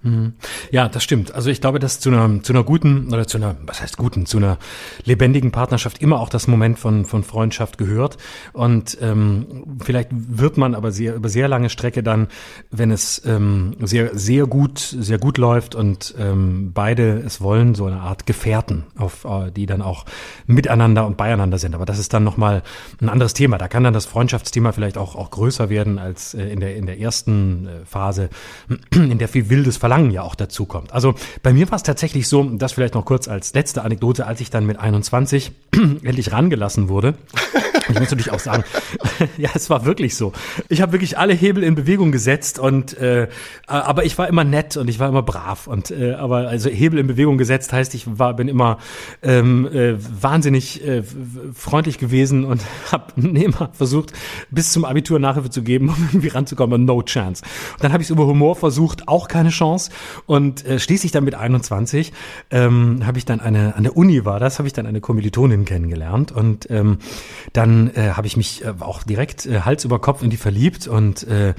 B: Mhm. Ja, das stimmt. Also ich glaube, dass zu einer, zu einer guten oder zu einer, was heißt guten, zu einer lebendigen Partnerschaft immer auch das Moment von, von Freundschaft gehört. Und ähm, vielleicht wird man aber sehr über sehr lange Strecke dann, wenn es ähm, sehr, sehr gut, sehr gut läuft und ähm, beide es wollen, so eine Art Gefährten, auf äh, die dann auch miteinander und beieinander sind. Aber das ist dann nochmal ein anderes Thema. Da kann dann das Freundschaftsthema vielleicht auch, auch größer werden als äh, in der, in der ersten äh, Phase, in der viel wildes Verlangen Verlangen ja auch dazu kommt. Also bei mir war es tatsächlich so, das vielleicht noch kurz als letzte Anekdote, als ich dann mit 21 endlich rangelassen wurde. Ich muss natürlich auch sagen, ja, es war wirklich so. Ich habe wirklich alle Hebel in Bewegung gesetzt und äh, aber ich war immer nett und ich war immer brav und äh, aber also Hebel in Bewegung gesetzt heißt, ich war bin immer ähm, äh, wahnsinnig äh, freundlich gewesen und habe immer versucht bis zum Abitur Nachhilfe zu geben, um irgendwie ranzukommen, no chance. Und dann habe ich es über Humor versucht, auch keine Chance und äh, schließlich dann mit 21 ähm, habe ich dann eine an der Uni war das, habe ich dann eine Kommilitonin kennengelernt. Und ähm, dann äh, habe ich mich äh, auch direkt äh, Hals über Kopf in die verliebt. Und äh,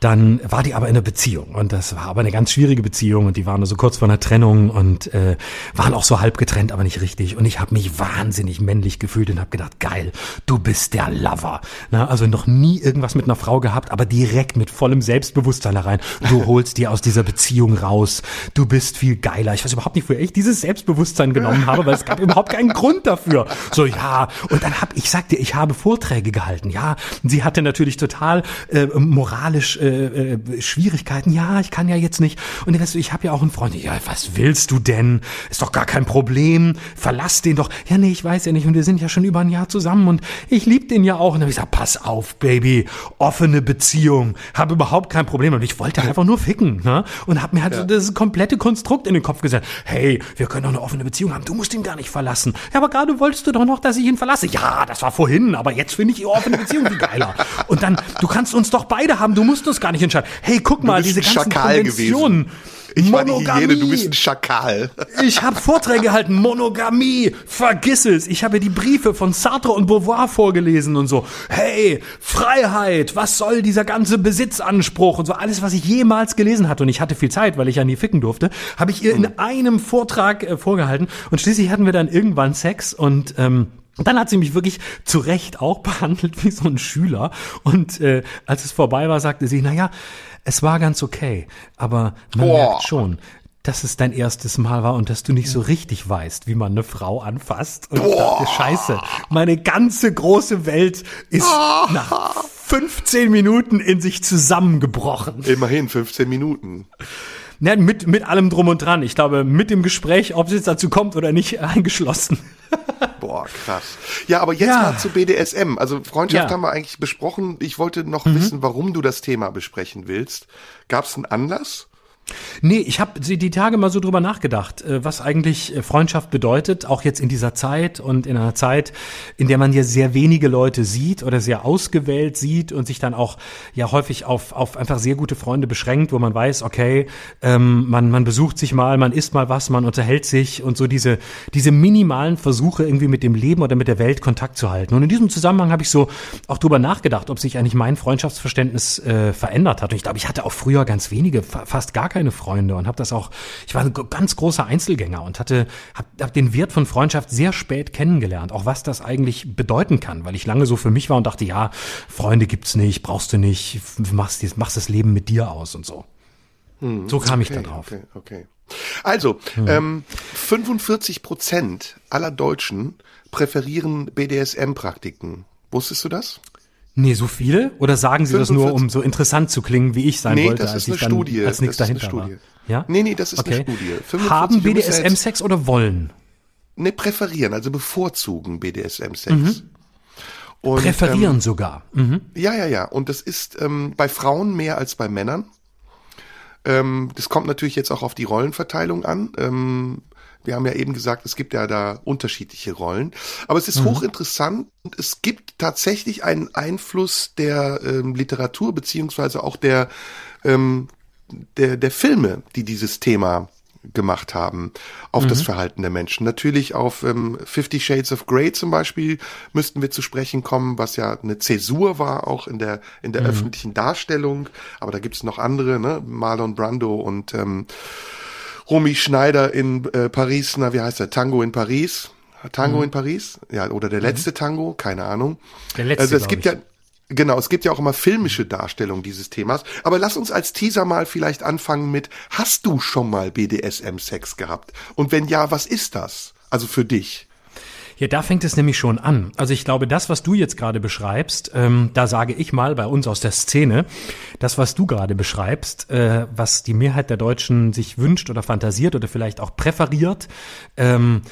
B: dann war die aber in einer Beziehung. Und das war aber eine ganz schwierige Beziehung. Und die waren nur so kurz vor einer Trennung. Und äh, waren auch so halb getrennt, aber nicht richtig. Und ich habe mich wahnsinnig männlich gefühlt und habe gedacht, geil, du bist der Lover. Na, also noch nie irgendwas mit einer Frau gehabt, aber direkt mit vollem Selbstbewusstsein da rein. Du holst dir aus dieser Beziehung raus. Du bist viel geiler. Ich weiß überhaupt nicht, woher ich dieses Selbstbewusstsein genommen habe, weil es gab überhaupt keinen Grund dafür. So ja, und dann habe ich sagte, ich habe Vorträge gehalten. Ja, sie hatte natürlich total äh, moralisch äh, äh, Schwierigkeiten. Ja, ich kann ja jetzt nicht. Und weißt du, ich habe ja auch einen Freund. Ja, was willst du denn? Ist doch gar kein Problem. Verlass den doch. Ja, nee, ich weiß ja nicht. Und wir sind ja schon über ein Jahr zusammen und ich liebe den ja auch. Und dann habe ich gesagt, pass auf, Baby, offene Beziehung, habe überhaupt kein Problem. Und ich wollte einfach nur ficken. Ne? Und habe mir halt ja. so das komplette Konstrukt in den Kopf gesagt. Hey, wir können doch eine offene Beziehung haben. Du musst ihn gar nicht verlassen. Ja, aber gerade wolltest du doch noch, dass ich ihn verlasse. Ja, das war vorhin, aber jetzt finde ich die offene Beziehung viel geiler. Und dann, du kannst uns doch beide haben, du musst uns gar nicht entscheiden. Hey, guck mal, diese ganzen
C: Schakal
B: Konventionen.
C: Gewesen. Ich Monogamie. war die Hyäne, du bist ein Schakal.
B: Ich habe Vorträge gehalten, Monogamie, vergiss es. Ich habe die Briefe von Sartre und Beauvoir vorgelesen und so. Hey, Freiheit, was soll dieser ganze Besitzanspruch und so alles, was ich jemals gelesen hatte und ich hatte viel Zeit, weil ich ja nie ficken durfte, habe ich ihr in hm. einem Vortrag äh, vorgehalten und schließlich hatten wir dann irgendwann Sex und ähm, und dann hat sie mich wirklich zu Recht auch behandelt wie so ein Schüler. Und äh, als es vorbei war, sagte sie, na ja, es war ganz okay, aber man Boah. merkt schon, dass es dein erstes Mal war und dass du nicht so richtig weißt, wie man eine Frau anfasst. Und Boah. ich dachte, scheiße, meine ganze große Welt ist nach 15 Minuten in sich zusammengebrochen.
C: Immerhin 15 Minuten.
B: Ja, mit, mit allem drum und dran. Ich glaube, mit dem Gespräch, ob es jetzt dazu kommt oder nicht, eingeschlossen.
C: Boah, krass. Ja, aber jetzt ja. mal zu BDSM. Also Freundschaft ja. haben wir eigentlich besprochen. Ich wollte noch mhm. wissen, warum du das Thema besprechen willst. Gab es einen Anlass?
B: Nee, ich habe die Tage mal so drüber nachgedacht, äh, was eigentlich äh, Freundschaft bedeutet, auch jetzt in dieser Zeit und in einer Zeit, in der man ja sehr wenige Leute sieht oder sehr ausgewählt sieht und sich dann auch ja häufig auf, auf einfach sehr gute Freunde beschränkt, wo man weiß, okay, ähm, man, man besucht sich mal, man isst mal was, man unterhält sich und so diese, diese minimalen Versuche irgendwie mit dem Leben oder mit der Welt Kontakt zu halten. Und in diesem Zusammenhang habe ich so auch drüber nachgedacht, ob sich eigentlich mein Freundschaftsverständnis äh, verändert hat. Und ich glaube, ich hatte auch früher ganz wenige, fast gar keine Freunde und habe das auch, ich war ein ganz großer Einzelgänger und hatte hab, hab den Wert von Freundschaft sehr spät kennengelernt, auch was das eigentlich bedeuten kann, weil ich lange so für mich war und dachte, ja, Freunde gibt's nicht, brauchst du nicht, machst, machst das Leben mit dir aus und so. Hm, so kam okay, ich da drauf.
C: Okay, okay. Also, hm. ähm, 45 Prozent aller Deutschen präferieren BDSM-Praktiken. Wusstest du das?
B: Nee, so viele? Oder sagen Sie 45. das nur, um so interessant zu klingen, wie ich sein nee, wollte,
C: das ist als eine Studie.
B: Dann, als nichts
C: das
B: dahinter Studie.
C: war? Ja? Nee, nee, das ist okay. eine Studie.
B: Haben BDSM Sex oder wollen?
C: Nee, präferieren, also bevorzugen BDSM-Sex.
B: Mhm. Und, präferieren ähm, sogar. Mhm.
C: Ja, ja, ja. Und das ist ähm, bei Frauen mehr als bei Männern. Ähm, das kommt natürlich jetzt auch auf die Rollenverteilung an. Ähm, wir haben ja eben gesagt, es gibt ja da unterschiedliche Rollen. Aber es ist mhm. hochinteressant und es gibt tatsächlich einen Einfluss der ähm, Literatur beziehungsweise auch der, ähm, der, der Filme, die dieses Thema gemacht haben auf mhm. das Verhalten der Menschen. Natürlich auf ähm, Fifty Shades of Grey zum Beispiel müssten wir zu sprechen kommen, was ja eine Zäsur war, auch in der in der mhm. öffentlichen Darstellung. Aber da gibt's noch andere, ne? Marlon Brando und ähm, Romy Schneider in äh, Paris, na, wie heißt der? Tango in Paris. Tango mhm. in Paris? Ja, oder der mhm. letzte mhm. Tango, keine Ahnung.
B: Der letzte,
C: also es gibt ich. ja, genau, es gibt ja auch immer filmische Darstellungen dieses Themas. Aber lass uns als Teaser mal vielleicht anfangen mit, hast du schon mal BDSM-Sex gehabt? Und wenn ja, was ist das? Also für dich.
B: Ja, da fängt es nämlich schon an. Also ich glaube, das, was du jetzt gerade beschreibst, ähm, da sage ich mal bei uns aus der Szene, das, was du gerade beschreibst, äh, was die Mehrheit der Deutschen sich wünscht oder fantasiert oder vielleicht auch präferiert, ähm,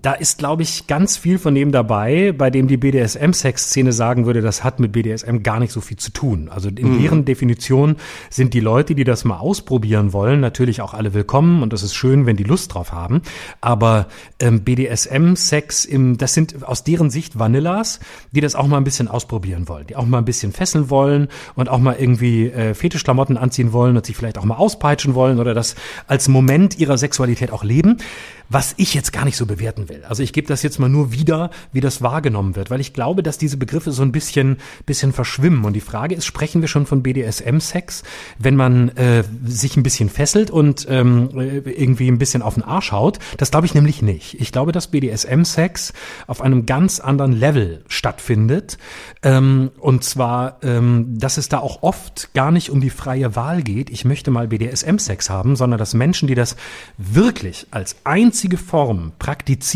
B: da ist, glaube ich, ganz viel von dem dabei, bei dem die BDSM-Sex-Szene sagen würde, das hat mit BDSM gar nicht so viel zu tun. Also in mhm. deren Definition sind die Leute, die das mal ausprobieren wollen, natürlich auch alle willkommen und das ist schön, wenn die Lust drauf haben. Aber ähm, BDSM-Sex, im, das sind aus deren Sicht Vanillas, die das auch mal ein bisschen ausprobieren wollen, die auch mal ein bisschen fesseln wollen und auch mal irgendwie äh, Fetischklamotten anziehen wollen und sich vielleicht auch mal auspeitschen wollen oder das als Moment ihrer Sexualität auch leben was ich jetzt gar nicht so bewerten will. Also ich gebe das jetzt mal nur wieder, wie das wahrgenommen wird, weil ich glaube, dass diese Begriffe so ein bisschen, bisschen verschwimmen. Und die Frage ist, sprechen wir schon von BDSM-Sex, wenn man äh, sich ein bisschen fesselt und ähm, irgendwie ein bisschen auf den Arsch haut? Das glaube ich nämlich nicht. Ich glaube, dass BDSM-Sex auf einem ganz anderen Level stattfindet. Ähm, und zwar, ähm, dass es da auch oft gar nicht um die freie Wahl geht. Ich möchte mal BDSM-Sex haben, sondern dass Menschen, die das wirklich als einzige Form praktizieren,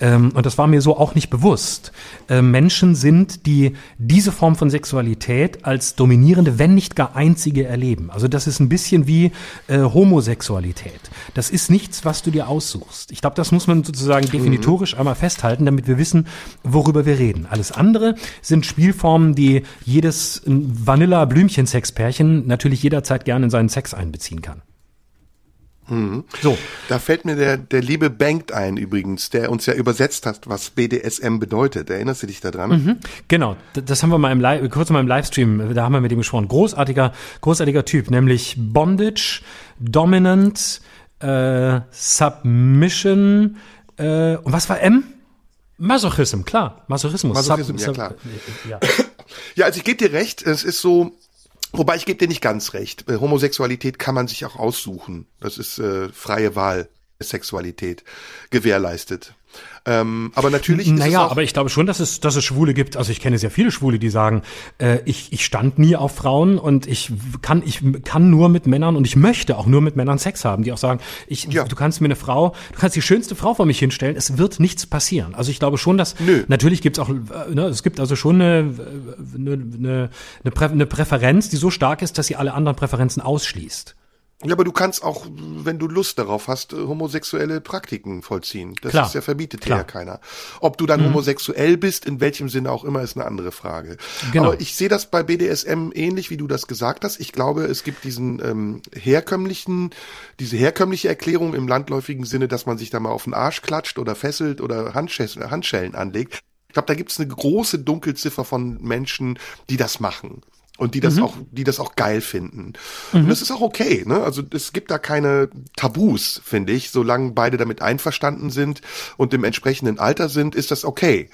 B: ähm, und das war mir so auch nicht bewusst, äh, Menschen sind, die diese Form von Sexualität als dominierende, wenn nicht gar einzige erleben. Also das ist ein bisschen wie äh, Homosexualität. Das ist nichts, was du dir aussuchst. Ich glaube, das muss man sozusagen mhm. definitorisch einmal festhalten, damit wir wissen, worüber wir reden. Alles andere sind Spielformen, die jedes Vanilla-Blümchen-Sexpärchen natürlich jederzeit gerne in seinen Sex einbeziehen kann.
C: Mhm. So. Da fällt mir der, der liebe Bankt ein übrigens, der uns ja übersetzt hat, was BDSM bedeutet. Erinnerst du dich daran? Mhm.
B: Genau, das haben wir mal im Live, kurz mal im Livestream, da haben wir mit ihm gesprochen. Großartiger, großartiger Typ, nämlich Bondage, Dominant, äh, Submission, äh, und was war M? Masochism, klar. Masochismus.
C: Masochism, Sub, ja klar. Ja. ja, also ich gebe dir recht, es ist so, Wobei ich gebe dir nicht ganz recht. Äh, Homosexualität kann man sich auch aussuchen. Das ist äh, freie Wahl, Sexualität gewährleistet. Ähm, aber natürlich
B: ist naja, aber ich glaube schon, dass es, dass es Schwule gibt. Also ich kenne sehr viele Schwule, die sagen, äh, ich, ich stand nie auf Frauen und ich kann, ich kann nur mit Männern und ich möchte auch nur mit Männern Sex haben, die auch sagen, ich, ja. du kannst mir eine Frau, du kannst die schönste Frau vor mich hinstellen, es wird nichts passieren. Also ich glaube schon, dass Nö. natürlich gibt es auch, äh, ne, es gibt also schon eine, eine, eine, eine, Prä eine Präferenz, die so stark ist, dass sie alle anderen Präferenzen ausschließt.
C: Ja, aber du kannst auch, wenn du Lust darauf hast, äh, homosexuelle Praktiken vollziehen. Das
B: Klar.
C: ist ja verbietet Klar. ja keiner. Ob du dann mhm. homosexuell bist, in welchem Sinne auch immer, ist eine andere Frage. Genau. Aber ich sehe das bei BDSM ähnlich, wie du das gesagt hast. Ich glaube, es gibt diesen ähm, herkömmlichen, diese herkömmliche Erklärung im landläufigen Sinne, dass man sich da mal auf den Arsch klatscht oder fesselt oder Handschellen anlegt. Ich glaube, da gibt es eine große Dunkelziffer von Menschen, die das machen und die das mhm. auch, die das auch geil finden. Mhm. Und das ist auch okay, ne? Also es gibt da keine Tabus, finde ich. Solange beide damit einverstanden sind und im entsprechenden Alter sind, ist das okay.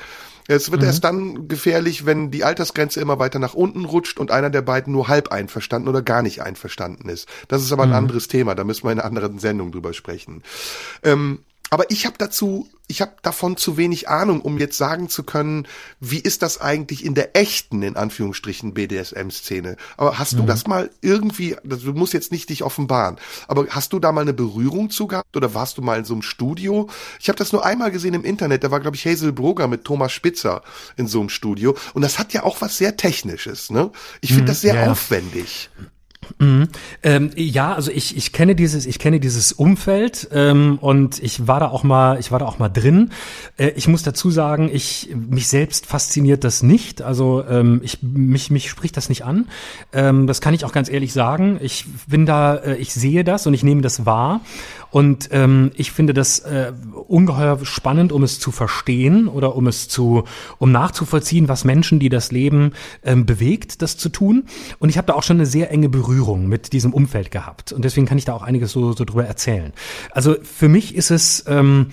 C: Es wird mhm. erst dann gefährlich, wenn die Altersgrenze immer weiter nach unten rutscht und einer der beiden nur halb einverstanden oder gar nicht einverstanden ist. Das ist aber ein mhm. anderes Thema, da müssen wir in einer anderen Sendung drüber sprechen. Ähm, aber ich habe dazu, ich habe davon zu wenig Ahnung, um jetzt sagen zu können, wie ist das eigentlich in der echten, in Anführungsstrichen, BDSM-Szene. Aber hast mhm. du das mal irgendwie, du musst jetzt nicht dich offenbaren, aber hast du da mal eine Berührung zu gehabt oder warst du mal in so einem Studio? Ich habe das nur einmal gesehen im Internet, da war, glaube ich, Hazel Broger mit Thomas Spitzer in so einem Studio. Und das hat ja auch was sehr Technisches, ne? Ich finde mhm, das sehr ja, aufwendig.
B: Mhm. Ähm, ja, also ich, ich kenne dieses, ich kenne dieses Umfeld ähm, und ich war da auch mal, ich war da auch mal drin. Äh, ich muss dazu sagen, ich mich selbst fasziniert das nicht. Also ähm, ich mich mich spricht das nicht an. Ähm, das kann ich auch ganz ehrlich sagen. Ich bin da, äh, ich sehe das und ich nehme das wahr und ähm, ich finde das äh, ungeheuer spannend, um es zu verstehen oder um es zu, um nachzuvollziehen, was Menschen, die das Leben ähm, bewegt, das zu tun. Und ich habe da auch schon eine sehr enge Berührung mit diesem Umfeld gehabt. Und deswegen kann ich da auch einiges so, so drüber erzählen. Also für mich ist es ähm,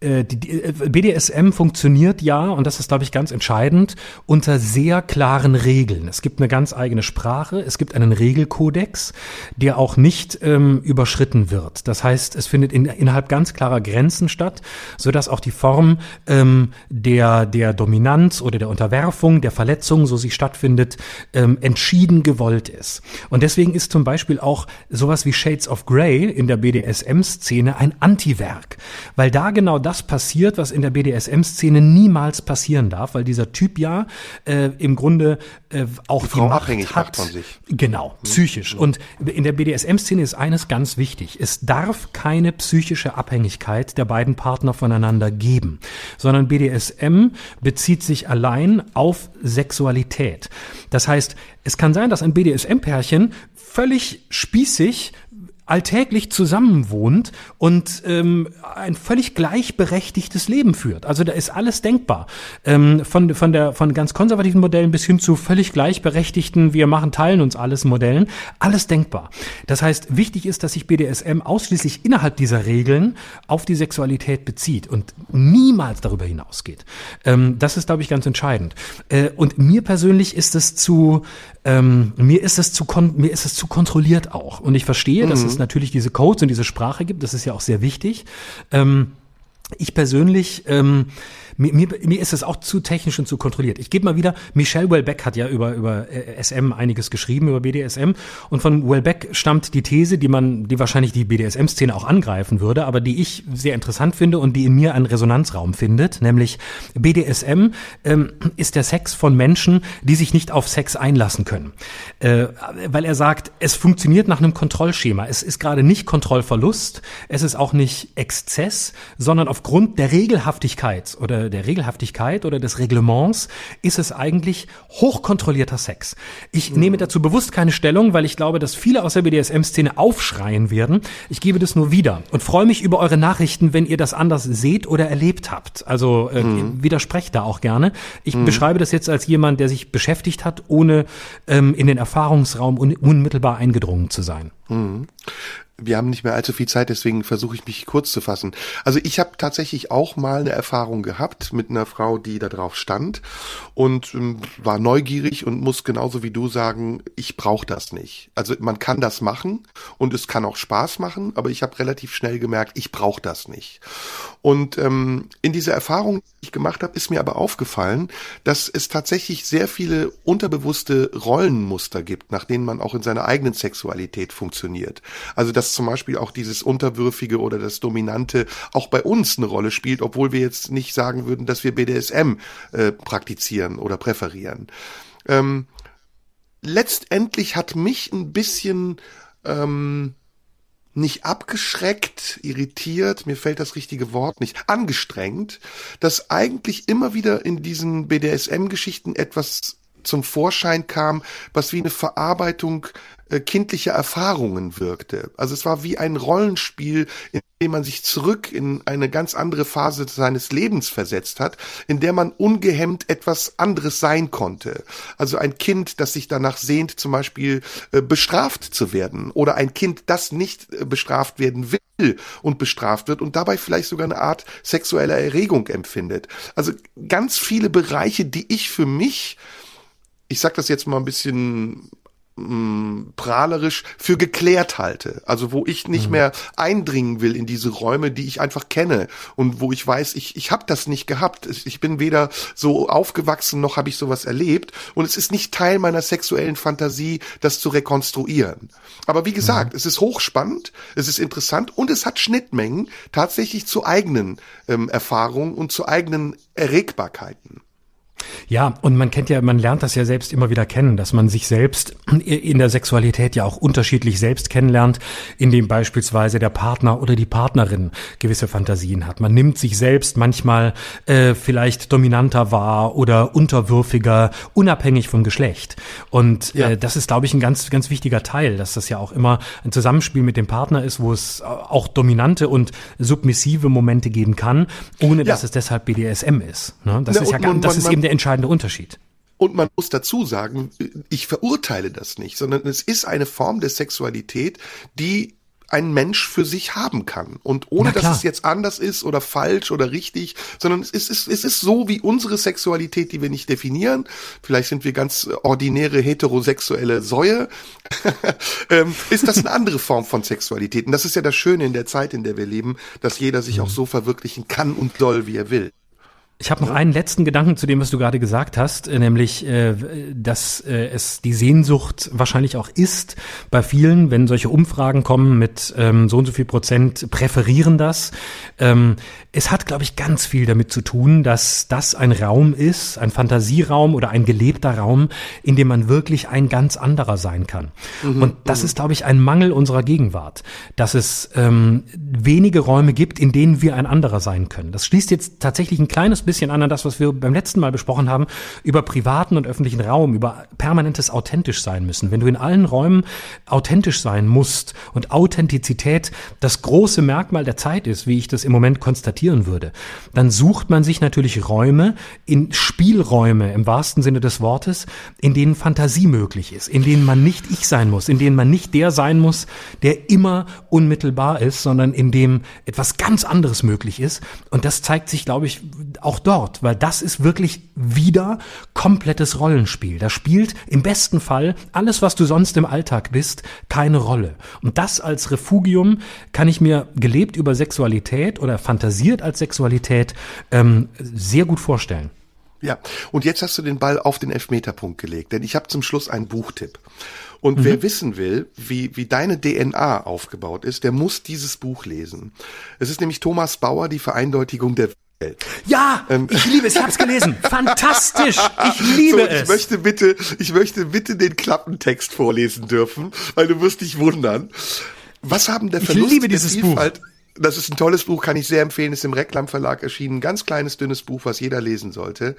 B: äh, die, die, äh, BDSM funktioniert ja, und das ist, glaube ich, ganz entscheidend, unter sehr klaren Regeln. Es gibt eine ganz eigene Sprache, es gibt einen Regelkodex, der auch nicht ähm, überschritten wird. Das heißt, es findet in, innerhalb ganz klarer Grenzen statt, so dass auch die Form ähm, der, der Dominanz oder der Unterwerfung, der Verletzung, so sie stattfindet, ähm, entschieden gewollt ist. Und deswegen ist zum Beispiel auch sowas wie Shades of Grey in der BDSM-Szene ein Antiwerk, weil da genau das das passiert, was in der BDSM-Szene niemals passieren darf, weil dieser Typ ja äh, im Grunde äh, auch
C: die Frau
B: Macht
C: abhängig
B: hat.
C: macht von sich.
B: Genau, psychisch. Und in der BDSM-Szene ist eines ganz wichtig. Es darf keine psychische Abhängigkeit der beiden Partner voneinander geben, sondern BDSM bezieht sich allein auf Sexualität. Das heißt, es kann sein, dass ein BDSM-Pärchen völlig spießig alltäglich zusammenwohnt und ähm, ein völlig gleichberechtigtes Leben führt. Also da ist alles denkbar. Ähm, von, von, der, von ganz konservativen Modellen bis hin zu völlig gleichberechtigten, wir machen, teilen uns alles Modellen. Alles denkbar. Das heißt, wichtig ist, dass sich BDSM ausschließlich innerhalb dieser Regeln auf die Sexualität bezieht und niemals darüber hinausgeht. Ähm, das ist, glaube ich, ganz entscheidend. Äh, und mir persönlich ist es zu, ähm, mir ist es zu, mir ist es zu kontrolliert auch. Und ich verstehe, dass es natürlich diese Codes und diese Sprache gibt. Das ist ja auch sehr wichtig. Ähm, ich persönlich, ähm, mir, mir, mir ist es auch zu technisch und zu kontrolliert. Ich gebe mal wieder, Michelle Welbeck hat ja über, über äh, SM einiges geschrieben, über BDSM. Und von Welbeck stammt die These, die man, die wahrscheinlich die BDSM-Szene auch angreifen würde, aber die ich sehr interessant finde und die in mir einen Resonanzraum findet, nämlich BDSM ähm, ist der Sex von Menschen, die sich nicht auf Sex einlassen können. Äh, weil er sagt, es funktioniert nach einem Kontrollschema. Es ist gerade nicht Kontrollverlust, es ist auch nicht Exzess, sondern aufgrund der Regelhaftigkeit oder der Regelhaftigkeit oder des Reglements ist es eigentlich hochkontrollierter Sex. Ich nehme dazu bewusst keine Stellung, weil ich glaube, dass viele aus der BDSM-Szene aufschreien werden. Ich gebe das nur wieder und freue mich über eure Nachrichten, wenn ihr das anders seht oder erlebt habt. Also äh, widersprecht da auch gerne. Ich beschreibe das jetzt als jemand, der sich beschäftigt hat, ohne ähm, in den Erfahrungsraum un unmittelbar eingedrungen zu sein.
C: Wir haben nicht mehr allzu viel Zeit, deswegen versuche ich mich kurz zu fassen. Also ich habe tatsächlich auch mal eine Erfahrung gehabt mit einer Frau, die da drauf stand und ähm, war neugierig und muss genauso wie du sagen, ich brauche das nicht. Also man kann das machen und es kann auch Spaß machen, aber ich habe relativ schnell gemerkt, ich brauche das nicht. Und ähm, in dieser Erfahrung, die ich gemacht habe, ist mir aber aufgefallen, dass es tatsächlich sehr viele unterbewusste Rollenmuster gibt, nach denen man auch in seiner eigenen Sexualität funktioniert. Also dass zum Beispiel auch dieses Unterwürfige oder das Dominante auch bei uns eine Rolle spielt, obwohl wir jetzt nicht sagen würden, dass wir BDSM äh, praktizieren oder präferieren. Ähm, letztendlich hat mich ein bisschen ähm, nicht abgeschreckt, irritiert, mir fällt das richtige Wort nicht, angestrengt, dass eigentlich immer wieder in diesen BDSM-Geschichten etwas zum Vorschein kam, was wie eine Verarbeitung äh, kindlicher Erfahrungen wirkte. Also es war wie ein Rollenspiel, in dem man sich zurück in eine ganz andere Phase seines Lebens versetzt hat, in der man ungehemmt etwas anderes sein konnte. Also ein Kind, das sich danach sehnt, zum Beispiel äh, bestraft zu werden oder ein Kind, das nicht äh, bestraft werden will und bestraft wird und dabei vielleicht sogar eine Art sexueller Erregung empfindet. Also ganz viele Bereiche, die ich für mich ich sag das jetzt mal ein bisschen mh, prahlerisch für geklärt halte. Also wo ich nicht mehr eindringen will in diese Räume, die ich einfach kenne und wo ich weiß, ich, ich habe das nicht gehabt. Ich bin weder so aufgewachsen noch habe ich sowas erlebt und es ist nicht Teil meiner sexuellen Fantasie, das zu rekonstruieren. Aber wie gesagt, es ist hochspannend, es ist interessant und es hat Schnittmengen tatsächlich zu eigenen ähm, Erfahrungen und zu eigenen Erregbarkeiten.
B: Ja, und man kennt ja, man lernt das ja selbst immer wieder kennen, dass man sich selbst in der Sexualität ja auch unterschiedlich selbst kennenlernt, indem beispielsweise der Partner oder die Partnerin gewisse Fantasien hat. Man nimmt sich selbst manchmal äh, vielleicht dominanter wahr oder unterwürfiger, unabhängig vom Geschlecht. Und
C: Ja.
B: äh, das ist, glaube ich, ein ganz, ganz wichtiger Teil, dass das ja auch immer ein Zusammenspiel mit dem Partner ist, wo es auch dominante und submissive Momente geben kann, ohne dass
C: Ja.
B: es deshalb BDSM ist. Ne? Das
C: Na,
B: ist ja ganz,
C: man-
B: das ist
C: man-
B: eben der entscheidende Unterschied.
C: Und man muss dazu sagen, ich verurteile das nicht, sondern es ist eine Form der Sexualität, die ein Mensch für sich haben kann. Und ohne dass es jetzt anders ist oder falsch oder richtig, sondern es ist, es ist, so wie unsere Sexualität, die wir nicht definieren. Vielleicht sind wir ganz ordinäre heterosexuelle Säue. ähm, ist das eine andere Form von Sexualität? Und das ist ja das Schöne in der Zeit, in der wir leben, dass jeder sich auch so verwirklichen kann und soll, wie er will.
B: Ich habe noch einen letzten Gedanken zu dem, was du gerade gesagt hast, äh, nämlich, äh, dass äh, es die Sehnsucht wahrscheinlich auch ist bei vielen, wenn solche Umfragen kommen mit ähm, so und so viel Prozent präferieren das. Ähm, es hat, glaube ich, ganz viel damit zu tun, dass das ein Raum ist, ein Fantasieraum oder ein gelebter Raum, in dem man wirklich ein ganz anderer sein kann. Mhm, und das mhm. ist, glaube ich, ein Mangel unserer Gegenwart, dass es ähm, wenige Räume gibt, in denen wir ein anderer sein können. Das schließt jetzt tatsächlich ein kleines bisschen an an das, was wir beim letzten Mal besprochen haben, über privaten und öffentlichen Raum, über permanentes authentisch sein müssen. Wenn du in allen Räumen authentisch sein musst und Authentizität das große Merkmal der Zeit ist, wie ich das im Moment konstatieren würde, dann sucht man sich natürlich Räume, in Spielräume im wahrsten Sinne des Wortes, in denen Fantasie möglich ist, in denen man nicht ich sein muss, in denen man nicht der sein muss, der immer unmittelbar ist, sondern in dem etwas ganz anderes möglich ist. Und das zeigt sich, glaube ich, auch dort weil das ist wirklich wieder komplettes Rollenspiel. Da spielt im besten Fall alles, was du sonst im Alltag bist, keine Rolle. Und das als Refugium kann ich mir gelebt über Sexualität oder fantasiert als Sexualität ähm, sehr gut vorstellen.
C: Ja, und jetzt hast du den Ball auf den Elfmeterpunkt gelegt, denn ich habe zum Schluss einen Buchtipp. Und mhm. wer wissen will, wie, wie deine DNA aufgebaut ist, der muss dieses Buch lesen. Es ist nämlich Thomas Bauer, die Vereindeutigung der
B: ja, ähm. ich liebe es, ich habe es gelesen. Fantastisch, ich liebe so,
C: ich es. Ich möchte bitte, ich möchte bitte den Klappentext vorlesen dürfen, weil du wirst dich wundern. Was haben der Verlust
B: ich liebe dieses
C: der Vielfalt, Buch. Das ist ein tolles Buch, kann ich sehr empfehlen, ist im Reklam Verlag erschienen. Ganz kleines, dünnes Buch, was jeder lesen sollte.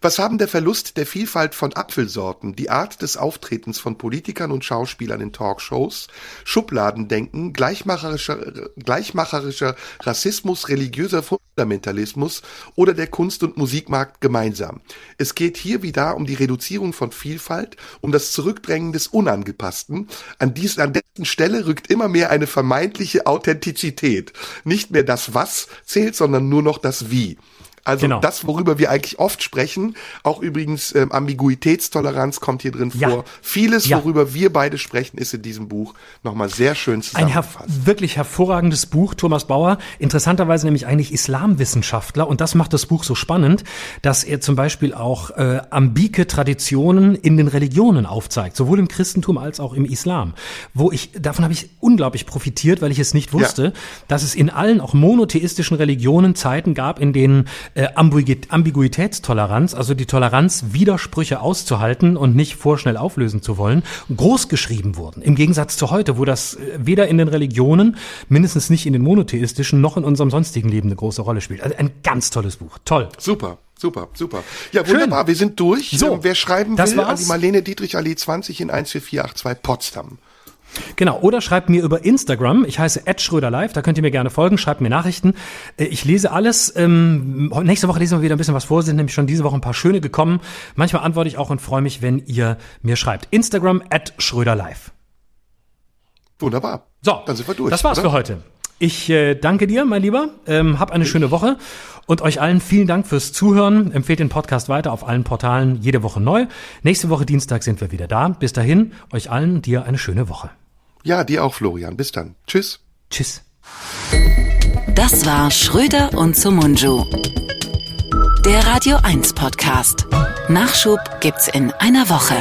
C: Was haben der Verlust der Vielfalt von Apfelsorten, die Art des Auftretens von Politikern und Schauspielern in Talkshows, Schubladendenken, gleichmacherischer, gleichmacherischer Rassismus, religiöser Fundamentalismus oder der Kunst- und Musikmarkt gemeinsam? Es geht hier wieder um die Reduzierung von Vielfalt, um das Zurückdrängen des Unangepassten. An, dies, an dessen Stelle rückt immer mehr eine vermeintliche Authentizität. Nicht mehr das Was zählt, sondern nur noch das Wie. Also genau. das, worüber wir eigentlich oft sprechen, auch übrigens ähm, Ambiguitätstoleranz kommt hier drin ja. vor. Vieles, ja. worüber wir beide sprechen, ist in diesem Buch nochmal sehr schön zusammengefasst.
B: Ein her wirklich hervorragendes Buch, Thomas Bauer, interessanterweise nämlich eigentlich Islamwissenschaftler und das macht das Buch so spannend, dass er zum Beispiel auch äh, ambike Traditionen in den Religionen aufzeigt, sowohl im Christentum als auch im Islam, wo ich, davon habe ich unglaublich profitiert, weil ich es nicht wusste, ja. dass es in allen auch monotheistischen Religionen Zeiten gab, in denen äh, Ambiguitätstoleranz, also die Toleranz, Widersprüche auszuhalten und nicht vorschnell auflösen zu wollen, groß geschrieben wurden. Im Gegensatz zu heute, wo das äh, weder in den Religionen, mindestens nicht in den monotheistischen, noch in unserem sonstigen Leben eine große Rolle spielt. Also ein ganz tolles Buch. Toll.
C: Super. Super, super. Ja, wunderbar. Schön. Wir sind durch. So, ähm, wer schreiben will, an die Marlene Dietrich Allee 20 in 14482 Potsdam.
B: Genau, oder schreibt mir über Instagram, ich heiße Live, da könnt ihr mir gerne folgen, schreibt mir Nachrichten. Äh, ich lese alles. Ähm, nächste Woche lesen wir wieder ein bisschen was vor, sind nämlich schon diese Woche ein paar schöne gekommen. Manchmal antworte ich auch und freue mich, wenn ihr mir schreibt. Instagram at Live.
C: Wunderbar.
B: So, dann sind wir durch. Das war's oder? für heute. Ich äh, danke dir, mein Lieber. Ähm, hab eine schöne Woche und euch allen vielen Dank fürs Zuhören. Empfehlt den Podcast weiter auf allen Portalen jede Woche neu. Nächste Woche Dienstag sind wir wieder da. Bis dahin, euch allen dir eine schöne Woche.
C: Ja, dir auch, Florian. Bis dann. Tschüss.
B: Tschüss.
A: Das war Schröder und Sumunju. Der Radio 1 Podcast. Nachschub gibt's in einer Woche.